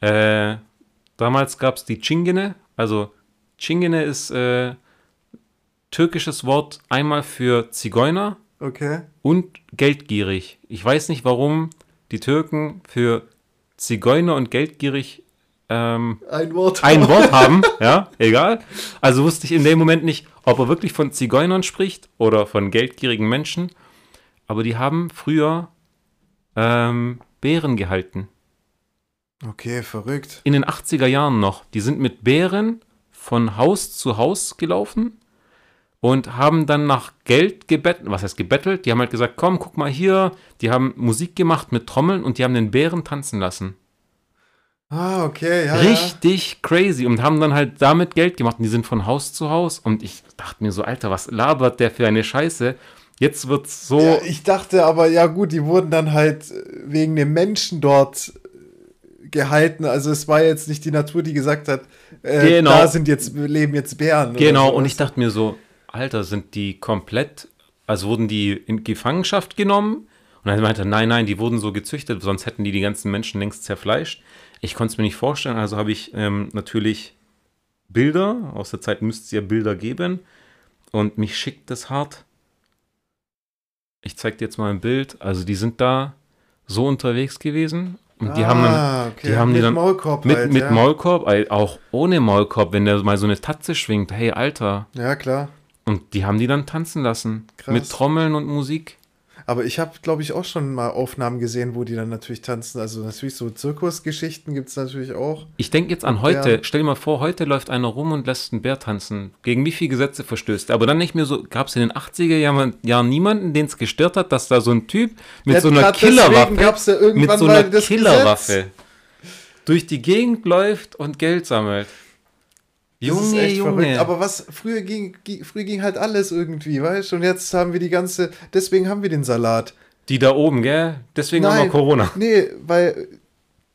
Äh, damals gab es die Chingene. Also Chingene ist äh, türkisches Wort einmal für Zigeuner Okay. und geldgierig. Ich weiß nicht, warum die Türken für Zigeuner und geldgierig ähm, Ein Wort. ein Wort haben, ja, egal. Also wusste ich in dem Moment nicht, ob er wirklich von Zigeunern spricht oder von geldgierigen Menschen. Aber die haben früher ähm, Bären gehalten. Okay, verrückt. In den 80er Jahren noch. Die sind mit Bären von Haus zu Haus gelaufen und haben dann nach Geld gebettelt. Was heißt gebettelt? Die haben halt gesagt, komm, guck mal hier. Die haben Musik gemacht mit Trommeln und die haben den Bären tanzen lassen. Ah, okay, ja. Richtig crazy und haben dann halt damit Geld gemacht und die sind von Haus zu Haus und ich dachte mir so, Alter, was labert der für eine Scheiße? Jetzt wird's so, Ja, ich dachte aber, ja gut, die wurden dann halt äh, wegen dem Menschen dort äh, gehalten. Also es war jetzt nicht die Natur, die gesagt hat, äh, Genau. da sind jetzt, leben jetzt Bären. genau und ich dachte mir so, Alter, sind die komplett, also wurden die in Gefangenschaft genommen? Und dann meinte er, nein, nein, die wurden so gezüchtet, sonst hätten die die ganzen Menschen längst zerfleischt. Ich konnte es mir nicht vorstellen, also habe ich ähm, natürlich Bilder, aus der Zeit müsste es ja Bilder geben und mich schickt das hart. Ich zeig dir jetzt mal ein Bild, also die sind da so unterwegs gewesen und die haben dann Ah, okay. die haben die mit dann Maulkorb mit, halt, mit ja. Maulkorb, auch ohne Maulkorb, wenn der mal so eine Tatze schwingt, hey Alter. Ja, klar. Und die haben die dann tanzen lassen. Krass. Mit Trommeln und Musik. Aber ich habe, glaube ich, auch schon mal Aufnahmen gesehen, wo die dann natürlich tanzen. Also natürlich so Zirkusgeschichten gibt es natürlich auch. Ich denke jetzt an heute. Ja. Stell dir mal vor, heute läuft einer rum und lässt einen Bär tanzen. Gegen wie viele Gesetze verstößt er? Aber dann nicht mehr so, gab es in den 80er Jahren, Jahren niemanden, den es gestört hat, dass da so ein Typ mit Ja, so einer Killerwaffe, ja mit so einer Killerwaffe durch die Gegend läuft und Geld sammelt. Das ist Junge, echt Junge. verrückt. Aber was, früher ging, ging, früher ging halt alles irgendwie, weißt du? Und jetzt haben wir die ganze, deswegen haben wir den Salat. die da oben, gell? Deswegen haben wir Nein. Corona. Nee, weil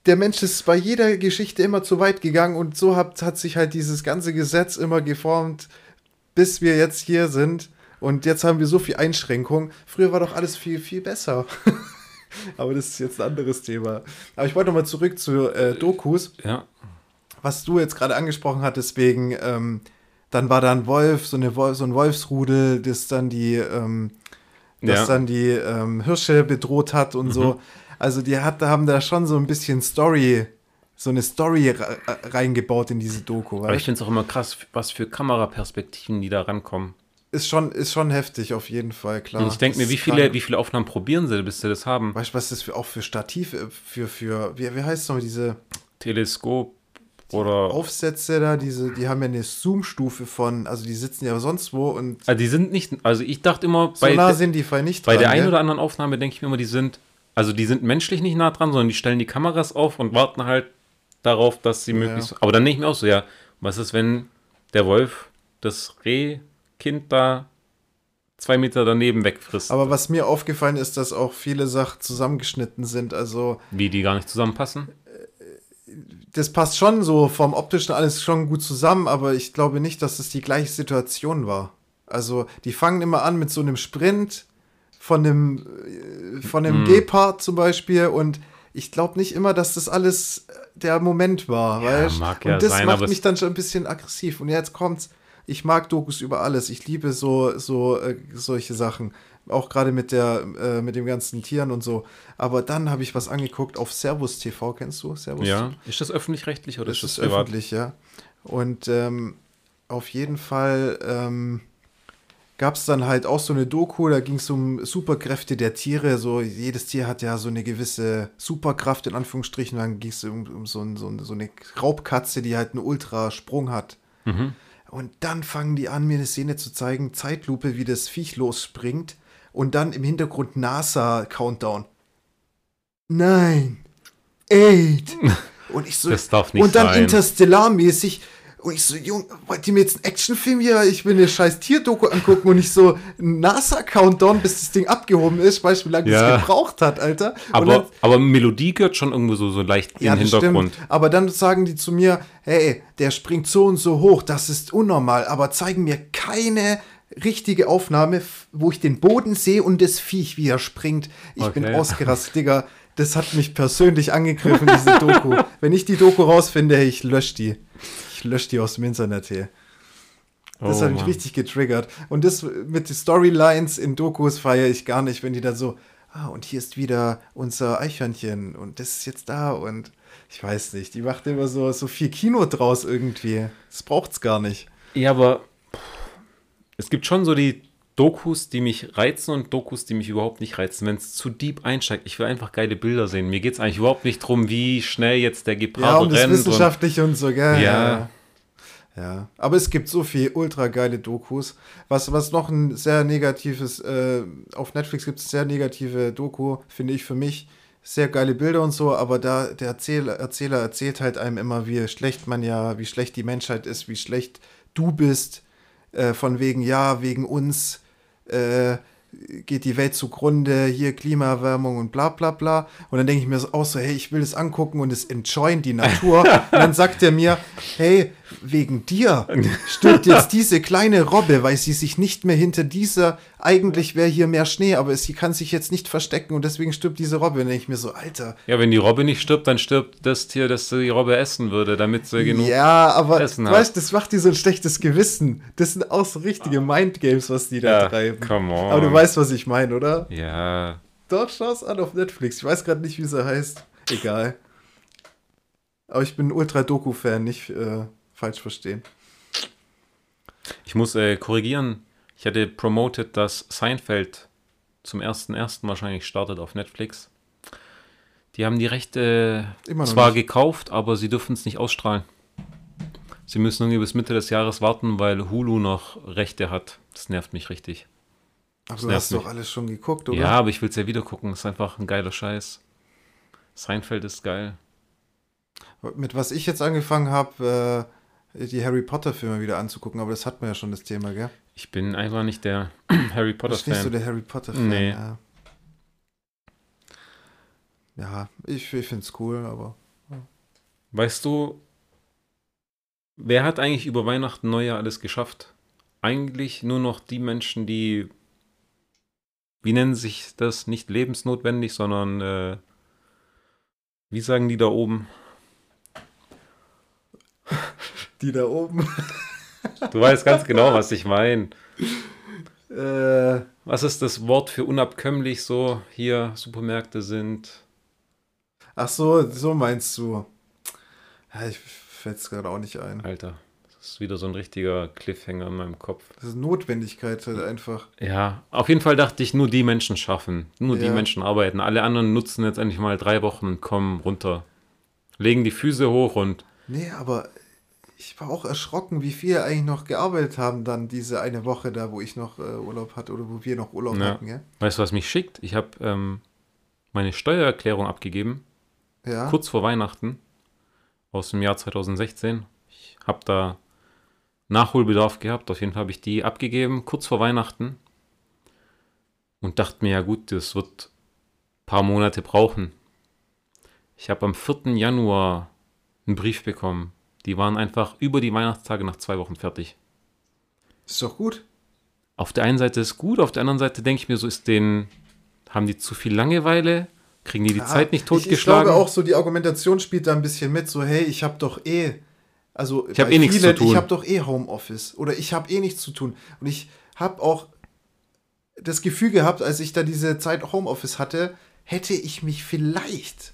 der Mensch ist bei jeder Geschichte immer zu weit gegangen und so hat, hat sich halt dieses ganze Gesetz immer geformt, bis wir jetzt hier sind. Und jetzt haben wir so viel Einschränkung. Früher war doch alles viel, viel besser. Aber das ist jetzt ein anderes Thema. Aber ich wollte noch mal zurück zu äh, Dokus. Ja. Was du jetzt gerade angesprochen hattest, wegen, ähm, dann war da ein Wolf, so, eine Wolf, so ein Wolfsrudel, das dann die, ähm, das Ja. dann die ähm, Hirsche bedroht hat und so. Also die hat, haben da schon so ein bisschen Story, so eine Story re- reingebaut in diese Doku. Aber ich finde es auch immer krass, was für Kameraperspektiven die da rankommen. Ist schon, ist schon heftig, auf jeden Fall, klar. Und ich denke mir, wie viele, krank. wie viele Aufnahmen probieren sie, bis sie das haben? Weißt du, was das für, auch für Stativ, äh, für, für, wie, wie heißt es noch, diese Teleskop oder. Aufsätze da, diese, die haben ja eine Zoom-Stufe von, also die sitzen ja sonst wo und Also die sind nicht, also ich dachte immer, so bei, nah sind die nicht bei dran, der einen oder anderen Aufnahme denke ich mir immer, die sind, also die sind menschlich nicht nah dran, sondern die stellen die Kameras auf und warten halt darauf, dass sie möglichst. Aber dann denke ich mir auch so, ja, was ist, wenn der Wolf das Rehkind da zwei Meter daneben wegfrisst, Aber was mir aufgefallen ist, dass auch viele Sachen zusammengeschnitten sind. Also wie die gar nicht zusammenpassen? Das passt schon so vom optischen alles schon gut zusammen, aber ich glaube nicht, dass es die gleiche Situation war. Also die fangen immer an mit so einem Sprint von einem, äh, von einem Mhm. Gepard zum Beispiel und ich glaube nicht immer, dass das alles der Moment war. Ja, weißt? mag und ja das sein, macht mich dann schon ein bisschen aggressiv. Und jetzt kommt's. Ich mag Dokus über alles. Ich liebe so, so äh, solche Sachen. Auch gerade mit der, äh, mit dem ganzen Tieren und so. Aber dann habe ich was angeguckt auf Servus TV. Kennst du Servus? Ja. Ist das öffentlich-rechtlich oder Das ist ist das privat? öffentlich, ja. Und ähm, auf jeden Fall ähm, gab es dann halt auch so eine Doku, da ging es um Superkräfte der Tiere. So, jedes Tier hat ja so eine gewisse Superkraft, in Anführungsstrichen. Dann ging es um, um so, ein, so, ein, so eine Raubkatze, die halt einen Ultrasprung hat. Mhm. Und dann fangen die an, mir eine Szene zu zeigen, Zeitlupe, wie das Viech losspringt. Und dann im Hintergrund NASA-Countdown. Nein. Eight. Und ich so, Das darf nicht und dann sein. interstellarmäßig Und ich so, Junge, wollt ihr mir jetzt einen Actionfilm hier? Ich will eine scheiß Tierdoku angucken und nicht so NASA-Countdown, bis das Ding abgehoben ist. Weißt du, wie lange Ja. das gebraucht hat, Alter? Aber, dann, aber Melodie gehört schon irgendwo so, so leicht ja, in den Hintergrund. stimmt. Aber dann sagen die zu mir, hey, der springt so und so hoch, das ist unnormal, aber zeigen mir keine richtige Aufnahme, wo ich den Boden sehe und das Viech, wie er springt. Ich bin Okay. ausgerastet, Digga. Das hat mich persönlich angegriffen, diese Doku. Wenn ich die Doku rausfinde, ich lösche die. Ich lösche die aus dem Internet hier. Das Oh, hat mich Mann. richtig getriggert. Und das mit den Storylines in Dokus feiere ich gar nicht, wenn die dann so, ah, und hier ist wieder unser Eichhörnchen und das ist jetzt da und ich weiß nicht, die macht immer so, so viel Kino draus irgendwie. Das braucht's gar nicht. Ja, aber es gibt schon so die Dokus, die mich reizen und Dokus, die mich überhaupt nicht reizen. Wenn es zu deep einsteigt, ich will einfach geile Bilder sehen. Mir geht es eigentlich überhaupt nicht darum, wie schnell jetzt der Ja, Gepard und das rennt. Und, und so, gell? Ja. Ja, aber es gibt so viel ultra geile Dokus. Was, was noch ein sehr negatives, äh, auf Netflix gibt es sehr negative Doku, finde ich für mich. Sehr geile Bilder und so, aber da der Erzähler, Erzähler erzählt halt einem immer, wie schlecht man ja, wie schlecht die Menschheit ist, wie schlecht du bist. Äh, von wegen, ja, wegen uns äh, geht die Welt zugrunde, hier Klimaerwärmung und bla bla bla. Und dann denke ich mir so auch so, hey, ich will das angucken und es enjoyen, die Natur. und dann sagt er mir, hey, wegen dir stirbt jetzt diese kleine Robbe, weil sie sich nicht mehr hinter dieser, eigentlich wäre hier mehr Schnee, aber sie kann sich jetzt nicht verstecken und deswegen stirbt diese Robbe. Und ich mir so, Alter. ja, wenn die Robbe nicht stirbt, dann stirbt das Tier, das die Robbe essen würde, damit sie genug. Ja, aber Essen hat. weißt, das macht dir so ein schlechtes Gewissen. Das sind auch so richtige Mindgames, was die da Ja, treiben. come on. Aber du weißt, was ich meine, oder? Ja, Dort schau's an auf Netflix. Ich weiß gerade nicht, wie sie heißt. Egal. Aber ich bin ein Ultra-Doku-Fan, nicht äh, falsch verstehen. ich muss äh, korrigieren. Ich hatte promoted, dass Seinfeld zum 1.1. wahrscheinlich startet auf Netflix. Die haben die Rechte zwar nicht. gekauft, aber sie dürfen es nicht ausstrahlen. Sie müssen irgendwie bis Mitte des Jahres warten, weil Hulu noch Rechte hat. Das nervt mich richtig. Aber du hast doch mich. alles schon geguckt, oder? Ja, aber ich will es ja wieder gucken. ist einfach ein geiler Scheiß. Seinfeld ist geil. Mit was ich jetzt angefangen habe, äh, die Harry Potter-Filme wieder anzugucken, aber das hatten wir ja schon das Thema, gell? Ich bin einfach nicht der Harry Du bist nicht so Potter-Fan. der Harry Potter-Fan. Nee. Ja, ja ich, ich finde es cool, aber. Weißt du, wer hat eigentlich über Weihnachten Neujahr alles geschafft? Eigentlich nur noch die Menschen, die, wie nennen sich das, nicht lebensnotwendig, sondern, äh, wie sagen die da oben? Die da oben. Du weißt ganz genau, was ich meine. äh, Was ist das Wort für unabkömmlich so hier Supermärkte sind? ach so, so meinst du. Ja, ich fällt es gerade auch nicht ein. Alter, das ist wieder so ein richtiger Cliffhanger in meinem Kopf. Das ist Notwendigkeit halt einfach. Ja, auf jeden Fall dachte ich, nur die Menschen schaffen, nur die Ja. Menschen arbeiten. Alle anderen nutzen jetzt endlich mal drei Wochen und kommen runter. Legen die Füße hoch und Nee, aber ich war auch erschrocken, wie viele eigentlich noch gearbeitet haben dann diese eine Woche da, wo ich noch äh, Urlaub hatte oder wo wir noch Urlaub Ja. hatten, gell? weißt du, was mich schickt? Ich habe ähm, meine Steuererklärung abgegeben, Ja. kurz vor Weihnachten aus dem Jahr 2016. Ich habe da Nachholbedarf gehabt, auf jeden Fall habe ich die abgegeben, kurz vor Weihnachten. Und dachte mir, ja gut, das wird ein paar Monate brauchen. Ich habe am 4. Januar einen Brief bekommen. Die waren einfach über die Weihnachtstage nach zwei Wochen fertig. Ist doch gut. Auf der einen Seite ist gut, auf der anderen Seite denke ich mir, so ist denen, haben die zu viel Langeweile? Kriegen die die Ja, Zeit nicht ich, ich totgeschlagen? glaube auch so, die Argumentation spielt da ein bisschen mit, so, hey, ich habe doch eh, also Ich hab bei eh nichts zu tun. Ich habe doch eh Homeoffice oder ich habe eh nichts zu tun. Und ich habe auch das Gefühl gehabt, als ich da diese Zeit Homeoffice hatte, hätte ich mich vielleicht,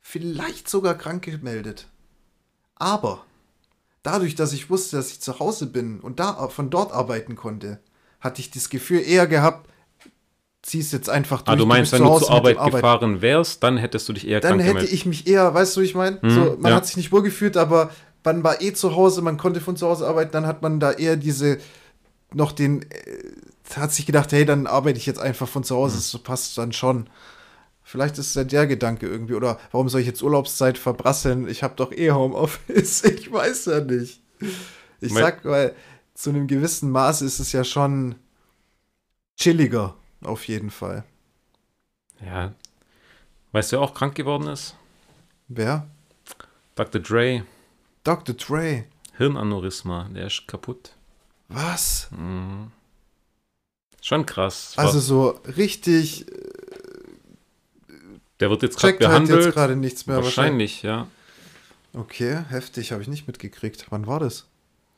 vielleicht sogar krank gemeldet. Aber dadurch, dass ich wusste, dass ich zu Hause bin und da von dort arbeiten konnte, hatte ich das Gefühl eher gehabt, zieh's jetzt einfach durch. ah, du meinst, bist wenn zu du zur Arbeit gefahren wärst, dann hättest du dich eher Dann hätte gemeldet. ich mich eher, weißt du, ich meine? Hm, so, man ja. hat sich nicht wohl gefühlt, aber man war eh zu Hause, man konnte von zu Hause arbeiten, dann hat man da eher diese, noch den, äh, hat sich gedacht, hey, dann arbeite ich jetzt einfach von zu Hm. Hause, das passt dann schon. Vielleicht ist es ja der Gedanke irgendwie, oder warum soll ich jetzt Urlaubszeit verbrasseln? Ich habe doch eh Homeoffice, ich weiß ja nicht. Ich sag, weil zu einem gewissen Maß ist es ja schon chilliger, auf jeden Fall. Ja. Weißt du, wer auch krank geworden ist? Wer? Dr. Dre. Dr. Dre. Hirnaneurysma. Der ist kaputt. Was? Mhm. Schon krass. Also so richtig der wird jetzt gerade halt jetzt behandelt. gerade nichts mehr. Wahrscheinlich, ja. Okay, heftig, habe ich nicht mitgekriegt. Wann war das?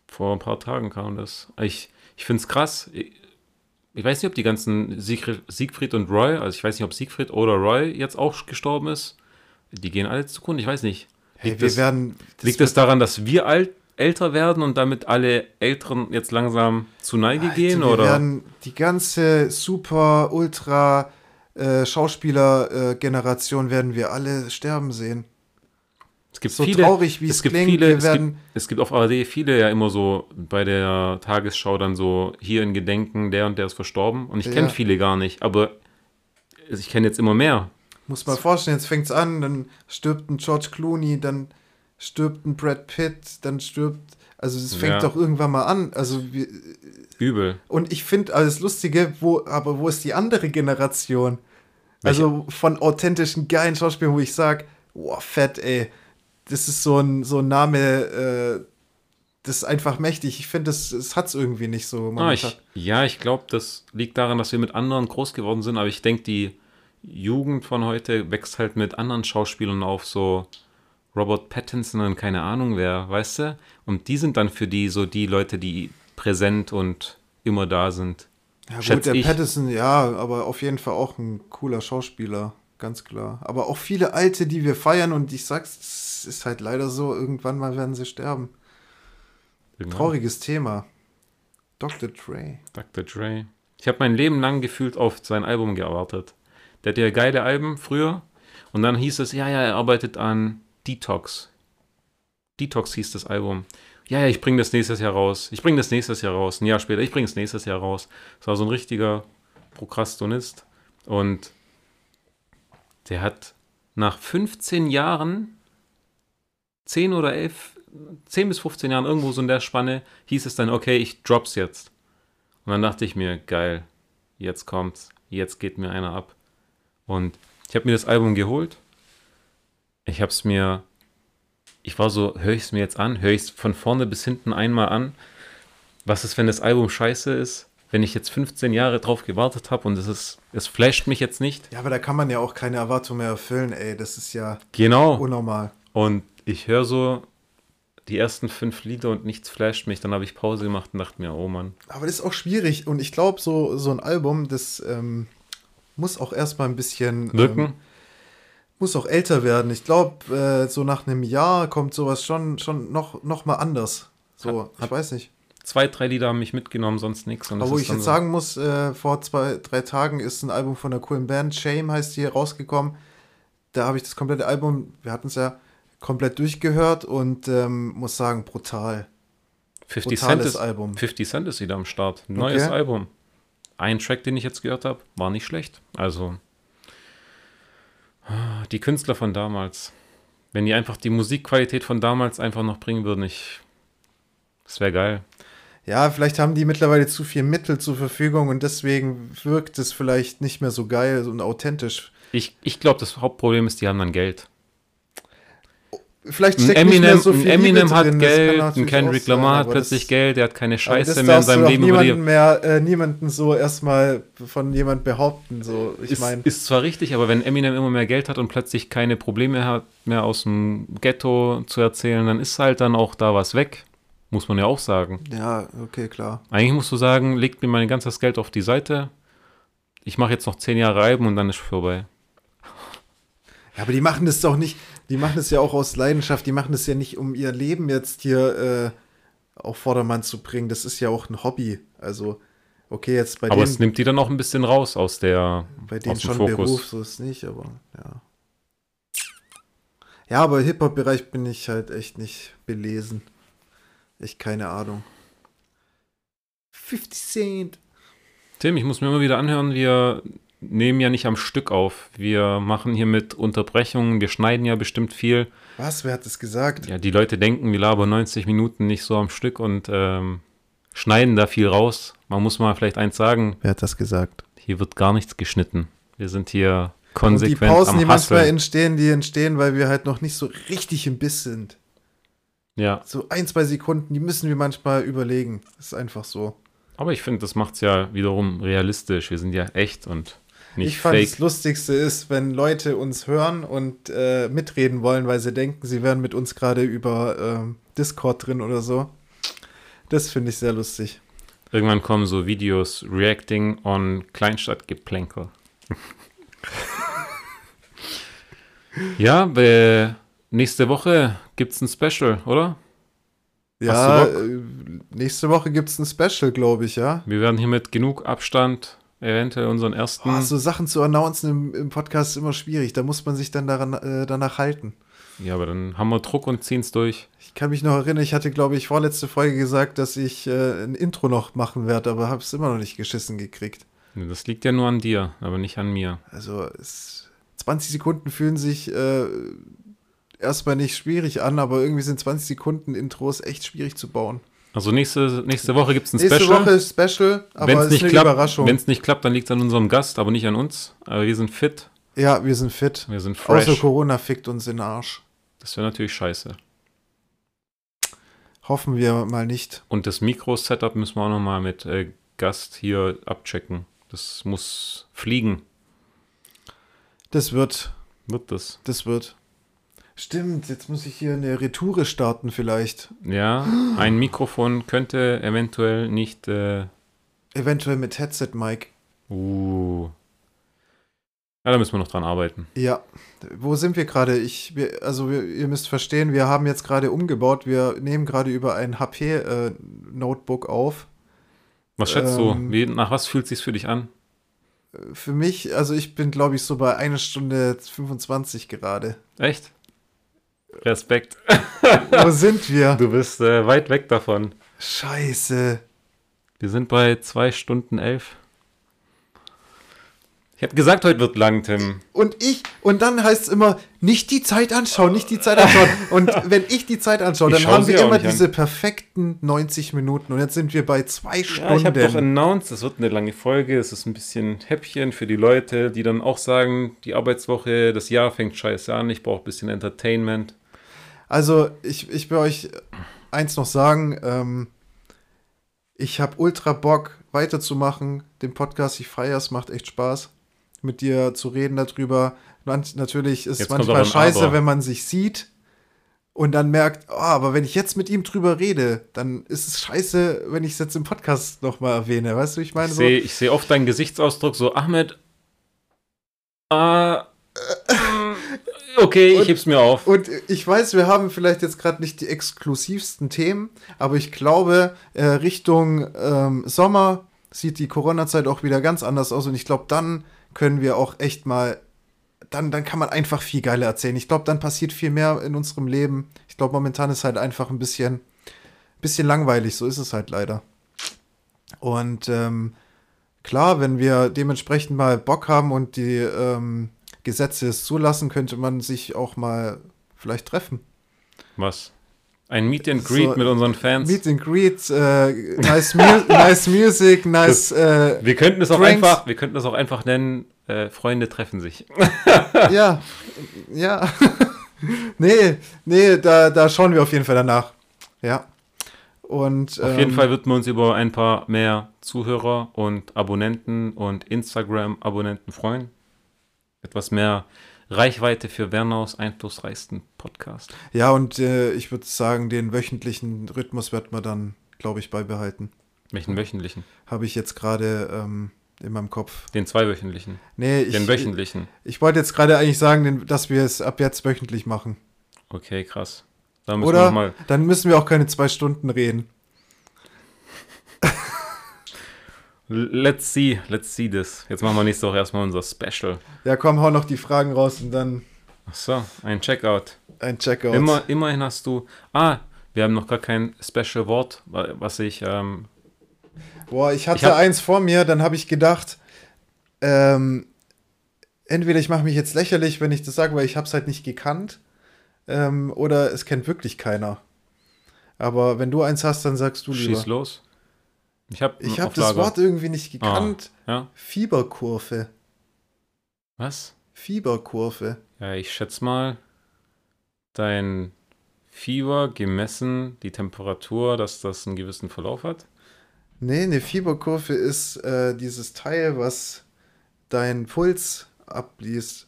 Vor ein paar Tagen kam das. Ich, ich finde es krass. Ich, ich weiß nicht, ob die ganzen Siegfried, Siegfried und Roy, also ich weiß nicht, ob Siegfried oder Roy jetzt auch gestorben ist. Die gehen alle zugrunde, ich weiß nicht. Hey, Liegt wir das- werden. das Liegt es daran, dass wir alt, älter werden und damit alle Älteren jetzt langsam zu Neige Alter, gehen? wir Oder? werden die ganze super, ultra äh, Schauspieler-Generation werden wir alle sterben sehen. es gibt So viele, traurig, wie es es gibt klingt, viele, wir es werden. gibt, es gibt auf ARD viele ja immer so bei der Tagesschau dann so hier in Gedenken, der und der ist verstorben. Und ich kenne Ja. viele gar nicht, aber ich kenne jetzt immer mehr. Muss mal vorstellen, jetzt fängt's an, dann stirbt ein George Clooney, dann stirbt ein Brad Pitt, dann stirbt. Also es fängt Ja. doch irgendwann mal an. Also wir, Übel. und ich finde alles Lustige, wo, aber wo ist die andere Generation? Also von authentischen, geilen Schauspielern, wo ich sage, boah, fett, ey. Das ist so ein, so ein Name, äh, das ist einfach mächtig. Ich finde, das, das hat's irgendwie nicht so Ah, ich, ja, ich glaube, das liegt daran, dass wir mit anderen groß geworden sind, aber ich denke, die Jugend von heute wächst halt mit anderen Schauspielern auf, so Robert Pattinson und keine Ahnung wer, weißt du? Und die sind dann für die so die Leute, die präsent und immer da sind. Ja, gut, der ich. Patterson, ja, aber auf jeden Fall auch ein cooler Schauspieler, ganz klar. Aber auch viele alte, die wir feiern und ich sag's, es ist halt leider so, irgendwann mal werden sie sterben. Irgendwann. Trauriges Thema. Dr. Dre. Dr. Dre. Ich habe mein Leben lang gefühlt auf sein Album gewartet. Der hat ja geile Alben früher. Und dann hieß es, ja, ja, er arbeitet an Detox. Detox hieß das Album. Ja, ja, ich bringe das nächstes Jahr raus. Ich bringe das nächstes Jahr raus. Ein Jahr später, ich bringe es nächstes Jahr raus. Das war so ein richtiger Prokrastonist. Und der hat nach 15 Jahren, 10 oder 11, 10 bis 15 Jahren, irgendwo so in der Spanne, hieß es dann, okay, ich drop's jetzt. Und dann dachte ich mir, geil, jetzt kommt's, jetzt geht mir einer ab. Und ich habe mir das Album geholt. Ich habe es mir, ich war so, höre ich es mir jetzt an, höre ich es von vorne bis hinten einmal an. Was ist, wenn das Album scheiße ist? Wenn ich jetzt 15 Jahre drauf gewartet habe und es ist, es flasht mich jetzt nicht. Ja, aber da kann man ja auch keine Erwartung mehr erfüllen, ey. Das ist ja Genau. unnormal. Und ich höre so die ersten fünf Lieder und nichts flasht mich. Dann habe ich Pause gemacht und dachte mir, oh Mann. Aber das ist auch schwierig und ich glaube, so, so ein Album, das ähm, muss auch erstmal ein bisschen. Wirken? Ähm, muss auch älter werden. Ich glaube, äh, so nach einem Jahr kommt sowas schon, schon noch, noch mal anders. So, Hat- ich weiß nicht. Zwei, drei Lieder haben mich mitgenommen, sonst nichts. Aber wo ich jetzt sagen muss, äh, vor zwei, drei Tagen ist ein Album von einer coolen Band, Shame heißt die, rausgekommen. Da habe ich das komplette Album, wir hatten es ja komplett durchgehört und ähm, muss sagen, brutal. 50 Cent, ist, Album. 50 Cent ist wieder am Start. Neues Okay. Album. Ein Track, den ich jetzt gehört habe, war nicht schlecht. Also, die Künstler von damals. Wenn die einfach die Musikqualität von damals einfach noch bringen würden, ich. Das wäre geil. Ja, vielleicht haben die mittlerweile zu viel Mittel zur Verfügung und deswegen wirkt es vielleicht nicht mehr so geil und authentisch. Ich, ich glaube, das Hauptproblem ist, die haben dann Geld. Vielleicht steckt nicht mehr Eminem, so viel Eminem hat drin, Geld, ein Kendrick Lamar hat plötzlich das, Geld, der hat keine Scheiße mehr in seinem Leben. Niemanden mehr, äh, niemanden so erstmal von jemand behaupten. So, ich ist, meine, ist zwar richtig, aber wenn Eminem immer mehr Geld hat und plötzlich keine Probleme hat, mehr aus dem Ghetto zu erzählen, dann ist halt dann auch da was weg. Muss man ja auch sagen. ja, okay, klar. Eigentlich musst du sagen, legt mir mein ganzes Geld auf die Seite. Ich mache jetzt noch zehn Jahre Alben und dann ist vorbei. Ja, aber die machen das doch nicht, die machen das ja auch aus Leidenschaft, die machen das ja nicht, um ihr Leben jetzt hier äh, auf Vordermann zu bringen. Das ist ja auch ein Hobby. Also, okay, jetzt bei aber es denen, nimmt die dann auch ein bisschen raus aus der bei denen schon Fokus. Beruf, so ist nicht, aber ja. Ja, aber im Hip-Hop-Bereich bin ich halt echt nicht belesen. Ich keine Ahnung. 50 Cent. Tim, ich muss mir immer wieder anhören, wie er nehmen ja nicht am Stück auf. Wir machen hier mit Unterbrechungen, wir schneiden ja bestimmt viel. Was? Wer hat das gesagt? Ja, die Leute denken, wir labern 90 Minuten nicht so am Stück und ähm, schneiden da viel raus. Man muss mal vielleicht eins sagen, Wer hat das gesagt? hier wird gar nichts geschnitten. Wir sind hier Und die konsequent Pausen, die am manchmal Hustlen. entstehen, die entstehen, weil wir halt noch nicht so richtig im Biss sind. Ja, So ein, zwei Sekunden, die müssen wir manchmal überlegen. Das ist einfach so. aber ich finde, das macht es ja wiederum realistisch. Wir sind ja echt und nicht ich fand, fake. das Lustigste ist, wenn Leute uns hören und äh, mitreden wollen, weil sie denken, sie wären mit uns gerade über ähm, Discord drin oder so. Das finde ich sehr lustig. Irgendwann kommen so Videos reacting on Kleinstadtgeplänkel. ja, äh, nächste Woche gibt's ein Special, oder? Ja, äh, nächste Woche gibt es ein Special, glaube ich, ja. Wir werden hier mit genug Abstand eventuell unseren ersten. Oh, so Sachen zu announcen im, im Podcast ist immer schwierig. Da muss man sich dann daran, äh, danach halten. Ja, aber dann haben wir Druck und ziehen's durch. Ich kann mich noch erinnern, ich hatte, glaube ich, vorletzte Folge gesagt, dass ich äh, ein Intro noch machen werde, aber habe es immer noch nicht geschissen gekriegt. Das liegt ja nur an dir, aber nicht an mir. Also es, 20 Sekunden fühlen sich äh, erstmal nicht schwierig an, aber irgendwie sind 20 Sekunden Intros echt schwierig zu bauen. Also nächste, nächste Woche gibt's ein Nächste Special. Woche ist Special, aber Wenn es es ist nicht eine klappt, Überraschung. wenn es nicht klappt, dann liegt es an unserem Gast, aber nicht an uns. Aber wir sind fit, ja, wir sind fit. wir sind Außer fresh. Corona fickt uns in den Arsch. Das wäre natürlich scheiße. Hoffen wir mal nicht. Und das Mikro-Setup müssen wir auch nochmal mit äh, Gast hier abchecken. Das muss fliegen. Das wird, Wird das? das wird. Stimmt, jetzt muss ich hier eine Retoure starten vielleicht. Ja, ein Mikrofon könnte eventuell nicht. Äh, Eventuell mit Headset, Mike. uh. Ja, da müssen wir noch dran arbeiten. Ja, wo sind wir gerade? Ich, wir, also wir, ihr müsst verstehen, wir haben jetzt gerade umgebaut. Wir nehmen gerade über ein HP-Notebook auf. Was schätzt Ähm, du? Wie, nach was fühlt sich's für dich an? Für mich, also ich bin, glaube ich, so bei einer Stunde 25 gerade. Echt? Respekt. Wo sind wir? Du bist äh, weit weg davon. Scheiße. Wir sind bei zwei Stunden elf. Ich habe gesagt, heute wird lang, Tim. Und ich, und dann heißt es immer, nicht die Zeit anschauen, nicht die Zeit anschauen. Und wenn ich die Zeit anschaue, dann haben wir immer nicht an. diese perfekten 90 Minuten. Und jetzt sind wir bei zwei Stunden. Ja, ich habe doch announced, es wird eine lange Folge. Es ist ein bisschen Häppchen für die Leute, die dann auch sagen, die Arbeitswoche, das Jahr fängt scheiße an, ich brauche ein bisschen Entertainment. Also, ich, ich will euch eins noch sagen. Ähm, ich habe ultra Bock, weiterzumachen. Den Podcast, ich feiere es, macht echt Spaß, mit dir zu reden darüber. Natürlich ist es Jetzt kommt manchmal scheiße, Aber. wenn man sich sieht und dann merkt, oh, aber wenn ich jetzt mit ihm drüber rede, dann ist es scheiße, wenn ich es jetzt im Podcast nochmal erwähne. Weißt du, ich meine Ich so. sehe ich seh oft deinen Gesichtsausdruck so, Ahmed, ah, okay, ich Und- heb's mir auf. Und ich weiß, wir haben vielleicht jetzt gerade nicht die exklusivsten Themen, aber ich glaube, äh, Richtung ähm, Sommer sieht die Corona-Zeit auch wieder ganz anders aus und ich glaube, dann können wir auch echt mal, dann, dann kann man einfach viel geiler erzählen. Ich glaube, dann passiert viel mehr in unserem Leben. Ich glaube, momentan ist halt einfach ein bisschen, bisschen langweilig, so ist es halt leider. Und ähm, klar, wenn wir dementsprechend mal Bock haben und die ähm, Gesetze es zulassen, könnte man sich auch mal vielleicht treffen. Was? Ein Meet and Greet So, mit unseren Fans. Meet and Greet, äh, nice, mu nice Music, nice, äh, wir könnten es auch einfach, wir könnten es auch einfach nennen, äh, Freunde treffen sich. ja, ja. nee, nee, da, da schauen wir auf jeden Fall danach. Ja. Und, Auf jeden ähm, Fall würden wir uns über ein paar mehr Zuhörer und Abonnenten und Instagram-Abonnenten freuen. Etwas mehr Reichweite für Wernaus einflussreichsten Podcast. Ja, und äh, ich würde sagen, den wöchentlichen Rhythmus wird man dann, glaube ich, beibehalten. Welchen wöchentlichen? Habe ich jetzt gerade ähm, in meinem Kopf. Den zweiwöchentlichen. Nee, ich, Den wöchentlichen. ich wollte jetzt gerade eigentlich sagen, dass wir es ab jetzt wöchentlich machen. Okay, krass. Da müssen wir Oder? Dann müssen wir auch keine zwei Stunden reden. Let's see, let's see this. Jetzt machen wir nächste Woche erstmal unser Special. Ja, komm, hau noch die Fragen raus und dann Ach so, ein Checkout. ein Checkout. Immer, immerhin hast du. Ah, wir haben noch gar kein Special Wort, wa- was ich. Ähm, Boah, ich hatte Ich hab- eins vor mir, dann habe ich gedacht, ähm, entweder ich mache mich jetzt lächerlich, wenn ich das sage, weil ich habe es halt nicht gekannt, ähm, oder es kennt wirklich keiner. Aber wenn du eins hast, dann sagst du lieber. Schieß los. Ich habe Ich habe das Wort irgendwie nicht gekannt. Ja. Fieberkurve. Was? Fieberkurve. Ja, ich schätze mal, dein Fieber gemessen, die Temperatur, dass das einen gewissen Verlauf hat. Nee, eine Fieberkurve ist äh, dieses Teil, was deinen Puls abliest.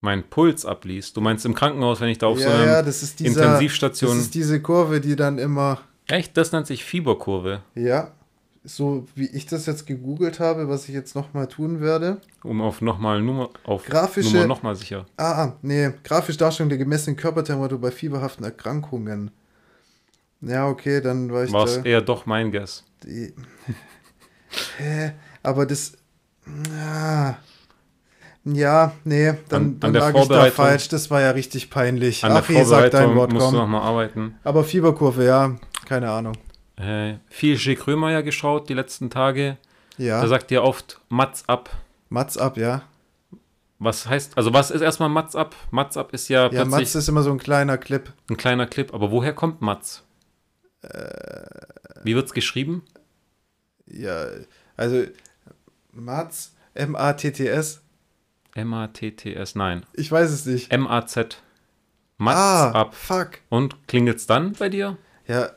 Mein Puls abliest. Du meinst im Krankenhaus, wenn ich da auf so ja, einer ja, das ist dieser, Intensivstation. Das ist diese Kurve, die dann immer, Echt? Das nennt sich Fieberkurve. ja, so wie ich das jetzt gegoogelt habe, was ich jetzt nochmal tun werde. Um auf nochmal Nummer, auf Grafische- Nummer nochmal sicher. Ah, ah, nee, grafisch Darstellung der gemessenen Körpertemperatur bei fieberhaften Erkrankungen. Ja, okay, dann war ich War es da. eher doch mein Guess. Die, hä? Aber das. Ja, ja nee, dann, An- an dann lag ich da Vorbereitung- falsch. Das war ja richtig peinlich. An Ach, der ich sag dein Vorbereitung Wort, musst du komm. nochmal arbeiten. Aber Fieberkurve, ja, keine Ahnung. Äh, viel G. Krömer geschaut die letzten Tage. Ja, Da sagt ihr oft Mats ab. Mats ab, ja. Was heißt, also was ist erstmal Mats ab? Mats ab ist ja, Ja, plötzlich Mats ist immer so ein kleiner Clip. ein kleiner Clip. Aber woher kommt Mats? Äh. Wie wird's geschrieben? Ja, also Mats, M-A-T-T-S. M-A-T-T-S, nein. Ich weiß es nicht. M-A-Z. Mats ah, ab. fuck. Und klingelt's dann bei dir? Ja,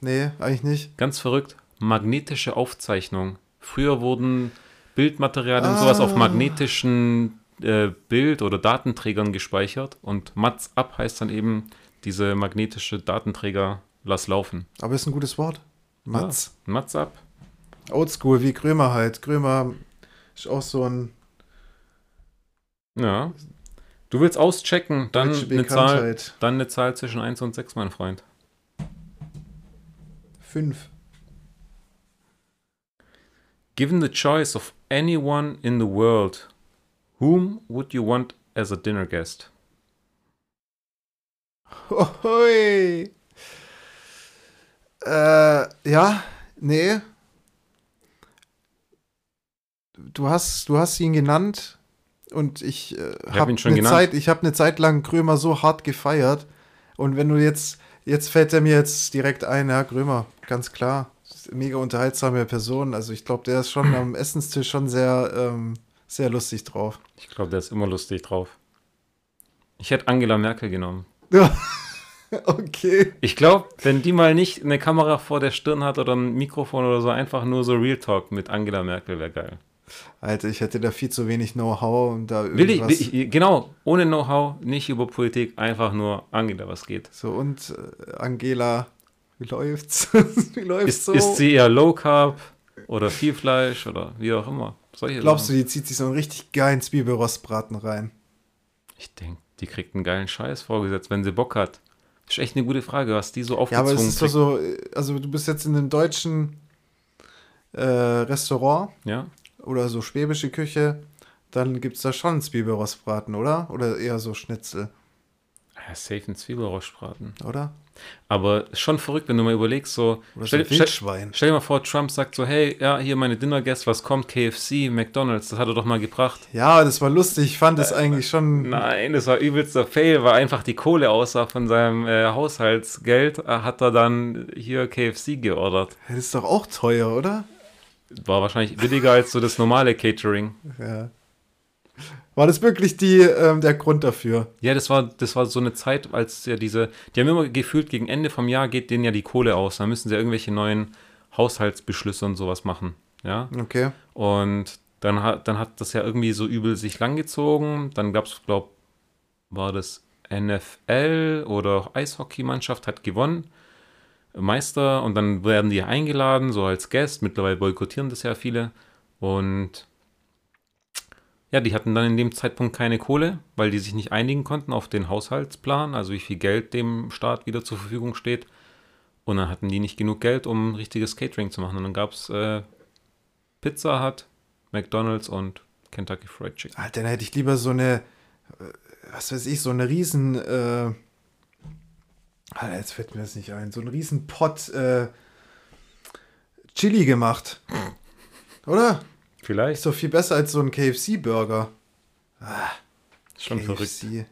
nee, eigentlich nicht. Ganz verrückt. Magnetische Aufzeichnung. Früher wurden Bildmaterialien und Ah. sowas auf magnetischen äh, Bild- oder Datenträgern gespeichert. Und Mats ab heißt dann eben, diese magnetische Datenträger lass laufen. Aber ist ein gutes Wort. Mats. Ja, Mats ab. Oldschool, wie Krömer halt. Krömer ist auch so ein Ja. Du willst auschecken, dann eine, Zahl, dann eine Zahl zwischen 1 und 6, mein Freund. Fünf. Given the choice of anyone in the world, whom would you want as a dinner guest? Hoi. Äh, ja, nee. Du hast, du hast ihn genannt und ich äh, hab habe schon eine. Zeit, ich habe eine Zeit lang Krömer so hart gefeiert und wenn du jetzt, jetzt fällt er mir jetzt direkt ein, ja, Krömer, ganz klar, mega unterhaltsame Person, also ich glaube, der ist schon am Essenstisch schon sehr, ähm, sehr lustig drauf. Ich glaube, der ist immer lustig drauf. Ich hätte Angela Merkel genommen. okay. Ich glaube, wenn die mal nicht eine Kamera vor der Stirn hat oder ein Mikrofon oder so, einfach nur so Real Talk mit Angela Merkel wäre geil. Alter, ich hätte da viel zu wenig Know-how und da Will ich, will ich, genau, ohne Know-how, nicht über Politik, einfach nur Angela, was geht. So, und äh, Angela, wie läuft's? wie läuft's Ist, so? ist sie eher Low Carb oder viel Fleisch oder wie auch immer? Solche Glaubst du, Sachen. die zieht sich so einen richtig geilen Zwiebelrostbraten rein? Ich denke, die kriegt einen geilen Scheiß vorgesetzt, wenn sie Bock hat. Ist echt eine gute Frage, was die so Ja, aber aufgezwungen es ist doch so, äh, also du bist jetzt in einem deutschen äh, Restaurant Ja, oder so schwäbische Küche, dann gibt's da schon Zwiebelrostbraten, oder? Oder eher so Schnitzel, ja safe ein Zwiebelrostbraten. oder? Aber schon verrückt, wenn du mal überlegst, so, Oder stell, so stell, stell dir mal vor, Trump sagt so, hey, ja, hier meine Dinner Guests, was kommt? KFC, McDonalds, das hat er doch mal gebracht. Ja, das war lustig. Ich fand das eigentlich schon. Nein, das war übelster Fail, weil einfach die Kohle aussah von seinem äh, Haushaltsgeld, äh, hat er dann hier KFC geordert. Das ist doch auch teuer, oder? War wahrscheinlich billiger als so das normale Catering. Ja. War das wirklich die, ähm, der Grund dafür? Ja, das war, das war so eine Zeit, als ja diese, die haben immer gefühlt, gegen Ende vom Jahr geht denen ja die Kohle aus. Da müssen sie irgendwelche neuen Haushaltsbeschlüsse und sowas machen. Ja. Okay. Und dann hat, dann hat das ja irgendwie so übel sich langgezogen. Dann gab es, glaube war das NFL oder Eishockeymannschaft hat gewonnen. Meister und dann werden die eingeladen, so als Gast. Mittlerweile boykottieren das ja viele. Und ja, die hatten dann in dem Zeitpunkt keine Kohle, weil die sich nicht einigen konnten auf den Haushaltsplan, also wie viel Geld dem Staat wieder zur Verfügung steht. Und dann hatten die nicht genug Geld, um richtiges Catering zu machen. Und dann gab es äh, Pizza Hut, McDonald's und Kentucky Fried Chicken. Alter, dann hätte ich lieber so eine, äh, was weiß ich, so eine riesen, äh, Alter, jetzt fällt mir das nicht ein, so einen riesen Pot äh, Chili gemacht. Oder? Vielleicht. Ist doch viel besser als so ein KFC-Burger. Ah, Schon KFC. verrückt.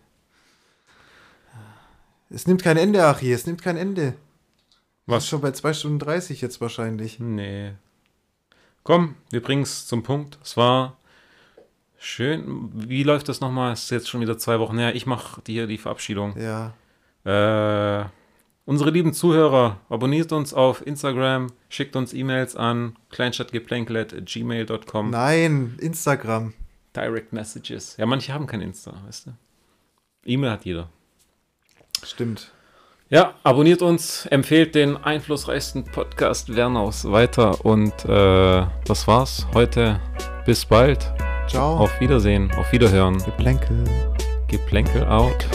Es nimmt kein Ende, Achi, es nimmt kein Ende. Was? Schon bei 2 Stunden 30 jetzt wahrscheinlich. Nee. Komm, wir bringen es zum Punkt. Es war schön. Wie läuft das nochmal? Es ist jetzt schon wieder zwei Wochen her. Ich mache dir die Verabschiedung. Ja. Äh, unsere lieben Zuhörer, abonniert uns auf Instagram, schickt uns E-Mails an kleinstadtgeplänkel.gmail.com. Nein, Instagram. Direct Messages. Ja, manche haben kein Insta, weißt du. E-Mail hat jeder. Stimmt. Ja, abonniert uns, empfehlt den einflussreichsten Podcast Wernaus weiter und äh, das war's heute. Bis bald. Ciao. Auf Wiedersehen, auf Wiederhören. Geplänkel. Geplänkel out.